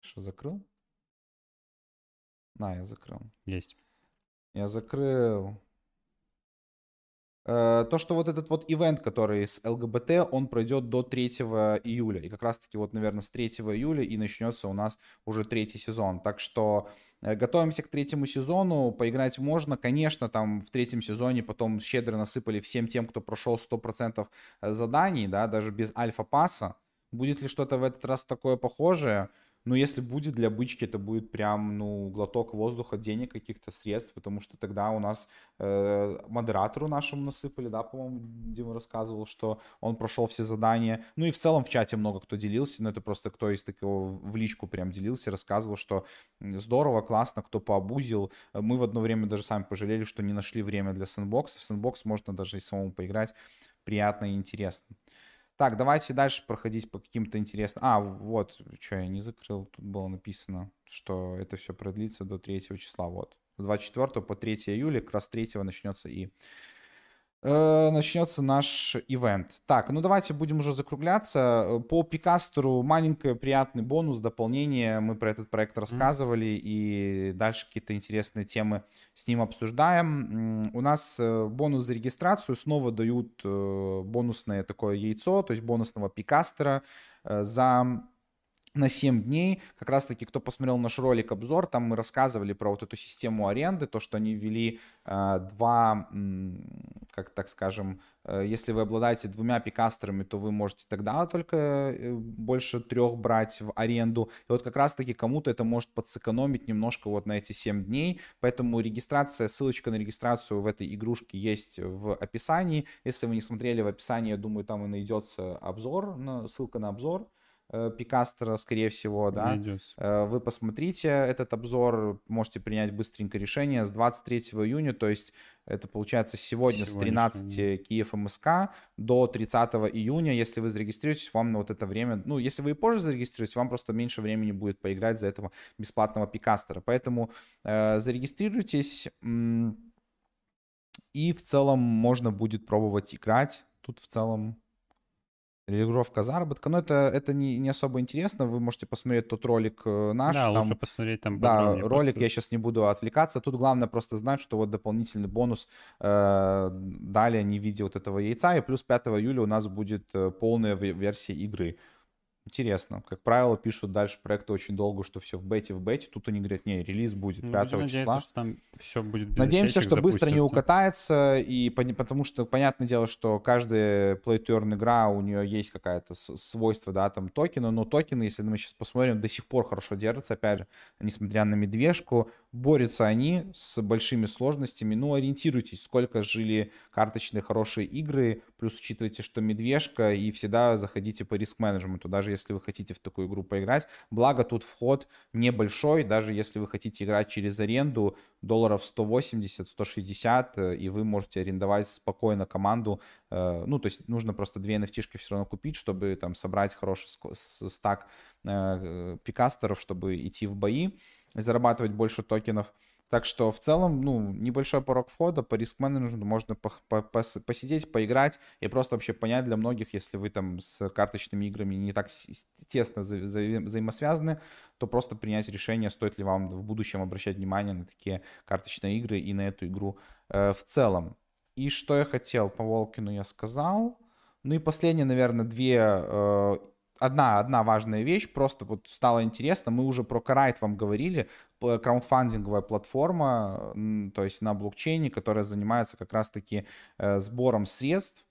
Что, закрыл? На, я закрыл. Есть. Я закрыл. Э, то, что вот этот вот ивент, который с ЛГБТ, он пройдет до 3 июля. И как раз-таки вот, наверное, с 3 июля и начнется у нас уже третий сезон. Так что э, готовимся к третьему сезону. Поиграть можно. Конечно, там в третьем сезоне потом щедро насыпали всем тем, кто прошел 100% заданий, да, даже без альфа-пасса. Будет ли что-то в этот раз такое похожее? Но если будет для бычки, это будет прям, ну, глоток воздуха, денег, каких-то средств, потому что тогда у нас э, модератору нашему насыпали, да, по-моему, Дима рассказывал, что он прошел все задания. Ну и в целом в чате много кто делился, но это просто кто из такого в личку прям делился, рассказывал, что здорово, классно, кто пообузил. Мы в одно время даже сами пожалели, что не нашли время для сэндбокса. В сэндбокс можно даже и самому поиграть приятно и интересно. Так, давайте дальше проходить по каким-то интересным... А, вот, что я не закрыл, тут было написано, что это все продлится до 3 числа, вот. С 24 по 3 июля, как раз 3 начнется и Э, начнется наш ивент. Так, ну давайте будем уже закругляться. По Пикастеру маленький приятный бонус, дополнение. Мы про этот проект рассказывали mm. и дальше какие-то интересные темы с ним обсуждаем. У нас э, бонус за регистрацию. Снова дают э, бонусное такое яйцо, то есть бонусного Пикастера за на 7 дней. Как раз-таки, кто посмотрел наш ролик обзор, там мы рассказывали про вот эту систему аренды, то, что они ввели э, два, как так скажем, э, если вы обладаете двумя пикастерами, то вы можете тогда только э, больше трех брать в аренду. И вот как раз-таки кому-то это может подсэкономить немножко вот на эти 7 дней. Поэтому регистрация, ссылочка на регистрацию в этой игрушке есть в описании. Если вы не смотрели в описании, я думаю, там и найдется обзор, ссылка на обзор. Э, Пикастера, скорее всего, да. Найдется. Э, вы посмотрите этот обзор, можете принять быстренько решение с 23 июня, то есть это получается сегодня с 13 Киев МСК до 30 июня, если вы зарегистрируетесь, вам на вот это время, ну, если вы и позже зарегистрируетесь, вам просто меньше времени будет поиграть за этого бесплатного Пикастера. Поэтому э, зарегистрируйтесь, и в целом можно будет пробовать играть. Тут в целом Регулировка заработка. Но это, это не, не особо интересно. Вы можете посмотреть тот ролик э, наш. Да, там, лучше посмотреть там. Да, ролик, просто... я сейчас не буду отвлекаться. Тут главное просто знать, что вот дополнительный бонус э, далее не видя вот этого яйца. И плюс 5 июля у нас будет э, полная версия игры. Интересно. Как правило, пишут дальше проекты очень долго, что все в бете, в бете. Тут они говорят, не, релиз будет 5 ну, числа. что там все будет без Надеемся, что быстро не укатается, и потому что, понятное дело, что каждая earn игра, у нее есть какое-то свойство, да, там токена, но токены, если мы сейчас посмотрим, до сих пор хорошо держатся, опять же, несмотря на медвежку, борются они с большими сложностями. Ну, ориентируйтесь, сколько жили карточные хорошие игры, плюс учитывайте, что медвежка, и всегда заходите по риск-менеджменту, даже если вы хотите в такую игру поиграть. Благо тут вход небольшой, даже если вы хотите играть через аренду, долларов 180-160, э, и вы можете арендовать спокойно команду. Э, ну, то есть нужно просто две nft все равно купить, чтобы там собрать хороший стак э, пикастеров, чтобы идти в бои и зарабатывать больше токенов. Так что в целом, ну, небольшой порог входа по риск-менеджменту можно по по посидеть, поиграть и просто вообще понять для многих, если вы там с карточными играми не так тесно вза вза взаимосвязаны, то просто принять решение, стоит ли вам в будущем обращать внимание на такие карточные игры и на эту игру э, в целом. И что я хотел по Волкину я сказал. Ну и последние, наверное, две э, одна, одна важная вещь, просто вот стало интересно, мы уже про Карайт вам говорили, краундфандинговая платформа, то есть на блокчейне, которая занимается как раз-таки э, сбором средств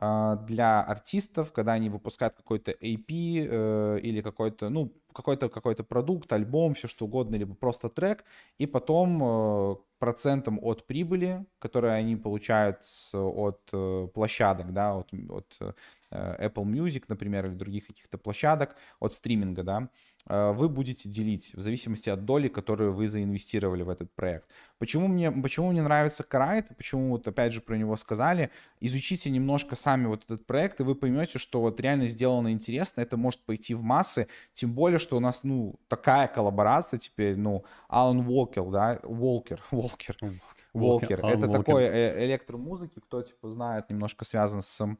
э, для артистов, когда они выпускают какой-то AP э, или какой-то, ну, какой-то какой-то продукт, альбом, все что угодно, либо просто трек, и потом э, процентом от прибыли, которые они получают от площадок, да, от, от Apple Music, например, или других каких-то площадок, от стриминга, да, Э, вы будете делить в зависимости от доли, которую вы заинвестировали в этот проект. Почему мне, почему мне нравится Карайт, почему вот опять же про него сказали, изучите немножко сами вот этот проект, и вы поймете, что вот реально сделано интересно, это может пойти в массы, тем более, что у нас, ну, такая коллаборация теперь, ну, Алан Уолкер, да, Уолкер, Уолкер, Уолкер, это такой э, электромузыки, кто, типа, знает, немножко связан с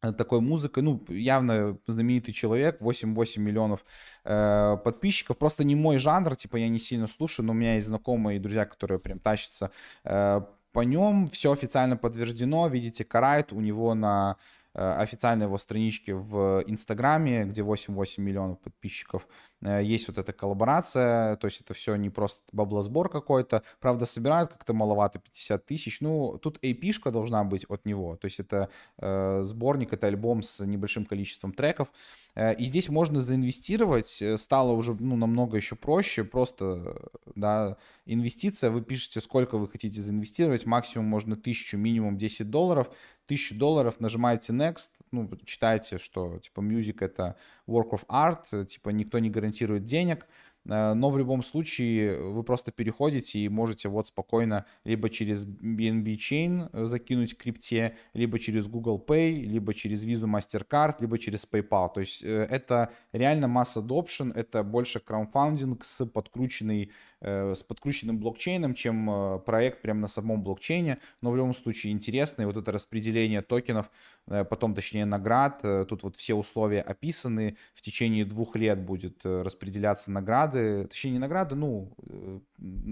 такой музыкой, ну, явно знаменитый человек, 8-8 миллионов э, подписчиков, просто не мой жанр, типа, я не сильно слушаю, но у меня есть знакомые и друзья, которые прям тащатся э, по нем, все официально подтверждено, видите, Карайт, у него на э, официальной его страничке в Инстаграме, где 8-8 миллионов подписчиков, э, есть вот эта коллаборация, то есть это все не просто баблосбор какой-то, правда, собирают как-то маловато 50 тысяч, ну, тут AP-шка должна быть от него, то есть это э, сборник, это альбом с небольшим количеством треков, э, и здесь можно заинвестировать, стало уже, ну, намного еще проще, просто, да, инвестиция, вы пишете, сколько вы хотите заинвестировать, максимум можно тысячу, минимум 10 долларов, тысячу долларов, нажимаете next, ну, читаете, что, типа, music это work of art, типа, никто не гарантирует денег, Э, но в любом случае вы просто переходите и можете вот спокойно либо через BNB Chain э, закинуть крипте, либо через Google Pay, либо через Visa MasterCard, либо через PayPal. То есть э, это реально масс adoption, это больше краудфандинг с подкрученной с подкрученным блокчейном, чем проект прямо на самом блокчейне, но в любом случае интересно, и вот это распределение токенов, потом, точнее, наград, тут вот все условия описаны, в течение двух лет будет распределяться награды, точнее не награды, ну, э,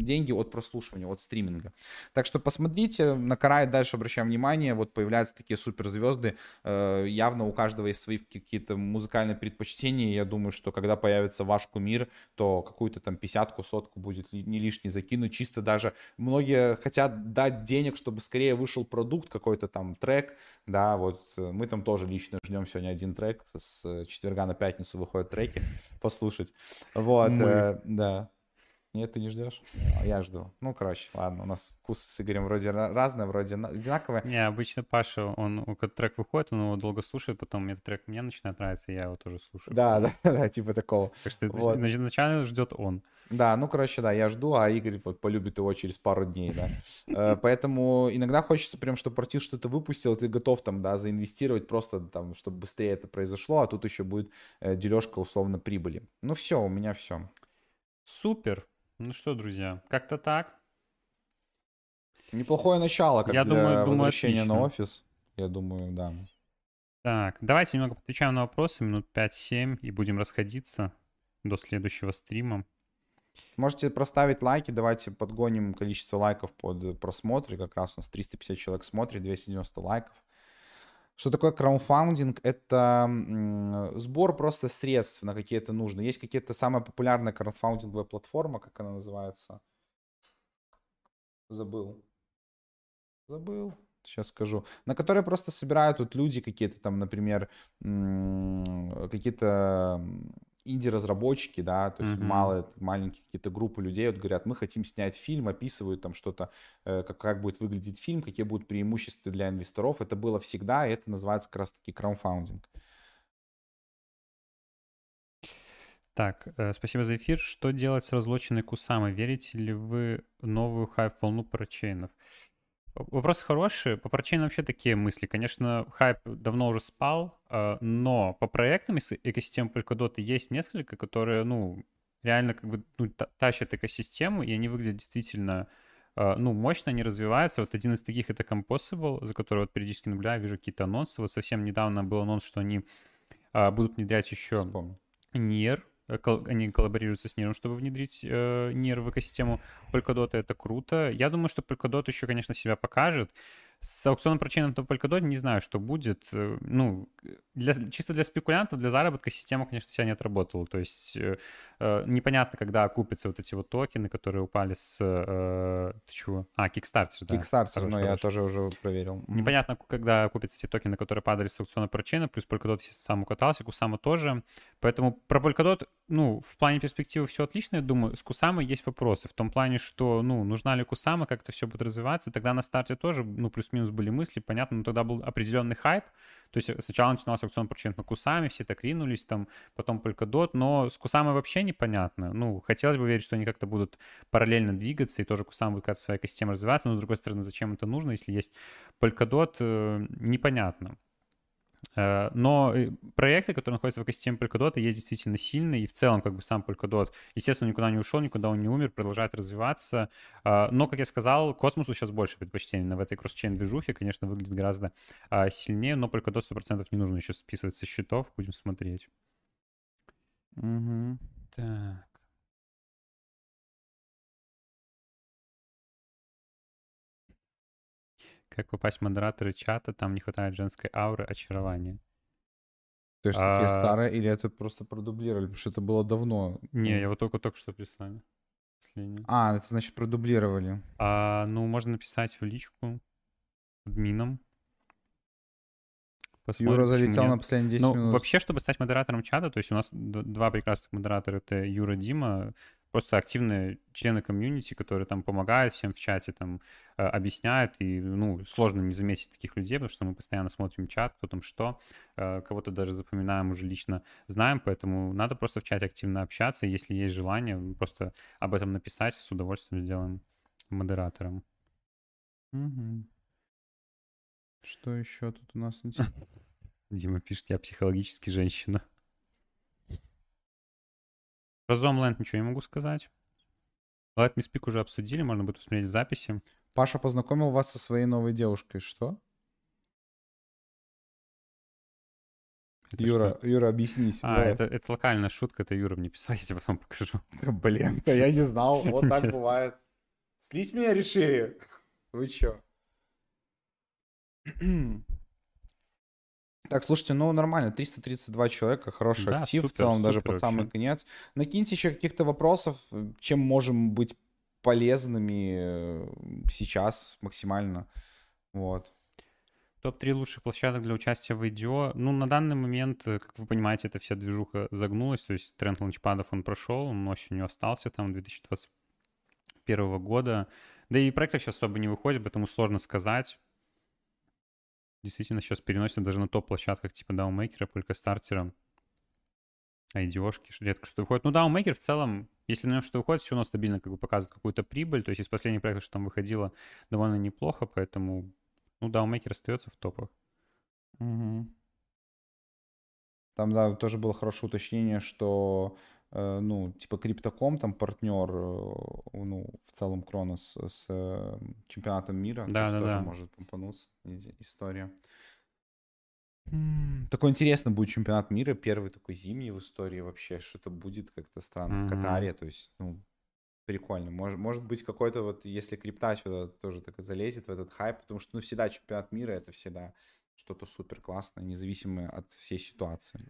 деньги от прослушивания, от стриминга. Так что посмотрите, на Карай дальше обращаем внимание, вот появляются такие суперзвезды, э, явно у каждого есть свои какие-то музыкальные предпочтения, я думаю, что когда появится ваш кумир, то какую-то там пятьдесятку, сотку будет не лишний закинуть, чисто даже многие хотят дать денег, чтобы скорее вышел продукт, какой-то там трек, да, вот э, мы там тоже лично ждем сегодня один трек, с четверга на пятницу выходят треки послушать, вот, мы Э, да. Нет, ты не ждешь? А я жду. Ну, короче, ладно, у нас вкусы с Игорем вроде разные, вроде одинаковые. Не, обычно Паша, он, когда трек выходит, он его долго слушает, потом этот трек мне начинает нравиться, я его тоже слушаю. Да, да, да, типа такого. Так что вот. изначально ждет он. Да, ну, короче, да, я жду, а Игорь вот полюбит его через пару дней, да. Э, поэтому иногда хочется прям, чтобы артист что-то выпустил, ты готов там, да, заинвестировать просто там, чтобы быстрее это произошло, а тут еще будет э, дележка условно прибыли. Ну, все, у меня все. Супер. Ну что, друзья, как-то так. Неплохое начало, как Я для думаю, возвращения думаю, на офис. Я думаю, да. Так, давайте немного отвечаем на вопросы, минут 5-7, и будем расходиться до следующего стрима. Можете проставить лайки, давайте подгоним количество лайков под просмотры. Как раз у нас 350 человек смотрит, 290 лайков. Что такое краудфандинг? Это сбор просто средств на какие-то нужны. Есть какие-то самая популярная краудфандинговая платформа, как она называется? Забыл. Забыл. Сейчас скажу. На которой просто собирают вот люди какие-то там, например, какие-то инди-разработчики, да, то есть mm-hmm. мало, маленькие какие-то группы людей вот говорят, мы хотим снять фильм, описывают там что-то, э, как, как будет выглядеть фильм, какие будут преимущества для инвесторов. Это было всегда, и это называется как раз-таки краудфандинг. Так, э, спасибо за эфир. Что делать с разлоченной Кусамой? Верите ли вы в новую хайп-волну парачейнов? Вопрос хороший. По парачейну вообще такие мысли. Конечно, хайп давно уже спал, а, но по проектам из экосистемы Polkadot есть несколько, которые, ну, реально как бы ну, тащат экосистему, и они выглядят действительно а, ну, мощно они развиваются. Вот один из таких — это Composable, за который вот периодически наблюдаю, вижу какие-то анонсы. Вот совсем недавно был анонс, что они а, будут внедрять еще Вспомнил. NIR, Э, они коллаборируются с Ниром, чтобы внедрить э, Нир в экосистему Polkadot. Это круто. Я думаю, что Polkadot еще, конечно, себя покажет. С аукционным прочином на Polkadot не знаю, что будет. Э, ну, для, чисто для спекулянтов, для заработка система, конечно, себя не отработала. То есть э, э, непонятно, когда окупятся вот эти вот токены, которые упали с... Э, чего? А, Kickstarter, да. Kickstarter, но я тоже уже проверил. Непонятно, когда окупятся эти токены, которые падали с аукциона прочина, плюс Polkadot сам укатался, Кусама тоже. Поэтому про Polkadot, ну, в плане перспективы все отлично, я думаю. С Кусамой есть вопросы. В том плане, что, ну, нужна ли Кусама, как это все будет развиваться. Тогда на старте тоже, ну, плюс плюс-минус были мысли, понятно, но тогда был определенный хайп, то есть сначала начинался аукцион прочен на Кусами, все так ринулись, там, потом Polkadot, но с Кусами вообще непонятно. Ну, хотелось бы верить, что они как-то будут параллельно двигаться, и тоже Кусам будет как-то своя экосистема развиваться, но, с другой стороны, зачем это нужно, если есть Polkadot, э, непонятно. Э, но э, проекты, которые находятся в экосистеме Polkadot, есть действительно сильные, и в целом как бы сам Polkadot, естественно, никуда не ушел, никуда он не умер, продолжает развиваться. Э, но, как я сказал, космосу сейчас больше предпочтений. В этой кросс-чейн движухе, конечно, выглядит гораздо сильнее, но Polkadot 100% не нужно еще списывать со счетов. Будем смотреть. Угу. Так. Как попасть в модераторы чата, там не хватает женской ауры, очарования. То есть такие А. старые, или это просто продублировали, потому что это было давно? Не, Ну, я вот только только что прислали. А, это значит продублировали. А, ну, можно написать в личку админам. Посмотрим, Юра залетел на последние 10 Ну, минут. вообще, чтобы стать модератором чата, то есть у нас два прекрасных модератора, это Юра, Дима, просто активные члены комьюнити, которые там помогают всем в чате, там э, объясняют, и, ну, сложно не заметить таких людей, потому что мы постоянно смотрим чат, кто там что, э, кого-то даже запоминаем, уже лично знаем, поэтому надо просто в чате активно общаться, если есть желание, просто об этом написать, с удовольствием сделаем модератором. Мгм. Что еще тут у нас интересно? Дима пишет, я психологически женщина. Про Зомленд ничего не могу сказать. Light Me Speak уже обсудили, можно будет посмотреть в записи. Паша познакомил вас со своей новой девушкой. Что? Это Юра, что? Юра, объяснись. А, это, это локальная шутка, это Юра мне писал, я тебе потом покажу. Блин, то я не знал. Вот так бывает. Слить меня решили? Вы чё? Так, слушайте, ну нормально, 332 человека, хороший Да, актив в супер, целом, даже супер под самый вообще. конец. Накиньте еще каких-то вопросов, чем можем быть полезными э, сейчас максимально. Вот. Топ-3 лучших площадок для участия в IDO. Ну, на данный момент, э, как вы понимаете, эта вся движуха загнулась, то есть тренд ланчпадов он прошел, он осенью остался там 2021 года. Да и проектов сейчас особо не выходит, поэтому сложно сказать. Действительно, сейчас переносят даже на топ-площадках типа DAO-мейкера, только стартера. IDO-шки редко что выходит. Ну, DAO-мейкер в целом, если на нем что выходит, все равно стабильно как бы показывает какую-то прибыль. То есть из последних проектов, что там выходило, довольно неплохо, поэтому, ну, DAO-мейкер остается в топах. Мгм. Там, да, тоже было хорошее уточнение, что, ну, типа Криптоком, там партнер, э, ну, в целом Кронос с э, чемпионатом мира, Да, да, тоже да. может помпануться история. Такой интересный будет чемпионат мира, первый такой зимний в истории вообще, что-то будет как-то странно в Мгм. Катаре, то есть, ну, прикольно. Может, может быть какой-то вот, если крипта сюда тоже так залезет в этот хайп, потому что, ну, всегда чемпионат мира это всегда что-то супер классное, независимо от всей ситуации.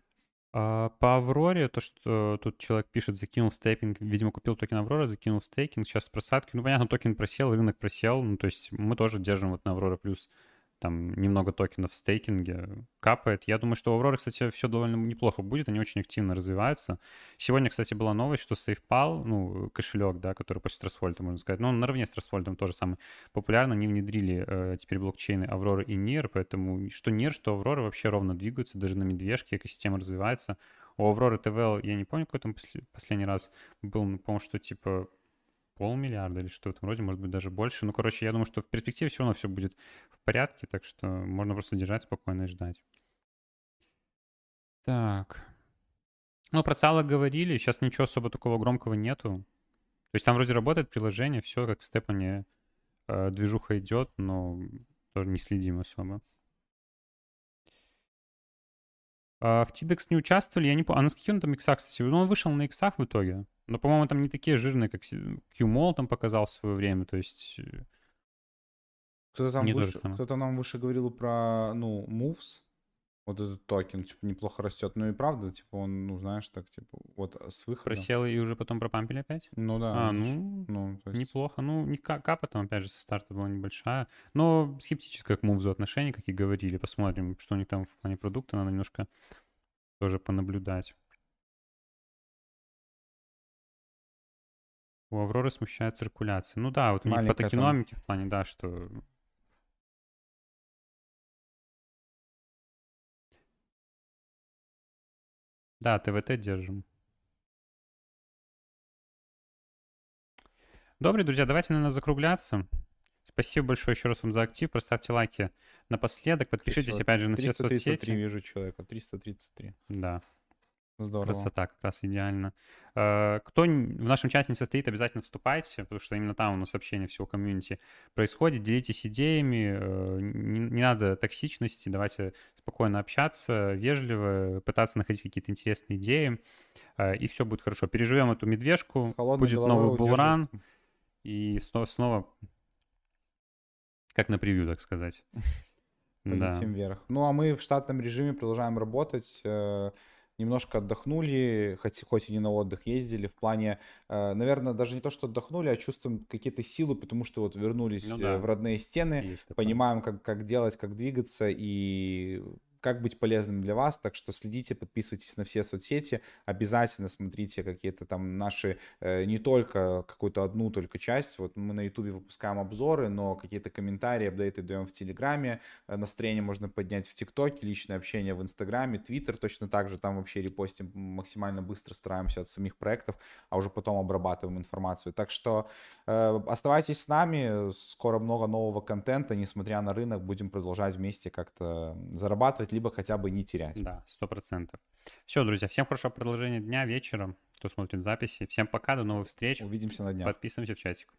А, по Авроре, то, что тут человек пишет, закинул в стейкинг, видимо, купил токен Аврора, закинул в стейкинг, сейчас просадки. Ну, понятно, токен просел, рынок просел, ну, то есть мы тоже держим вот на Аврора плюс там немного токенов в стейкинге капает. Я думаю, что у Авроры, кстати, все довольно неплохо будет, они очень активно развиваются. Сегодня, кстати, была новость, что SafePal, ну, кошелек, да, который после Trust Wallet а, можно сказать, ну, наравне с Trust Wallet ом тоже самый популярный, они внедрили э, теперь блокчейны Аврора и NEAR, поэтому что NEAR, что Аврора вообще ровно двигаются, даже на медвежке экосистема развивается. У Авроры ТВЛ, я не помню, какой там после- последний раз был, но, по-моему, что типа полмиллиарда или что в этом роде, может быть, даже больше. Ну, короче, я думаю, что в перспективе все равно все будет в порядке, так что можно просто держать спокойно и ждать. Так. Ну, про Цала говорили, сейчас ничего особо такого громкого нету. То есть там вроде работает приложение, все как в Степане э, движуха идет, но тоже не следим особо. А, в TIDEX не участвовали, я не помню. А на каких он там иксах, кстати? Ну, он вышел на иксах в итоге. Но, по-моему, там не такие жирные, как QMall там показал в свое время. То есть, э, Кто-то там Не то же выше, самое. кто-то нам выше говорил про, ну, Moves, вот этот токен, типа, неплохо растет. Ну и правда, типа, он, ну, знаешь, так, типа, вот с выхода. просел и уже потом пропампили опять? Ну да. а, ну, ну, есть... неплохо. Ну, не ка- капа там, опять же, со старта была небольшая. Но скептическое к мувзу отношение, как и говорили. Посмотрим, что у них там в плане продукта. Надо немножко тоже понаблюдать. У Авроры смущает циркуляция. Ну да, вот у них по токеномике в плане, да, что... Да, ТВТ держим. Добрый, друзья, давайте, наверное, закругляться. Спасибо большое еще раз вам за актив. Проставьте лайки напоследок. Подпишитесь, 300, опять же, на все 333 соцсети. вижу человека, 333. Да, Здорово. красота, как раз идеально. Э, Кто в нашем чате не состоит, обязательно вступайте, потому что именно там у нас общение всего комьюнити происходит. Делитесь идеями, э, не, надо токсичности, давайте спокойно общаться, вежливо, пытаться находить какие-то интересные идеи, э, и все будет хорошо. Переживем эту медвежку, будет новый булран, и снова, снова Как на превью, так сказать. Да. Полетим вверх. Ну, а мы в штатном режиме продолжаем работать. Немножко отдохнули, хоть, хоть и не на отдых ездили. В плане, э, наверное, даже не то, что отдохнули, а чувствуем какие-то силы, потому что вот вернулись Ну э, да. в родные стены, Есть такое. понимаем, как, как делать, как двигаться и как быть полезным для вас. Так что следите, подписывайтесь на все соцсети, обязательно смотрите какие-то там наши, э, не только какую-то одну только часть. Вот мы на ютубе выпускаем обзоры, но какие-то комментарии, апдейты даем в телеграме, э, настроение можно поднять в ТикТоке, личное общение в Инстаграме, Твиттер точно так же, там вообще репостим максимально быстро, стараемся от самих проектов, а уже потом обрабатываем информацию. Так что оставайтесь с нами, скоро много нового контента, несмотря на рынок, будем продолжать вместе как-то зарабатывать, либо хотя бы не терять. Да, сто процентов. Все, друзья, всем хорошего продолжения дня, вечера, кто смотрит записи. Всем пока, до новых встреч. Увидимся на днях. Подписываемся в чатик.